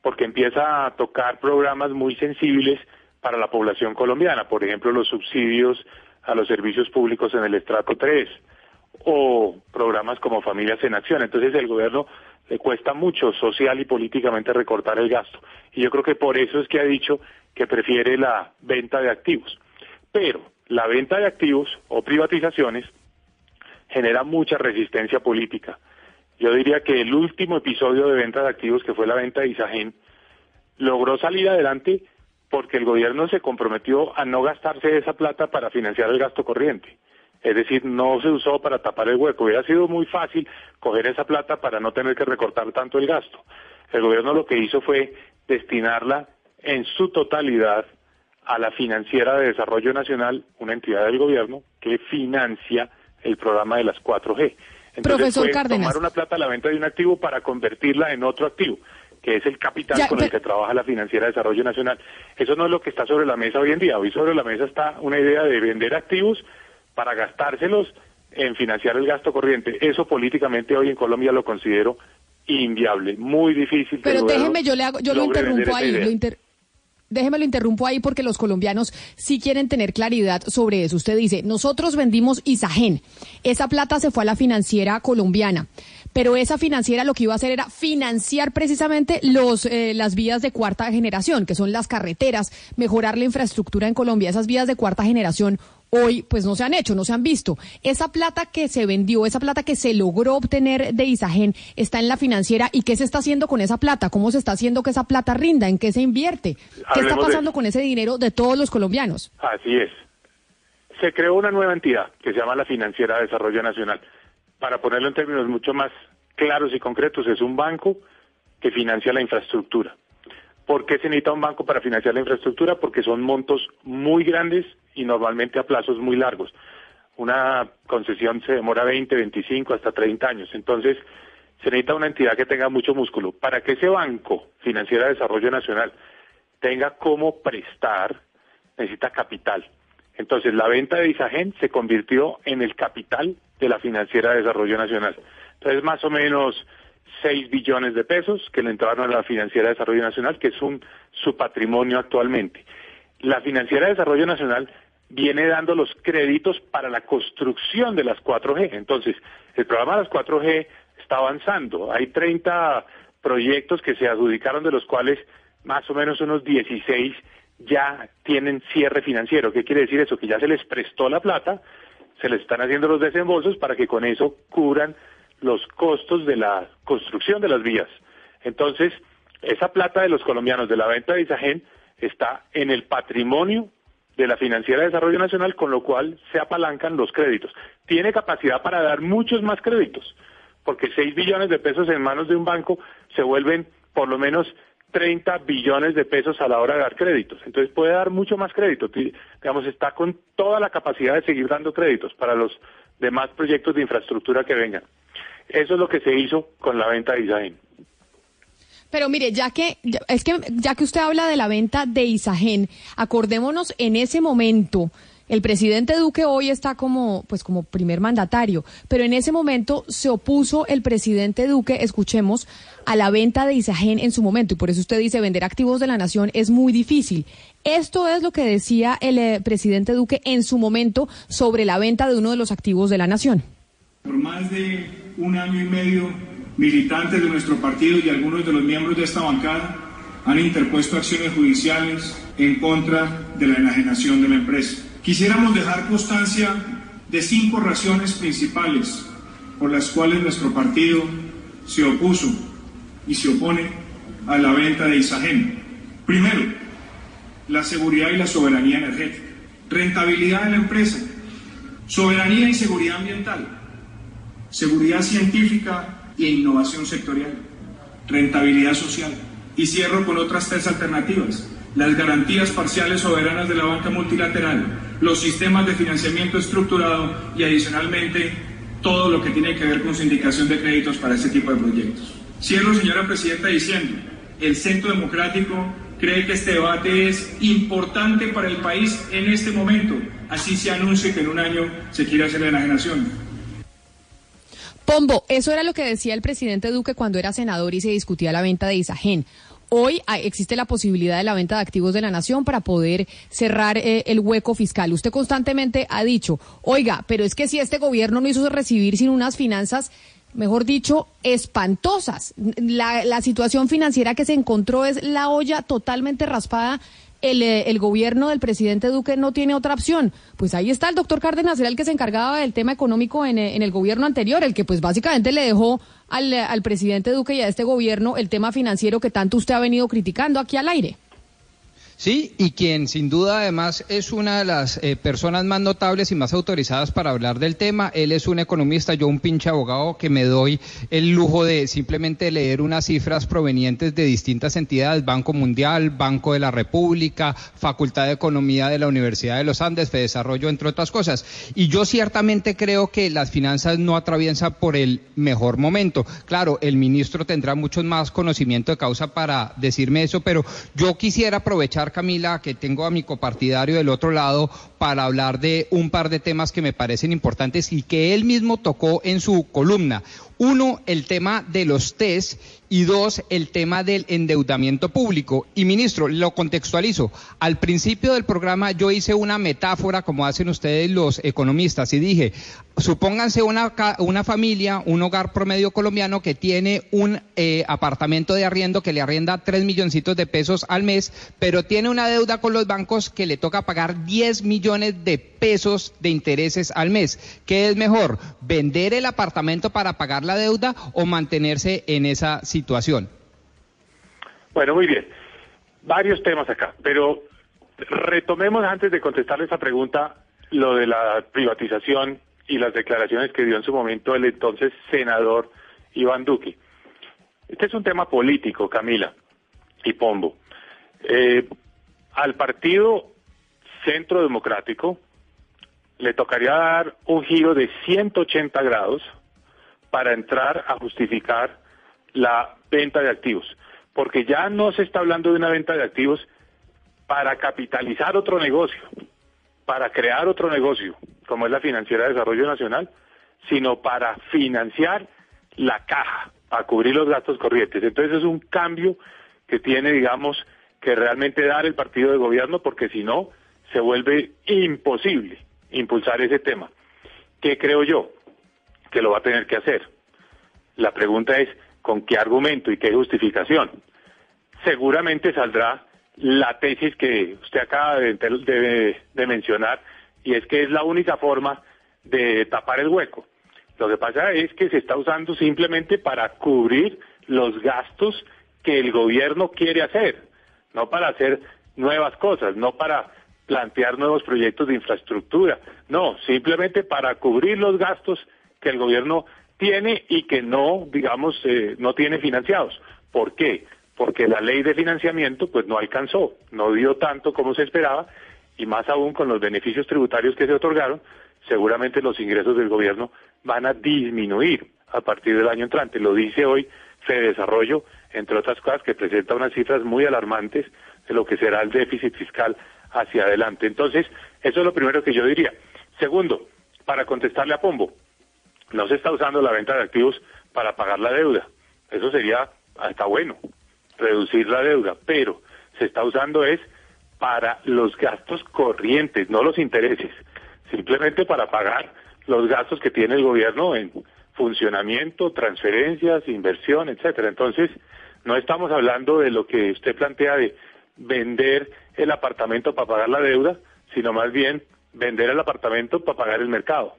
Porque empieza a tocar programas muy sensibles para la población colombiana, por ejemplo, los subsidios a los servicios públicos en el estrato 3 o programas como Familias en Acción. Entonces el gobierno le cuesta mucho social y políticamente recortar el gasto. Y yo creo que por eso es que ha dicho que prefiere la venta de activos. Pero la venta de activos o privatizaciones genera mucha resistencia política. Yo diría que el último episodio de venta de activos, que fue la venta de Isagen, logró salir adelante porque el gobierno se comprometió a no gastarse esa plata para financiar el gasto corriente. Es decir, no se usó para tapar el hueco. Hubiera sido muy fácil coger esa plata para no tener que recortar tanto el gasto. El gobierno lo que hizo fue destinarla en su totalidad a la Financiera de Desarrollo Nacional, una entidad del gobierno que financia el programa de las 4G. Entonces Profesor fue tomar una plata a la venta de un activo para convertirla en otro activo que es el capital Ya, con el que trabaja la Financiera de Desarrollo Nacional. Eso no es lo que está sobre la mesa hoy en día. Hoy sobre la mesa está una idea de vender activos para gastárselos en financiar el gasto corriente. Eso políticamente hoy en Colombia lo considero inviable, muy difícil. Pero déjeme, yo le hago, yo lo interrumpo ahí, lo inter- déjeme lo interrumpo ahí porque los colombianos sí quieren tener claridad sobre eso. Usted dice, nosotros vendimos Isagen, esa plata se fue a la financiera colombiana, pero esa financiera lo que iba a hacer era financiar precisamente los eh, las vías de cuarta generación, que son las carreteras, mejorar la infraestructura en Colombia. Esas vías de cuarta generación hoy pues no se han hecho, no se han visto. Esa plata que se vendió, esa plata que se logró obtener de Isagen está en la financiera y qué se está haciendo con esa plata, cómo se está haciendo que esa plata rinda, en qué se invierte, qué está de pasando con ese dinero de todos los colombianos. Así es. Se creó una nueva entidad que se llama la Financiera de Desarrollo Nacional. Para ponerlo en términos mucho más claros y concretos, es un banco que financia la infraestructura. ¿Por qué se necesita un banco para financiar la infraestructura? Porque son montos muy grandes y normalmente a plazos muy largos. Una concesión se demora 20, 25, hasta 30 años. Entonces, se necesita una entidad que tenga mucho músculo. Para que ese banco, Financiera de Desarrollo Nacional, tenga cómo prestar, necesita capital. Entonces, la venta de Isagen se convirtió en el capital de la Financiera de Desarrollo Nacional. Entonces, más o menos 6 billones de pesos que le entraron a la Financiera de Desarrollo Nacional, que es un, su patrimonio actualmente. La Financiera de Desarrollo Nacional viene dando los créditos para la construcción de las 4G. Entonces, el programa de las 4G está avanzando. Hay 30 proyectos que se adjudicaron, de los cuales más o menos unos 16 ya tienen cierre financiero. ¿Qué quiere decir eso? Que ya se les prestó la plata, se les están haciendo los desembolsos para que con eso cubran los costos de la construcción de las vías. Entonces, esa plata de los colombianos de la venta de Isagen está en el patrimonio de la Financiera de Desarrollo Nacional, con lo cual se apalancan los créditos. Tiene capacidad para dar muchos más créditos, porque 6 billones de pesos en manos de un banco se vuelven por lo menos 30 billones de pesos a la hora de dar créditos. Entonces puede dar mucho más crédito. Digamos, está con toda la capacidad de seguir dando créditos para los demás proyectos de infraestructura que vengan. Eso es lo que se hizo con la venta de Isagen. Pero mire, ya que es que ya que usted habla de la venta de Isagen, acordémonos en ese momento. El presidente Duque hoy está como, pues como primer mandatario, pero en ese momento se opuso el presidente Duque, escuchemos, a la venta de Isagen en su momento, y por eso usted dice vender activos de la nación es muy difícil. Esto es lo que decía el eh, presidente Duque en su momento sobre la venta de uno de los activos de la nación. Por más de un año y medio, militantes de nuestro partido y algunos de los miembros de esta bancada han interpuesto acciones judiciales en contra de la enajenación de la empresa. Quisiéramos dejar constancia de cinco razones principales por las cuales nuestro partido se opuso y se opone a la venta de Isagen. Primero, la seguridad y la soberanía energética, rentabilidad de la empresa, soberanía y seguridad ambiental, seguridad científica e innovación sectorial, rentabilidad social. Y cierro con otras tres alternativas. Las garantías parciales soberanas de la banca multilateral, los sistemas de financiamiento estructurado y adicionalmente todo lo que tiene que ver con sindicación de créditos para este tipo de proyectos. Cierro, señora Presidenta, diciendo, el Centro Democrático cree que este debate es importante para el país en este momento, así se anuncie que en un año se quiere hacer la enajenación. Pombo, eso era lo que decía el presidente Duque cuando era senador y se discutía la venta de Isagen. Hoy ah, existe la posibilidad de la venta de activos de la nación para poder cerrar eh, el hueco fiscal. Usted constantemente ha dicho, oiga, pero es que si este gobierno no hizo recibir sin unas finanzas, mejor dicho, espantosas. La, la situación financiera que se encontró es la olla totalmente raspada el, eh, el, gobierno del presidente Duque no tiene otra opción. Pues ahí está el doctor Cárdenas, era el que se encargaba del tema económico en, eh, en el gobierno anterior, el que pues básicamente le dejó al, eh, al presidente Duque y a este gobierno el tema financiero que tanto usted ha venido criticando aquí al aire. Sí, y quien sin duda además es una de las eh, personas más notables y más autorizadas para hablar del tema. Él es un economista, yo un pinche abogado que me doy el lujo de simplemente leer unas cifras provenientes de distintas entidades, Banco Mundial, Banco de la República, Facultad de Economía de la Universidad de los Andes, de Desarrollo, entre otras cosas. Y yo ciertamente creo que las finanzas no atraviesan por el mejor momento. Claro, el ministro tendrá mucho más conocimiento de causa para decirme eso, pero yo quisiera aprovechar Camila, que tengo a mi copartidario del otro lado para hablar de un par de temas que me parecen importantes y que él mismo tocó en su columna. Uno, el tema de los test y dos, el tema del endeudamiento público. Y ministro, lo contextualizo. Al principio del programa yo hice una metáfora, como hacen ustedes los economistas, y dije, supónganse una, familia, un hogar promedio colombiano que tiene un eh, apartamento de arriendo que le arrienda tres milloncitos de pesos al mes, pero tiene una deuda con los bancos que le toca pagar 10 millones de pesos de intereses al mes. ¿Qué es mejor? ¿Vender el apartamento para pagar la deuda o mantenerse en esa situación? Bueno, muy bien. Varios temas acá, pero retomemos antes de contestar esa pregunta lo de la privatización y las declaraciones que dio en su momento el entonces senador Iván Duque. Este es un tema político, Camila y Pombo. Eh, al partido Centro Democrático le tocaría dar un giro de 180 grados para entrar a justificar la venta de activos, porque ya no se está hablando de una venta de activos para capitalizar otro negocio, para crear otro negocio, como es la Financiera de Desarrollo Nacional, sino para financiar la caja, para cubrir los gastos corrientes. Entonces es un cambio que tiene, digamos, que realmente dar el partido de gobierno, porque si no, se vuelve imposible impulsar ese tema. ¿Qué creo yo? Que lo va a tener que hacer. La pregunta es, ¿con qué argumento y qué justificación? Seguramente saldrá la tesis que usted acaba de, mencionar, y es que es la única forma de tapar el hueco. Lo que pasa es que se está usando simplemente para cubrir los gastos que el gobierno quiere hacer, no para hacer nuevas cosas, no para plantear nuevos proyectos de infraestructura, no, simplemente para cubrir los gastos que el gobierno tiene y que no, digamos, eh, no tiene financiados. ¿Por qué? Porque la ley de financiamiento pues no alcanzó, no dio tanto como se esperaba y más aún con los beneficios tributarios que se otorgaron, seguramente los ingresos del gobierno van a disminuir a partir del año entrante. Lo dice hoy Fede Desarrollo, entre otras cosas, que presenta unas cifras muy alarmantes de lo que será el déficit fiscal hacia adelante. Entonces, eso es lo primero que yo diría. Segundo, para contestarle a Pombo, no se está usando la venta de activos para pagar la deuda. Eso sería hasta bueno, reducir la deuda, pero se está usando es para los gastos corrientes, no los intereses, simplemente para pagar los gastos que tiene el gobierno en funcionamiento, transferencias, inversión, etcétera. Entonces, no estamos hablando de lo que usted plantea de vender el apartamento para pagar la deuda, sino más bien vender el apartamento para pagar el mercado.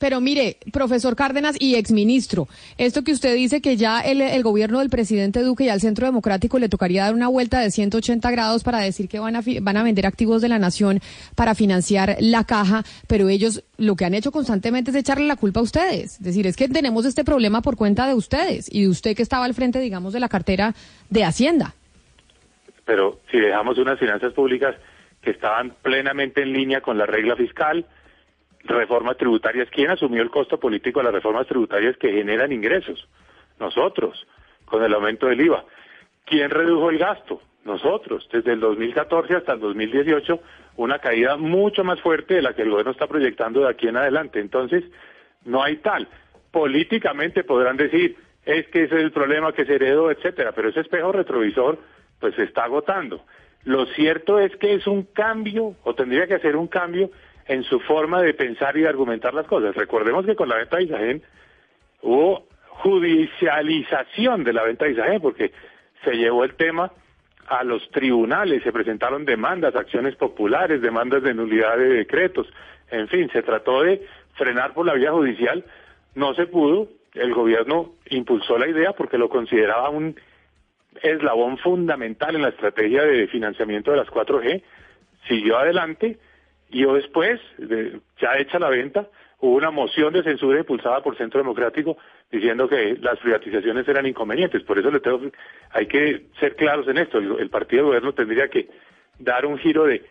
Pero mire, profesor Cárdenas y exministro, esto que usted dice que ya el, gobierno del presidente Duque y al Centro Democrático le tocaría dar una vuelta de 180 grados para decir que van a, van a vender activos de la nación para financiar la caja, pero ellos lo que han hecho constantemente es echarle la culpa a ustedes. Es decir, es que tenemos este problema por cuenta de ustedes y de usted que estaba al frente, digamos, de la cartera de Hacienda. Pero si dejamos unas finanzas públicas que estaban plenamente en línea con la regla fiscal, reformas tributarias. ¿Quién asumió el costo político de las reformas tributarias que generan ingresos? Nosotros, con el aumento del IVA. ¿Quién redujo el gasto? Nosotros. Desde el 2014 hasta el 2018, una caída mucho más fuerte de la que el gobierno está proyectando de aquí en adelante. Entonces, no hay tal. Políticamente podrán decir, es que ese es el problema que se heredó, etcétera, pero ese espejo retrovisor, pues se está agotando. Lo cierto es que es un cambio, o tendría que ser un cambio, en su forma de pensar y de argumentar las cosas. Recordemos que con la venta de Isagen hubo judicialización de la venta de Isagen porque se llevó el tema a los tribunales, se presentaron demandas, acciones populares, demandas de nulidad de decretos, en fin, se trató de frenar por la vía judicial, no se pudo, el gobierno impulsó la idea porque lo consideraba un eslabón fundamental en la estrategia de financiamiento de las 4G, siguió adelante, y después, de, ya hecha la venta, hubo una moción de censura impulsada por Centro Democrático diciendo que las privatizaciones eran inconvenientes. Por eso le tengo, hay que ser claros en esto. El, el partido de gobierno tendría que dar un giro de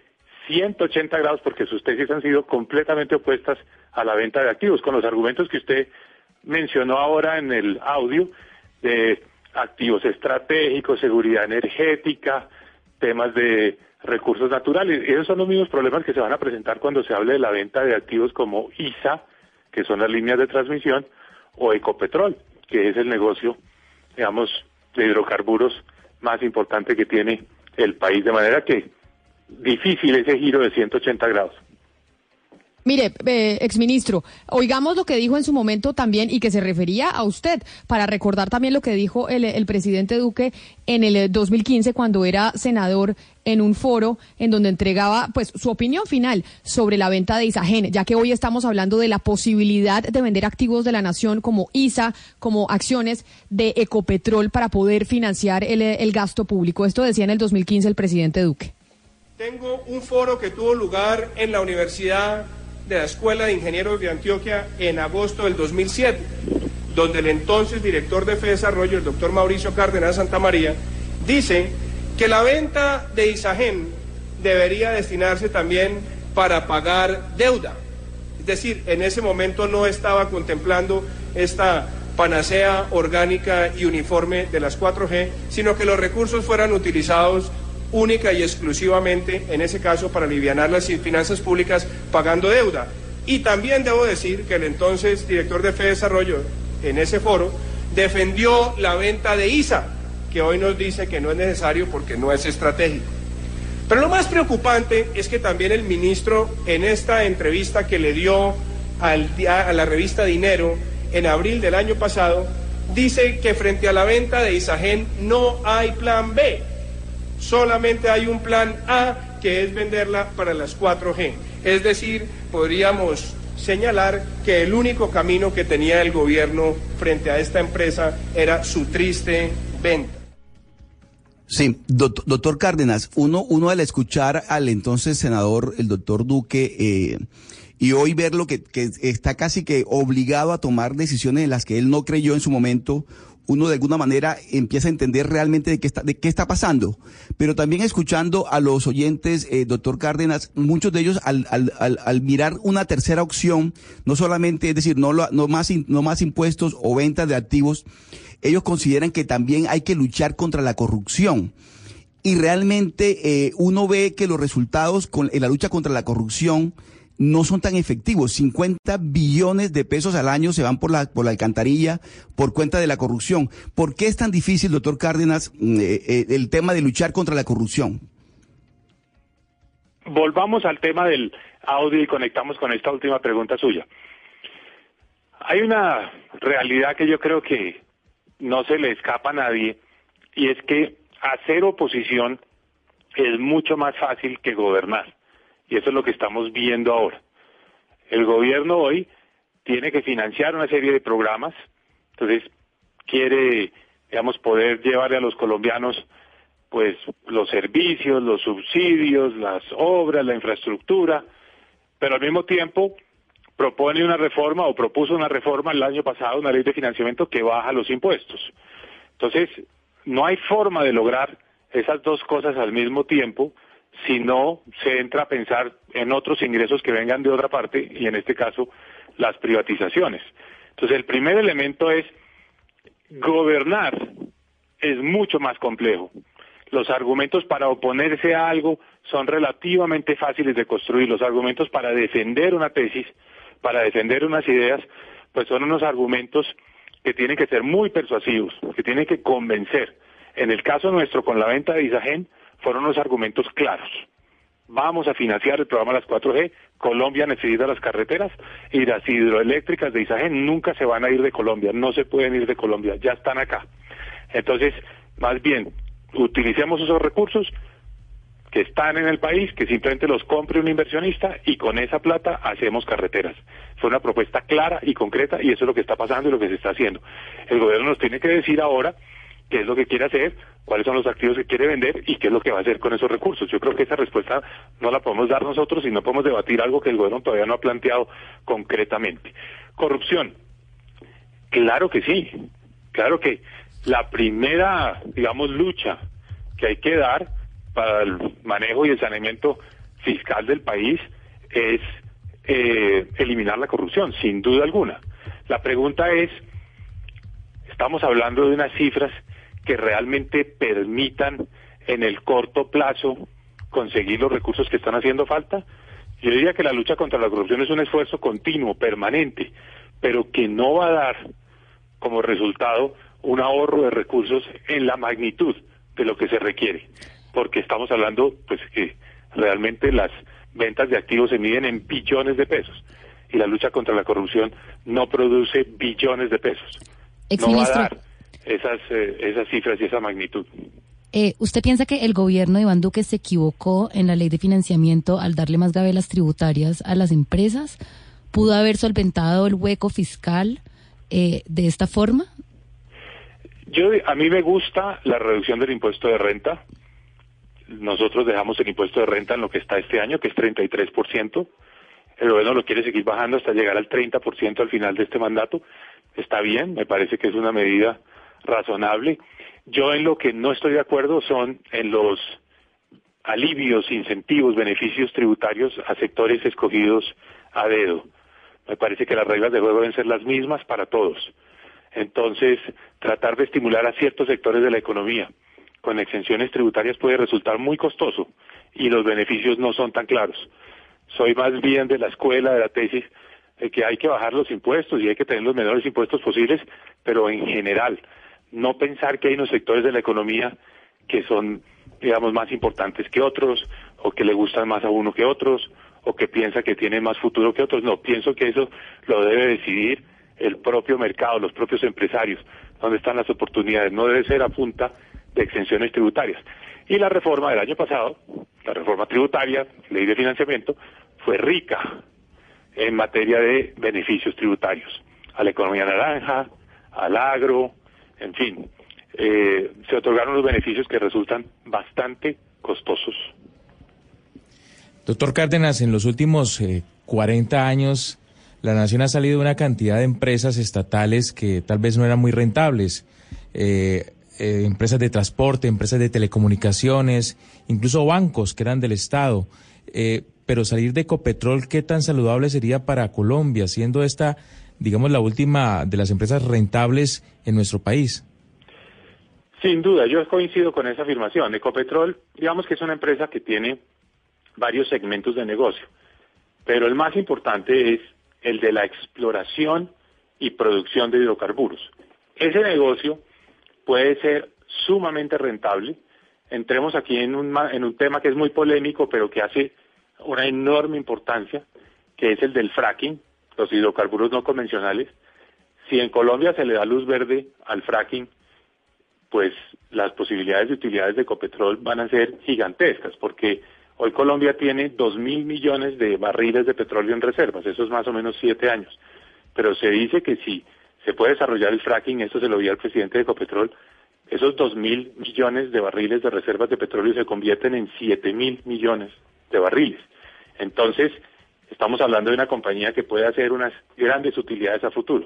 180 grados porque sus tesis han sido completamente opuestas a la venta de activos, con los argumentos que usted mencionó ahora en el audio de activos estratégicos, seguridad energética, temas de recursos naturales. Esos son los mismos problemas que se van a presentar cuando se hable de la venta de activos como ISA, que son las líneas de transmisión, o Ecopetrol, que es el negocio, digamos, de hidrocarburos más importante que tiene el país. De manera que difícil ese giro de 180 grados. Mire, eh, exministro, oigamos lo que dijo en su momento también y que se refería a usted, para recordar también lo que dijo el, presidente Duque en el 2015 cuando era senador en un foro en donde entregaba pues su opinión final sobre la venta de Isagen, ya que hoy estamos hablando de la posibilidad de vender activos de la nación como ISA, como acciones de Ecopetrol para poder financiar el, el gasto público. Esto decía en el 2015 el presidente Duque. Tengo un foro que tuvo lugar en la Universidad de la Escuela de Ingenieros de Antioquia en agosto del 2007, donde el entonces director de FE Desarrollo, el doctor Mauricio Cárdenas Santamaría, dice que la venta de Isagen debería destinarse también para pagar deuda. Es decir, en ese momento no estaba contemplando esta panacea orgánica y uniforme de las 4G, sino que los recursos fueran utilizados única y exclusivamente, en ese caso, para aliviar las finanzas públicas pagando deuda. Y también debo decir que el entonces director de FE Desarrollo, en ese foro, defendió la venta de ISA, que hoy nos dice que no es necesario porque no es estratégico. Pero lo más preocupante es que también el ministro, en esta entrevista que le dio a la revista Dinero en abril del año pasado, dice que frente a la venta de Isagen no hay plan B solamente hay un plan A que es venderla para las 4G. Es decir, podríamos señalar que el único camino que tenía el gobierno frente a esta empresa era su triste venta. Sí, doctor, Cárdenas, uno, uno al escuchar al entonces senador, el doctor Duque, eh, y hoy verlo que, que está casi que obligado a tomar decisiones en las que él no creyó en su momento, uno de alguna manera empieza a entender realmente de qué está, de qué está pasando. Pero también escuchando a los oyentes, eh, doctor Cárdenas, muchos de ellos al, al, al, mirar una tercera opción, no solamente, es decir, no, no, más, no más impuestos o ventas de activos, ellos consideran que también hay que luchar contra la corrupción. Y realmente eh, uno ve que los resultados con, en la lucha contra la corrupción, no son tan efectivos. 50 billones de pesos al año se van por la, por la alcantarilla por cuenta de la corrupción. ¿Por qué es tan difícil, doctor Cárdenas, mm, eh, eh, el tema de luchar contra la corrupción? Volvamos al tema del audio y conectamos con esta última pregunta suya. Hay una realidad que yo creo que no se le escapa a nadie y es que hacer oposición es mucho más fácil que gobernar Y eso es lo que estamos viendo ahora. El gobierno hoy tiene que financiar una serie de programas, entonces quiere, digamos, poder llevarle a los colombianos pues los servicios, los subsidios, las obras, la infraestructura, pero al mismo tiempo propone una reforma o propuso una reforma el año pasado, una ley de financiamiento que baja los impuestos. Entonces, no hay forma de lograr esas dos cosas al mismo tiempo si no se entra a pensar en otros ingresos que vengan de otra parte y en este caso las privatizaciones. Entonces, el primer elemento es gobernar es mucho más complejo. Los argumentos para oponerse a algo son relativamente fáciles de construir. Los argumentos para defender una tesis, para defender unas ideas, pues son unos argumentos que tienen que ser muy persuasivos, que tienen que convencer. En el caso nuestro, con la venta de Isagen, fueron unos argumentos claros. Vamos a financiar el programa Las 4G, Colombia necesita las carreteras y las hidroeléctricas de Isagen nunca se van a ir de Colombia, no se pueden ir de Colombia, ya están acá. Entonces, más bien, utilicemos esos recursos que están en el país, que simplemente los compre un inversionista y con esa plata hacemos carreteras. Fue una propuesta clara y concreta y eso es lo que está pasando y lo que se está haciendo. El gobierno nos tiene que decir ahora qué es lo que quiere hacer, cuáles son los activos que quiere vender y qué es lo que va a hacer con esos recursos. Yo creo que esa respuesta no la podemos dar nosotros y no podemos debatir algo que el gobierno todavía no ha planteado concretamente. Corrupción. Claro que sí. Claro que la primera, digamos, lucha que hay que dar para el manejo y el saneamiento fiscal del país es eh, eliminar la corrupción, sin duda alguna. La pregunta es, estamos hablando de unas cifras que realmente permitan en el corto plazo conseguir los recursos que están haciendo falta. Yo diría que la lucha contra la corrupción es un esfuerzo continuo, permanente, pero que no va a dar como resultado un ahorro de recursos en la magnitud de lo que se requiere, porque estamos hablando pues que realmente las ventas de activos se miden en billones de pesos y la lucha contra la corrupción no produce billones de pesos. No va a dar esas, eh, esas cifras y esa magnitud. Eh, ¿Usted piensa que el gobierno de Iván Duque se equivocó en la ley de financiamiento al darle más gabelas tributarias a las empresas? ¿Pudo haber solventado el hueco fiscal eh, de esta forma? Yo, a mí me gusta la reducción del impuesto de renta. Nosotros dejamos el impuesto de renta en lo que está este año, que es 33%. El gobierno lo quiere seguir bajando hasta llegar al 30% al final de este mandato. Está bien, me parece que es una medida razonable. Yo en lo que no estoy de acuerdo son en los alivios, incentivos, beneficios tributarios a sectores escogidos a dedo. Me parece que las reglas de juego deben ser las mismas para todos. Entonces, tratar de estimular a ciertos sectores de la economía con exenciones tributarias puede resultar muy costoso y los beneficios no son tan claros. Soy más bien de la escuela, de la tesis, de que hay que bajar los impuestos y hay que tener los menores impuestos posibles, pero en general, no pensar que hay unos sectores de la economía que son, digamos, más importantes que otros, o que le gustan más a uno que otros, o que piensa que tienen más futuro que otros. No, pienso que eso lo debe decidir el propio mercado, los propios empresarios, dónde están las oportunidades. No debe ser a punta de exenciones tributarias. Y la reforma del año pasado, la reforma tributaria, ley de financiamiento, fue rica en materia de beneficios tributarios a la economía naranja, al agro, en fin. Eh, se otorgaron los beneficios que resultan bastante costosos. Doctor Cárdenas, en los últimos 40 eh, años la nación ha salido de una cantidad de empresas estatales que tal vez no eran muy rentables. Eh, eh, empresas de transporte, empresas de telecomunicaciones, incluso bancos que eran del Estado. Eh, pero salir de Ecopetrol, ¿qué tan saludable sería para Colombia, siendo esta, digamos, la última de las empresas rentables en nuestro país? Sin duda, yo coincido con esa afirmación. Ecopetrol, digamos que es una empresa que tiene varios segmentos de negocio, pero el más importante es el de la exploración y producción de hidrocarburos. Ese negocio puede ser sumamente rentable. Entremos aquí en un, en un tema que es muy polémico, pero que hace una enorme importancia, que es el del fracking, los hidrocarburos no convencionales. Si en Colombia se le da luz verde al fracking, pues las posibilidades de utilidades de Ecopetrol van a ser gigantescas, porque Hoy Colombia tiene dos mil millones de barriles de petróleo en reservas, eso es más o menos siete años. Pero se dice que si se puede desarrollar el fracking, esto se lo vi al presidente de Ecopetrol, esos dos mil millones de barriles de reservas de petróleo se convierten en siete mil millones de barriles. Entonces, estamos hablando de una compañía que puede hacer unas grandes utilidades a futuro.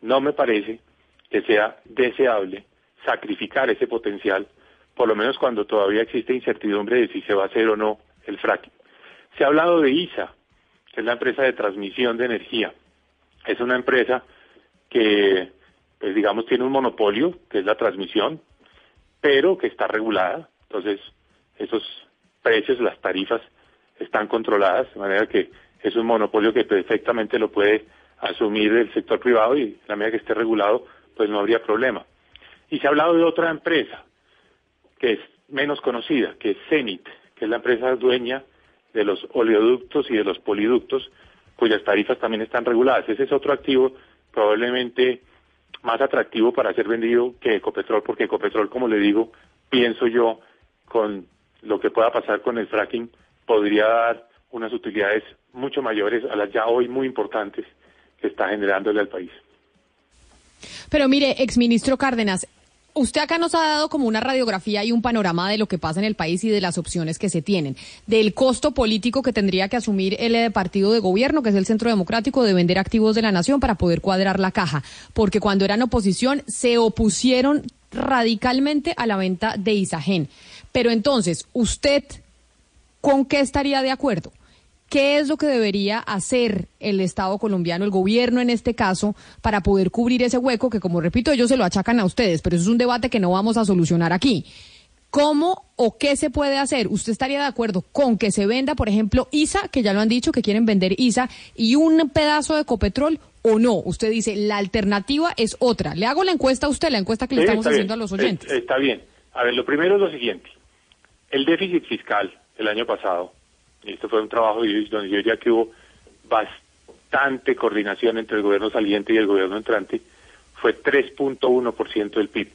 No me parece que sea deseable sacrificar ese potencial por lo menos cuando todavía existe incertidumbre de si se va a hacer o no el fracking. Se ha hablado de ISA, que es la empresa de transmisión de energía. Es una empresa que, pues digamos, tiene un monopolio, que es la transmisión, pero que está regulada. Entonces, esos precios, las tarifas, están controladas, de manera que es un monopolio que perfectamente lo puede asumir el sector privado y la medida que esté regulado, pues no habría problema. Y se ha hablado de otra empresa, que es menos conocida, que es Zenit, que es la empresa dueña de los oleoductos y de los poliductos, cuyas tarifas también están reguladas. Ese es otro activo probablemente más atractivo para ser vendido que Ecopetrol, porque Ecopetrol, como le digo, pienso yo, con lo que pueda pasar con el fracking, podría dar unas utilidades mucho mayores a las ya hoy muy importantes que está generándole al país. Pero mire, exministro Cárdenas, Usted acá nos ha dado como una radiografía y un panorama de lo que pasa en el país y de las opciones que se tienen, del costo político que tendría que asumir el eh, partido de gobierno, que es el Centro Democrático, de vender activos de la nación para poder cuadrar la caja, porque cuando eran oposición se opusieron radicalmente a la venta de Isagen. Pero entonces, ¿usted con qué estaría de acuerdo? ¿Qué es lo que debería hacer el Estado colombiano, el gobierno en este caso, para poder cubrir ese hueco que, como repito, ellos se lo achacan a ustedes, pero eso es un debate que no vamos a solucionar aquí? ¿Cómo o qué se puede hacer? ¿Usted estaría de acuerdo con que se venda, por ejemplo, ISA, que ya lo han dicho que quieren vender ISA, y un pedazo de Ecopetrol o no? Usted dice, la alternativa es otra. Le hago la encuesta a usted, la encuesta que le estamos haciendo a los oyentes. Está bien. A ver, lo primero es lo siguiente. El déficit fiscal el año pasado y esto fue un trabajo donde yo diría que hubo bastante coordinación entre el gobierno saliente y el gobierno entrante, fue 3.1% del PIB.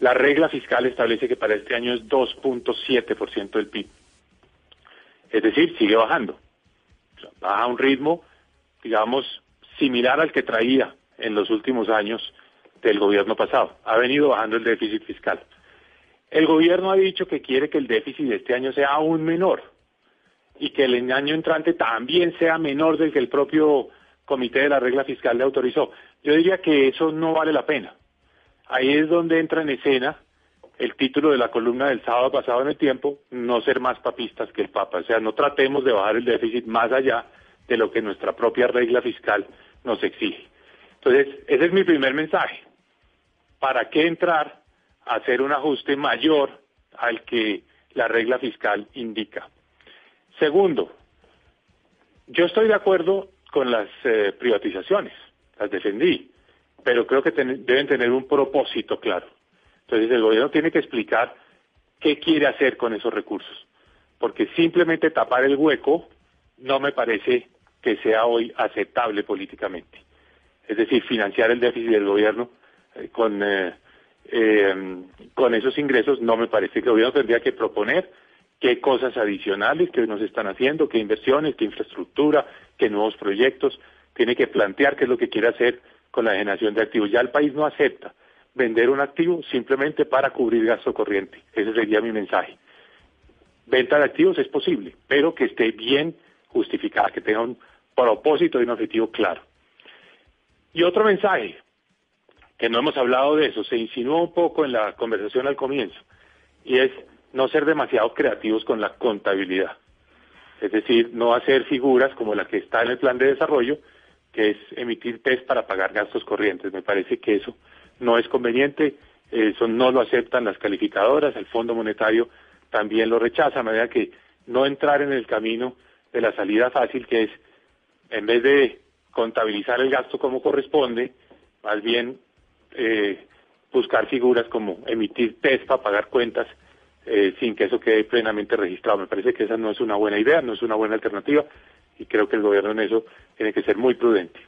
La regla fiscal establece que para este año es 2.7% del PIB. Es decir, sigue bajando. baja a un ritmo, digamos, similar al que traía en los últimos años del gobierno pasado. Ha venido bajando el déficit fiscal. El gobierno ha dicho que quiere que el déficit de este año sea aún menor y que el año entrante también sea menor del que el propio comité de la regla fiscal le autorizó. Yo diría que eso no vale la pena. Ahí es donde entra en escena el título de la columna del sábado pasado en el tiempo, no ser más papistas que el Papa. O sea, no tratemos de bajar el déficit más allá de lo que nuestra propia regla fiscal nos exige. Entonces, ese es mi primer mensaje. ¿Para qué entrar a hacer un ajuste mayor al que la regla fiscal indica? Segundo, yo estoy de acuerdo con las eh, privatizaciones, las defendí, pero creo que deben tener un propósito claro. Entonces el gobierno tiene que explicar qué quiere hacer con esos recursos, porque simplemente tapar el hueco no me parece que sea hoy aceptable políticamente. Es decir, financiar el déficit del gobierno eh, con, eh, con esos ingresos no me parece que el gobierno tendría que proponer qué cosas adicionales que nos están haciendo, qué inversiones, qué infraestructura, qué nuevos proyectos. Tiene que plantear qué es lo que quiere hacer con la generación de activos. Ya el país no acepta vender un activo simplemente para cubrir gasto corriente. Ese sería mi mensaje. Venta de activos es posible, pero que esté bien justificada, que tenga un propósito y un objetivo claro. Y otro mensaje, que no hemos hablado de eso, se insinuó un poco en la conversación al comienzo, y es no ser demasiado creativos con la contabilidad. Es decir, no hacer figuras como la que está en el plan de desarrollo, que es emitir test para pagar gastos corrientes. Me parece que eso no es conveniente, eso no lo aceptan las calificadoras, el Fondo Monetario también lo rechaza, de manera que no entrar en el camino de la salida fácil, que es, en vez de contabilizar el gasto como corresponde, más bien eh, buscar figuras como emitir test para pagar cuentas eh, sin que eso quede plenamente registrado. Me parece que esa no es una buena idea, no es una buena alternativa y creo que el gobierno en eso tiene que ser muy prudente.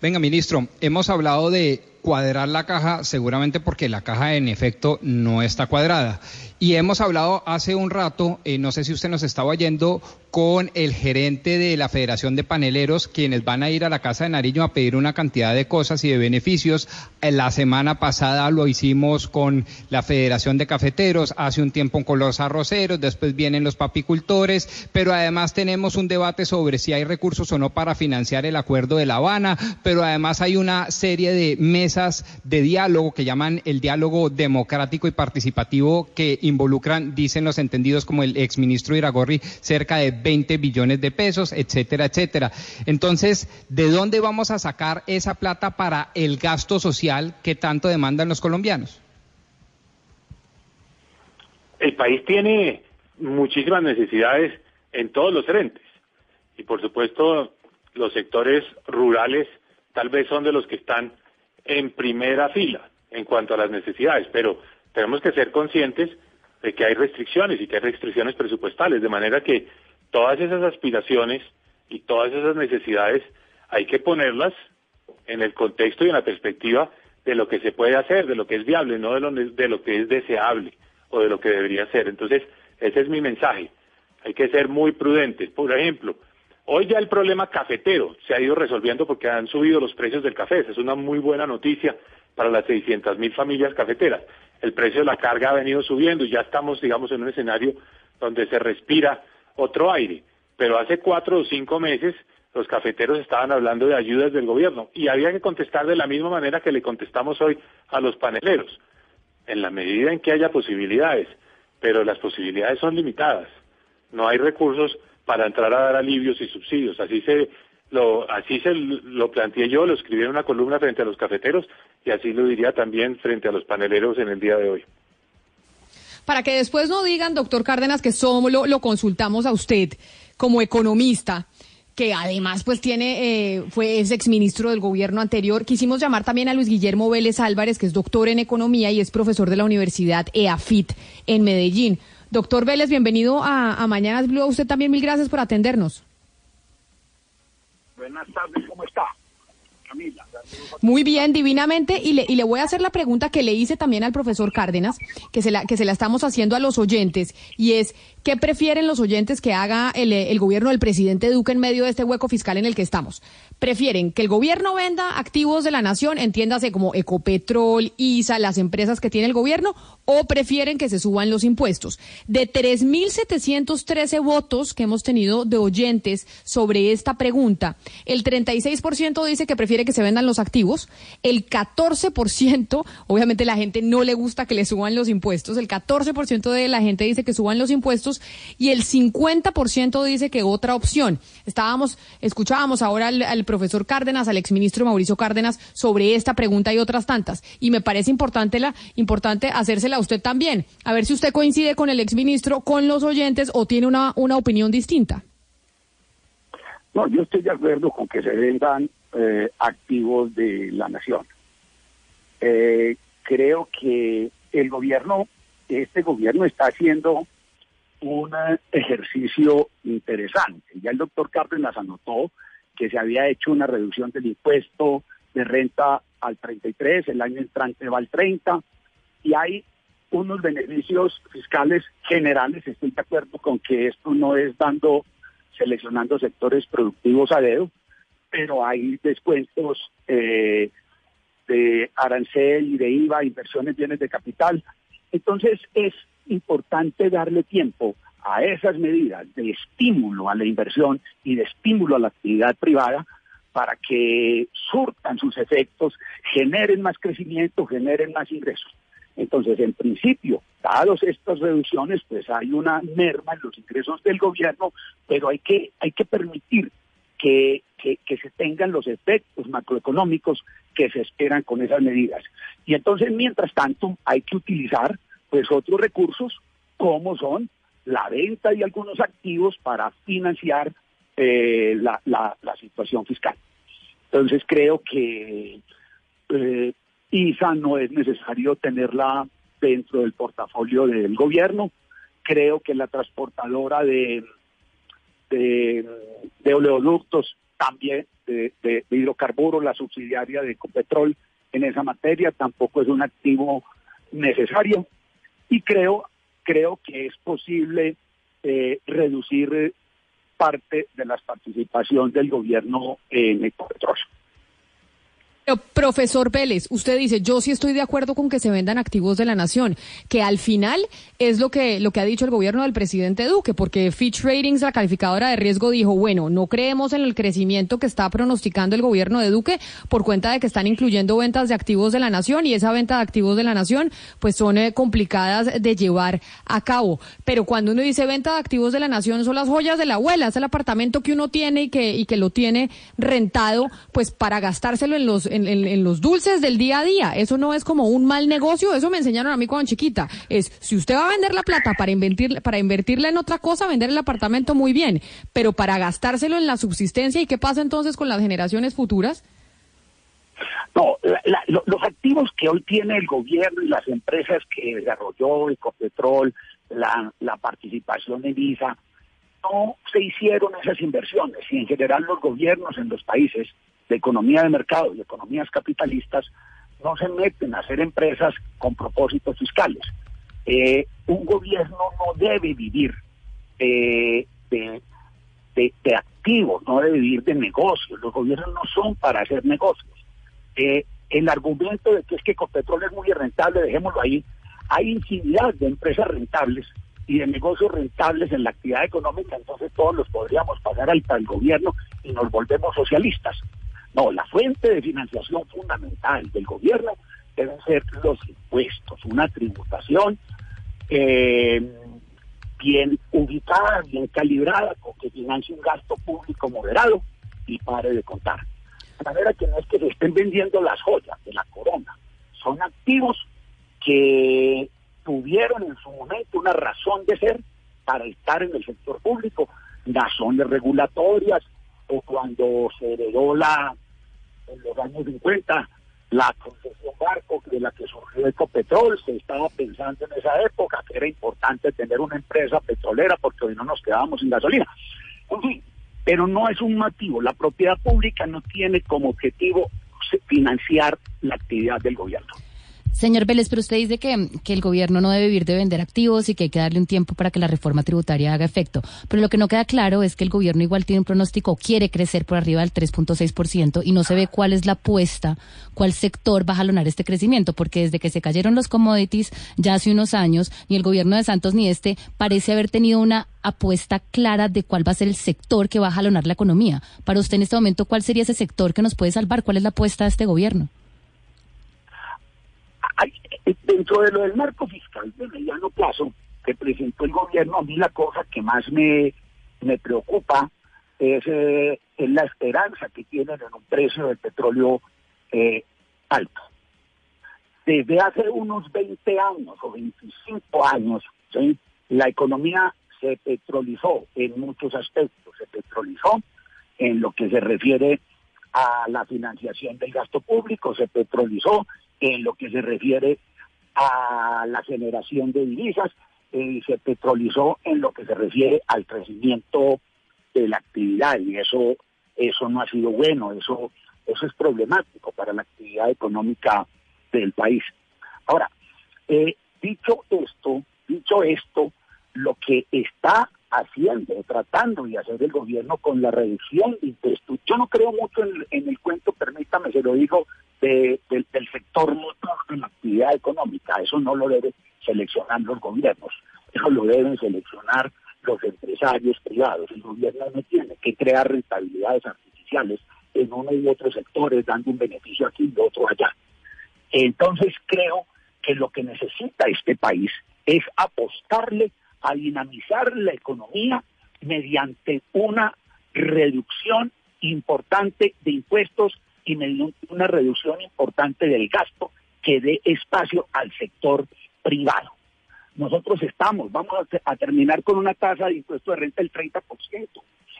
Venga, ministro, hemos hablado de cuadrar la caja, seguramente porque la caja en efecto no está cuadrada. Y hemos hablado hace un rato, eh, no sé si usted nos estaba oyendo, con el gerente de la Federación de Paneleros, quienes van a ir a la Casa de Nariño a pedir una cantidad de cosas y de beneficios. Eh, La semana pasada lo hicimos con la Federación de Cafeteros, hace un tiempo con los arroceros, después vienen los papicultores, pero además tenemos un debate sobre si hay recursos o no para financiar el acuerdo de La Habana, pero además hay una serie de de diálogo que llaman el diálogo democrático y participativo que involucran, dicen los entendidos como el exministro Iragorri, cerca de 20 billones de pesos, etcétera, etcétera. Entonces, ¿de dónde vamos a sacar esa plata para el gasto social que tanto demandan los colombianos? El país tiene muchísimas necesidades en todos los frentes. Y por supuesto, los sectores rurales tal vez son de los que están en primera fila en cuanto a las necesidades, pero tenemos que ser conscientes de que hay restricciones y que hay restricciones presupuestales, de manera que todas esas aspiraciones y todas esas necesidades hay que ponerlas en el contexto y en la perspectiva de lo que se puede hacer, de lo que es viable, no de lo, de lo que es deseable o de lo que debería ser. Entonces, ese es mi mensaje. Hay que ser muy prudentes. Por ejemplo, hoy ya el problema cafetero se ha ido resolviendo porque han subido los precios del café. Es una muy buena noticia para las 600 mil familias cafeteras. El precio de la carga ha venido subiendo y ya estamos, digamos, en un escenario donde se respira otro aire. Pero hace cuatro o cinco meses los cafeteros estaban hablando de ayudas del gobierno y había que contestar de la misma manera que le contestamos hoy a los paneleros, en la medida en que haya posibilidades, pero las posibilidades son limitadas. No hay recursos para entrar a dar alivios y subsidios. Así se lo, así se lo planteé yo, lo escribí en una columna frente a los cafeteros y así lo diría también frente a los paneleros en el día de hoy. Para que después no digan, doctor Cárdenas, que solo lo consultamos a usted como economista que además pues tiene, eh, fue es exministro del gobierno anterior. Quisimos llamar también a Luis Guillermo Vélez Álvarez, que es doctor en economía y es profesor de la Universidad EAFIT en Medellín. Doctor Vélez, bienvenido a, a Mañanas Blue. A usted también mil gracias por atendernos. Buenas tardes, ¿cómo está? Camila. Muy bien, divinamente. Y le, y le voy a hacer la pregunta que le hice también al profesor Cárdenas, que se la, que se la estamos haciendo a los oyentes, y es, ¿qué prefieren los oyentes que haga el, el gobierno del presidente Duque en medio de este hueco fiscal en el que estamos? ¿Prefieren que el gobierno venda activos de la nación, entiéndase como Ecopetrol, ISA, las empresas que tiene el gobierno, o prefieren que se suban los impuestos? De 3.713 votos que hemos tenido de oyentes sobre esta pregunta, el 36% dice que prefiere que se vendan los activos, el 14%, obviamente la gente no le gusta que le suban los impuestos, el 14% de la gente dice que suban los impuestos y el 50% dice que otra opción. Estábamos, escuchábamos ahora al, profesor Cárdenas, al exministro Mauricio Cárdenas, sobre esta pregunta y otras tantas. Y me parece importante, la, importante hacérsela a usted también. A ver si usted coincide con el exministro, con los oyentes o tiene una, una opinión distinta. No, yo estoy de acuerdo con que se vendan eh, activos de la nación. Eh, creo que el gobierno, este gobierno está haciendo un ejercicio interesante. Ya el doctor Cárdenas anotó que se había hecho una reducción del impuesto de renta al 33, el año entrante va al 30, y hay unos beneficios fiscales generales. Estoy de acuerdo con que esto no es dando, seleccionando sectores productivos a dedo, pero hay descuentos eh, de arancel y de IVA, inversiones, bienes de capital. Entonces es importante darle tiempo a esas medidas de estímulo a la inversión y de estímulo a la actividad privada para que surtan sus efectos, generen más crecimiento, generen más ingresos. Entonces, en principio, dados estas reducciones, pues hay una merma en los ingresos del gobierno, pero hay que, hay que permitir que, que, que, se tengan los efectos macroeconómicos que se esperan con esas medidas. Y entonces, mientras tanto, hay que utilizar pues otros recursos como son la venta de algunos activos para financiar eh, la, la, la, situación fiscal. Entonces creo que eh, ISA no es necesario tenerla dentro del portafolio del gobierno. Creo que la transportadora de, de, oleoductos también, de, de, de, hidrocarburos, la subsidiaria de Ecopetrol, en esa materia, tampoco es un activo necesario y creo, creo que es posible eh, reducir parte de la participación del gobierno en Ecopetrol. Pero, profesor Vélez, usted dice, yo sí estoy de acuerdo con que se vendan activos de la nación, que al final es lo que, lo que ha dicho el gobierno del presidente Duque, porque Fitch Ratings, la calificadora de riesgo, dijo, bueno, no creemos en el crecimiento que está pronosticando el gobierno de Duque por cuenta de que están incluyendo ventas de activos de la nación y esa venta de activos de la nación pues son eh, complicadas de llevar a cabo. Pero cuando uno dice venta de activos de la nación son las joyas de la abuela, es el apartamento que uno tiene y que, y que lo tiene rentado pues para gastárselo en los los dulces del día a día. Eso no es como un mal negocio, eso me enseñaron a mí cuando chiquita. Es, si usted va a vender la plata para, invertir, para invertirla en otra cosa, vender el apartamento muy bien, pero para gastárselo en la subsistencia, ¿y qué pasa entonces con las generaciones futuras? No, los activos que hoy tiene el gobierno y las empresas que desarrolló Ecopetrol, la, la participación en ISA, no se hicieron esas inversiones y en general los gobiernos en los países de economía de mercado y economías capitalistas no se meten a hacer empresas con propósitos fiscales. Eh, un gobierno no debe vivir de, de, activos, no debe vivir de negocios. Los gobiernos no son para hacer negocios. Eh, el argumento de que es que Ecopetrol es muy rentable, dejémoslo ahí, hay infinidad de empresas rentables y de negocios rentables en la actividad económica, entonces todos los podríamos pagar al, al gobierno y nos volvemos socialistas. No, la fuente de financiación fundamental del gobierno deben ser los impuestos, una tributación eh, bien ubicada, bien calibrada, con que financie un gasto público moderado y pare de contar. De manera que no es que se estén vendiendo las joyas de la corona, son activos que tuvieron en su momento una razón de ser para estar en el sector público, razones regulatorias, o cuando se heredó la, en los años 50, la concesión barco de la que surgió Ecopetrol, se estaba pensando en esa época que era importante tener una empresa petrolera porque hoy no nos quedábamos sin gasolina. En fin, pero no es un motivo. La propiedad pública no tiene como objetivo financiar la actividad del gobierno. Señor Vélez, pero usted dice que, que, el gobierno no debe vivir de vender activos y que hay que darle un tiempo para que la reforma tributaria haga efecto. Pero lo que no queda claro es que el gobierno igual tiene un pronóstico, quiere crecer por arriba del 3.6% y no se ve cuál es la apuesta, cuál sector va a jalonar este crecimiento, porque desde que se cayeron los commodities ya hace unos años, ni el gobierno de Santos ni este parece haber tenido una apuesta clara de cuál va a ser el sector que va a jalonar la economía. Para usted en este momento, ¿cuál sería ese sector que nos puede salvar? ¿Cuál es la apuesta de este gobierno? Dentro de lo del marco fiscal de mediano plazo que presentó el gobierno, a mí la cosa que más me, me preocupa es, eh, la esperanza que tienen en un precio del petróleo eh, alto. Desde hace unos 20 años o 25 años, la economía se petrolizó en muchos aspectos, se petrolizó en lo que se refiere a la financiación del gasto público, se petrolizó en lo que se refiere a la generación de divisas eh, se petrolizó en lo que se refiere al crecimiento de la actividad y eso eso no ha sido bueno, eso eso es problemático para la actividad económica del país. Ahora, eh, dicho esto, dicho esto, lo que está haciendo, tratando de hacer el gobierno con la reducción de impuestos. Yo no creo mucho en, el cuento, permítame, se lo digo, del sector motor de la actividad económica. Eso no lo deben seleccionar los gobiernos, eso lo deben seleccionar los empresarios privados. El gobierno no tiene que crear rentabilidades artificiales en uno y otro sectores, dando un beneficio aquí y otro allá. Entonces creo que lo que necesita este país es apostarle a dinamizar la economía mediante una reducción importante de impuestos y mediante una reducción importante del gasto que dé espacio al sector privado. Nosotros estamos, vamos a, terminar con una tasa de impuesto de renta del 30%.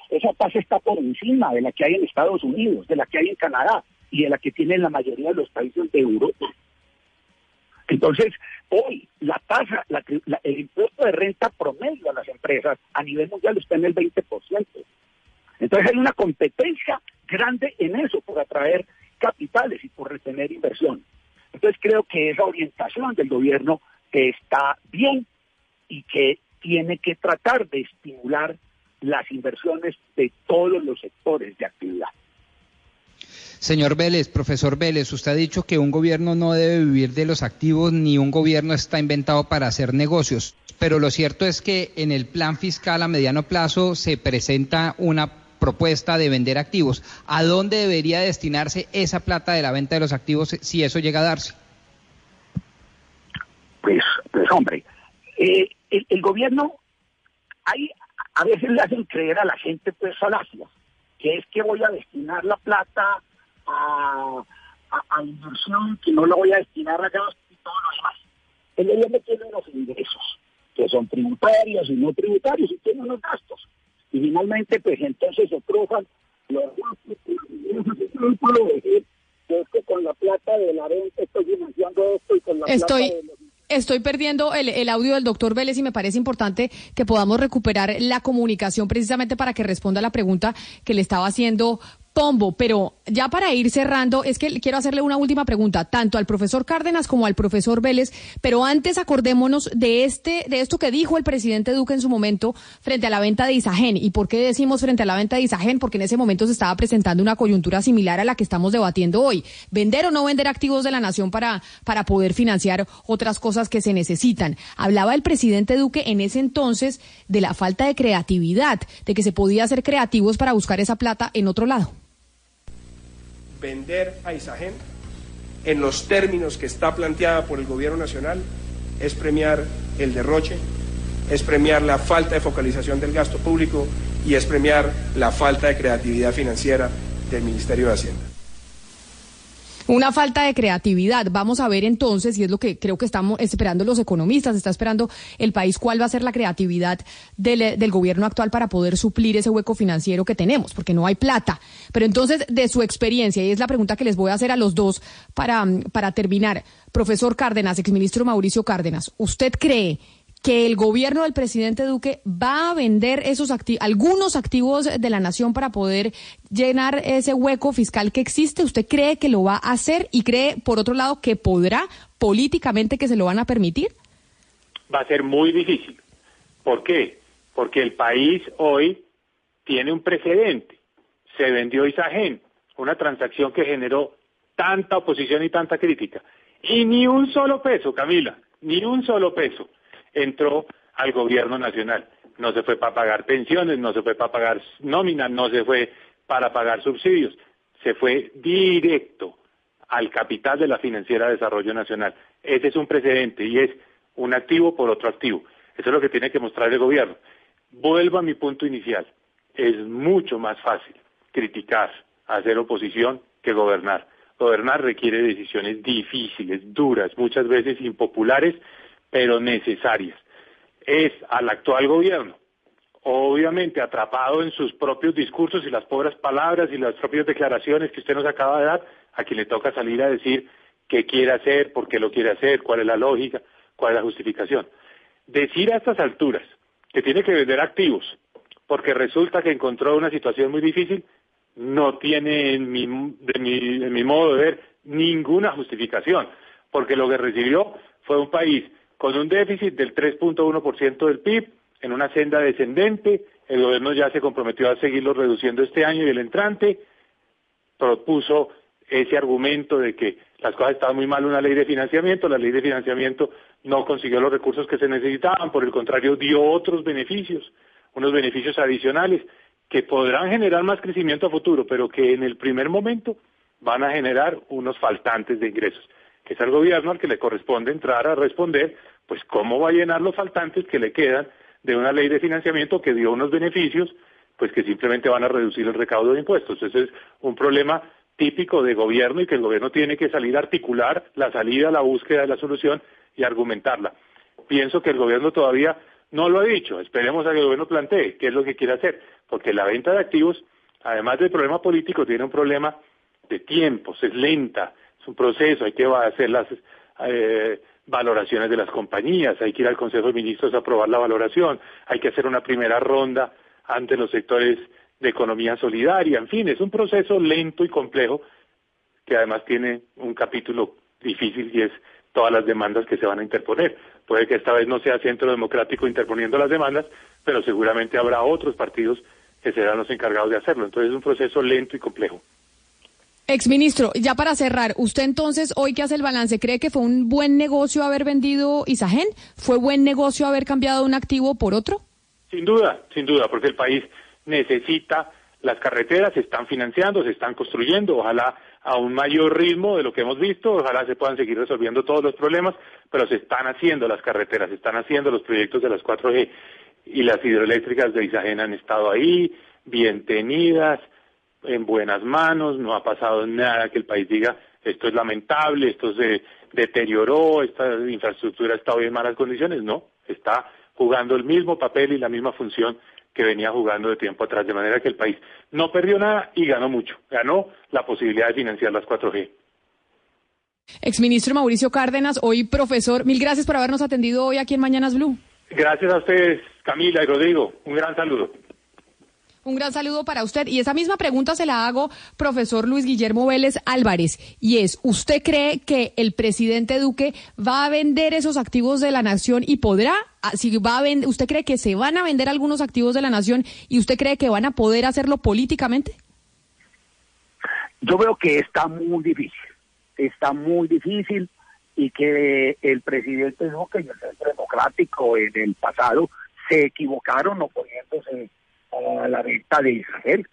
Esa tasa está por encima de la que hay en Estados Unidos, de la que hay en Canadá y de la que tienen la mayoría de los países de Europa. Entonces, hoy la tasa, el impuesto de renta promedio a las empresas a nivel mundial está en el 20%. Entonces hay una competencia grande en eso por atraer capitales y por retener inversión. Entonces creo que esa orientación del gobierno está bien y que tiene que tratar de estimular las inversiones de todos los sectores de actividad. Señor Vélez, profesor Vélez, usted ha dicho que un gobierno no debe vivir de los activos ni un gobierno está inventado para hacer negocios, pero lo cierto es que en el plan fiscal a mediano plazo se presenta una propuesta de vender activos. ¿A dónde debería destinarse esa plata de la venta de los activos si eso llega a darse? Pues, pues hombre, eh, el, gobierno, hay, a veces le hacen creer a la gente pues que es que voy a destinar la plata a, a, inversión, que no la voy a destinar a gastos y todo lo demás. El gobierno tiene unos ingresos, que son tributarios y no tributarios, y tiene unos gastos. Y finalmente, pues entonces se cruzan los gastos, que que con la plata de la venta estoy financiando esto y con la plata de los Estoy perdiendo el, el, audio del doctor Vélez y me parece importante que podamos recuperar la comunicación precisamente para que responda a la pregunta que le estaba haciendo Pombo, pero ya para ir cerrando, es que quiero hacerle una última pregunta, tanto al profesor Cárdenas como al profesor Vélez, pero antes acordémonos de este, de esto que dijo el presidente Duque en su momento frente a la venta de Isagen. ¿Y por qué decimos frente a la venta de Isagen? Porque en ese momento se estaba presentando una coyuntura similar a la que estamos debatiendo hoy. Vender o no vender activos de la nación para, para poder financiar otras cosas que se necesitan. Hablaba el presidente Duque en ese entonces de la falta de creatividad, de que se podía ser creativos para buscar esa plata en otro lado vender a Isagen en los términos que está planteada por el Gobierno Nacional es premiar el derroche, es premiar la falta de focalización del gasto público y es premiar la falta de creatividad financiera del Ministerio de Hacienda. Una falta de creatividad. Vamos a ver entonces, y es lo que creo que estamos esperando los economistas, está esperando el país cuál va a ser la creatividad del, gobierno actual para poder suplir ese hueco financiero que tenemos, porque no hay plata. Pero entonces, de su experiencia, y es la pregunta que les voy a hacer a los dos para, para terminar. Profesor Cárdenas, exministro Mauricio Cárdenas, ¿usted cree que el gobierno del presidente Duque va a vender esos algunos activos de la nación para poder llenar ese hueco fiscal que existe. ¿Usted cree que lo va a hacer y cree, por otro lado, que podrá políticamente que se lo van a permitir? Va a ser muy difícil. ¿Por qué? Porque el país hoy tiene un precedente. Se vendió Isagen, una transacción que generó tanta oposición y tanta crítica. Y ni un solo peso, Camila, ni un solo peso entró al gobierno nacional. No se fue para pagar pensiones, no se fue para pagar nóminas, no se fue para pagar subsidios, se fue directo al capital de la Financiera de Desarrollo Nacional. Ese es un precedente y es un activo por otro activo. Eso es lo que tiene que mostrar el gobierno. Vuelvo a mi punto inicial. Es mucho más fácil criticar, hacer oposición que gobernar. Gobernar requiere decisiones difíciles, duras, muchas veces impopulares, pero necesarias. Es al actual gobierno, obviamente atrapado en sus propios discursos y las pobres palabras y las propias declaraciones que usted nos acaba de dar, a quien le toca salir a decir qué quiere hacer, por qué lo quiere hacer, cuál es la lógica, cuál es la justificación. Decir a estas alturas que tiene que vender activos porque resulta que encontró una situación muy difícil, no tiene en mi, en mi modo de ver ninguna justificación, porque lo que recibió fue un país con un déficit del 3.1% del PIB, en una senda descendente. El gobierno ya se comprometió a seguirlo reduciendo este año y el entrante. Propuso ese argumento de que las cosas estaban muy mal una ley de financiamiento, la ley de financiamiento no consiguió los recursos que se necesitaban, por el contrario dio otros beneficios, unos beneficios adicionales que podrán generar más crecimiento a futuro, pero que en el primer momento van a generar unos faltantes de ingresos es al gobierno al que le corresponde entrar a responder, pues cómo va a llenar los faltantes que le quedan de una ley de financiamiento que dio unos beneficios, pues que simplemente van a reducir el recaudo de impuestos. Ese es un problema típico de gobierno y que el gobierno tiene que salir a articular la salida, la búsqueda de la solución y argumentarla. Pienso que el gobierno todavía no lo ha dicho. Esperemos a que el gobierno plantee qué es lo que quiere hacer, porque la venta de activos, además del problema político, tiene un problema de tiempos, es lenta, es un proceso, hay que hacer las eh, valoraciones de las compañías, hay que ir al Consejo de Ministros a aprobar la valoración, hay que hacer una primera ronda ante los sectores de economía solidaria, en fin, es un proceso lento y complejo que además tiene un capítulo difícil y es todas las demandas que se van a interponer. Puede que esta vez no sea Centro Democrático interponiendo las demandas, pero seguramente habrá otros partidos que serán los encargados de hacerlo. Entonces es un proceso lento y complejo. Exministro, ya para cerrar, usted entonces, hoy que hace el balance, ¿cree que fue un buen negocio haber vendido Isagen? ¿Fue buen negocio haber cambiado un activo por otro? Sin duda, sin duda, porque el país necesita las carreteras, se están financiando, se están construyendo, ojalá a un mayor ritmo de lo que hemos visto, ojalá se puedan seguir resolviendo todos los problemas, pero se están haciendo las carreteras, se están haciendo los proyectos de las 4G y las hidroeléctricas de Isagen han estado ahí, bien tenidas, en buenas manos, no ha pasado nada que el país diga esto es lamentable, esto se deterioró, esta infraestructura está hoy en malas condiciones, no, está jugando el mismo papel y la misma función que venía jugando de tiempo atrás, de manera que el país no perdió nada y ganó mucho, ganó la posibilidad de financiar las 4G. Exministro Mauricio Cárdenas, hoy profesor, mil gracias por habernos atendido hoy aquí en Mañanas Blue. Gracias a ustedes, Camila y Rodrigo, un gran saludo. Un gran saludo para usted. Y esa misma pregunta se la hago, profesor Luis Guillermo Vélez Álvarez. Y es, ¿usted cree que el presidente Duque va a vender esos activos de la nación y podrá? Ah, si va a vender, ¿Usted cree que se van a vender algunos activos de la nación y usted cree que van a poder hacerlo políticamente? Yo veo que está muy difícil. Está muy difícil y que el presidente Duque y el Centro Democrático en el pasado se equivocaron oponiéndose a la venta de Israel.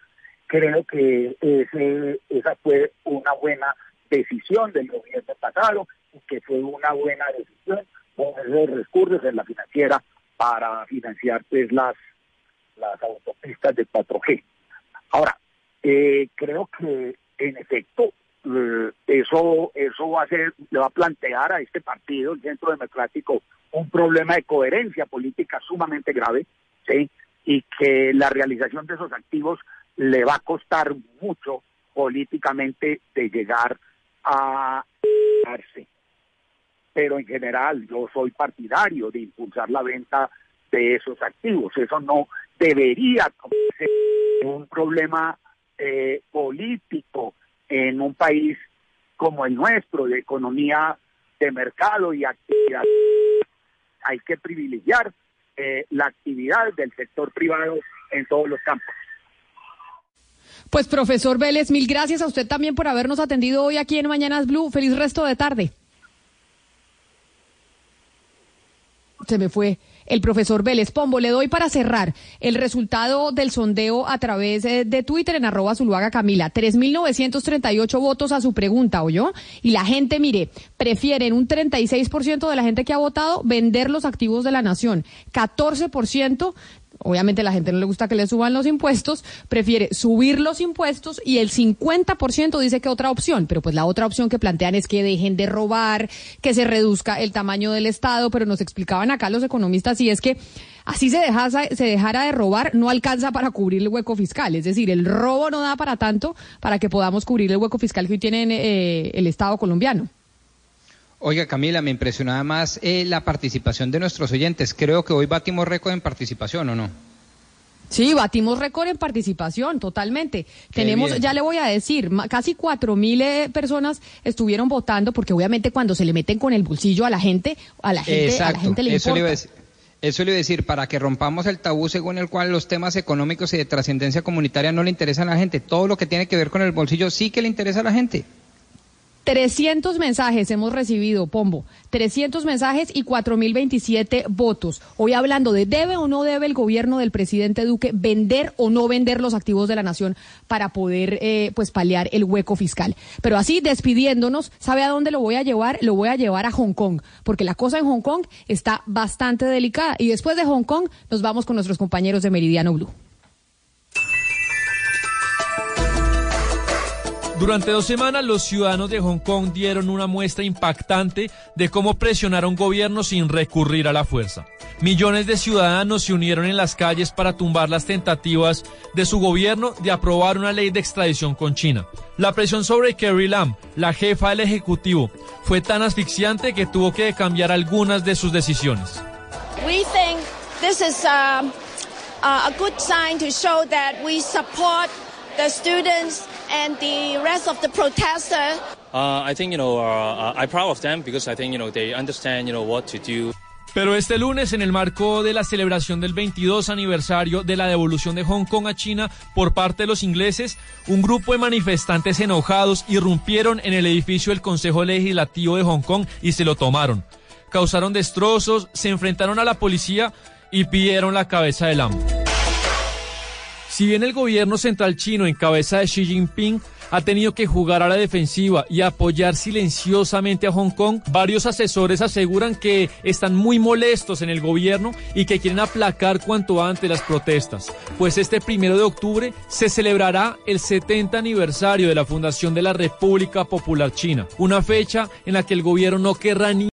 Creo que ese, esa fue una buena decisión del gobierno pasado y que fue una buena decisión poner recursos en la financiera para financiar pues, las, las autopistas de 4G. Ahora, eh, creo que en efecto eh, eso eso va a ser le va a plantear a este partido el Centro Democrático un problema de coherencia política sumamente grave, ¿sí? Y que la realización de esos activos le va a costar mucho políticamente de llegar a darse. Pero en general yo soy partidario de impulsar la venta de esos activos. Eso no debería ser un problema eh, político en un país como el nuestro, de economía de mercado y actividad. Hay que privilegiar eh, la actividad del sector privado en todos los campos. Pues profesor Vélez, mil gracias a usted también por habernos atendido hoy aquí en Mañanas Blue. Feliz resto de tarde. Se me fue el profesor Vélez Pombo. Le doy para cerrar el resultado del sondeo a través eh, de Twitter en arroba Zuluaga Camila. 3.938 votos a su pregunta, ¿oyó? Y la gente, mire, prefieren un 36% de la gente que ha votado vender los activos de la nación. 14% obviamente la gente no le gusta que le suban los impuestos, prefiere subir los impuestos y el 50% dice que otra opción, pero pues la otra opción que plantean es que dejen de robar, que se reduzca el tamaño del Estado, pero nos explicaban acá los economistas y es que así se, se dejara de robar, no alcanza para cubrir el hueco fiscal, es decir, el robo no da para tanto para que podamos cubrir el hueco fiscal que hoy tiene eh, el Estado colombiano. Oiga, Camila, me impresionaba más eh, la participación de nuestros oyentes. Creo que hoy batimos récord en participación, ¿o no? Sí, batimos récord en participación, totalmente. Tenemos, ya le voy a decir, casi cuatro mil eh, personas estuvieron votando, porque obviamente cuando se le meten con el bolsillo a la gente, a la gente, a la gente le eso importa. Le eso le iba a decir, para que rompamos el tabú según el cual los temas económicos y de trascendencia comunitaria no le interesan a la gente. Todo lo que tiene que ver con el bolsillo sí que le interesa a la gente. 300 mensajes hemos recibido, Pombo. 300 mensajes y 4.027 votos. Hoy hablando de debe o no debe el gobierno del presidente Duque vender o no vender los activos de la nación para poder eh, pues paliar el hueco fiscal. Pero así despidiéndonos, ¿sabe a dónde lo voy a llevar? Lo voy a llevar a Hong Kong, porque la cosa en Hong Kong está bastante delicada. Y después de Hong Kong nos vamos con nuestros compañeros de Meridiano Blue. Durante dos semanas los ciudadanos de Hong Kong dieron una muestra impactante de cómo presionar a un gobierno sin recurrir a la fuerza. Millones de ciudadanos se unieron en las calles para tumbar las tentativas de su gobierno de aprobar una ley de extradición con China. La presión sobre Carrie Lam, la jefa del Ejecutivo, fue tan asfixiante que tuvo que cambiar algunas de sus decisiones. We think this is a, a good sign to show that we support the students and the rest of the protesters. Uh, I think you know uh, I'm proud of them because I think you know they understand you know what to do. Pero este lunes, en el marco de la celebración del 22 aniversario de la devolución de Hong Kong a China por parte de los ingleses, un grupo de manifestantes enojados irrumpieron en el edificio del Consejo Legislativo de Hong Kong y se lo tomaron. Causaron destrozos, se enfrentaron a la policía y pidieron la cabeza del amo. Si bien el gobierno central chino en cabeza de Xi Jinping ha tenido que jugar a la defensiva y apoyar silenciosamente a Hong Kong, varios asesores aseguran que están muy molestos en el gobierno y que quieren aplacar cuanto antes las protestas, pues este primero de octubre se celebrará el 70 aniversario de la fundación de la República Popular China, una fecha en la que el gobierno no querrá ni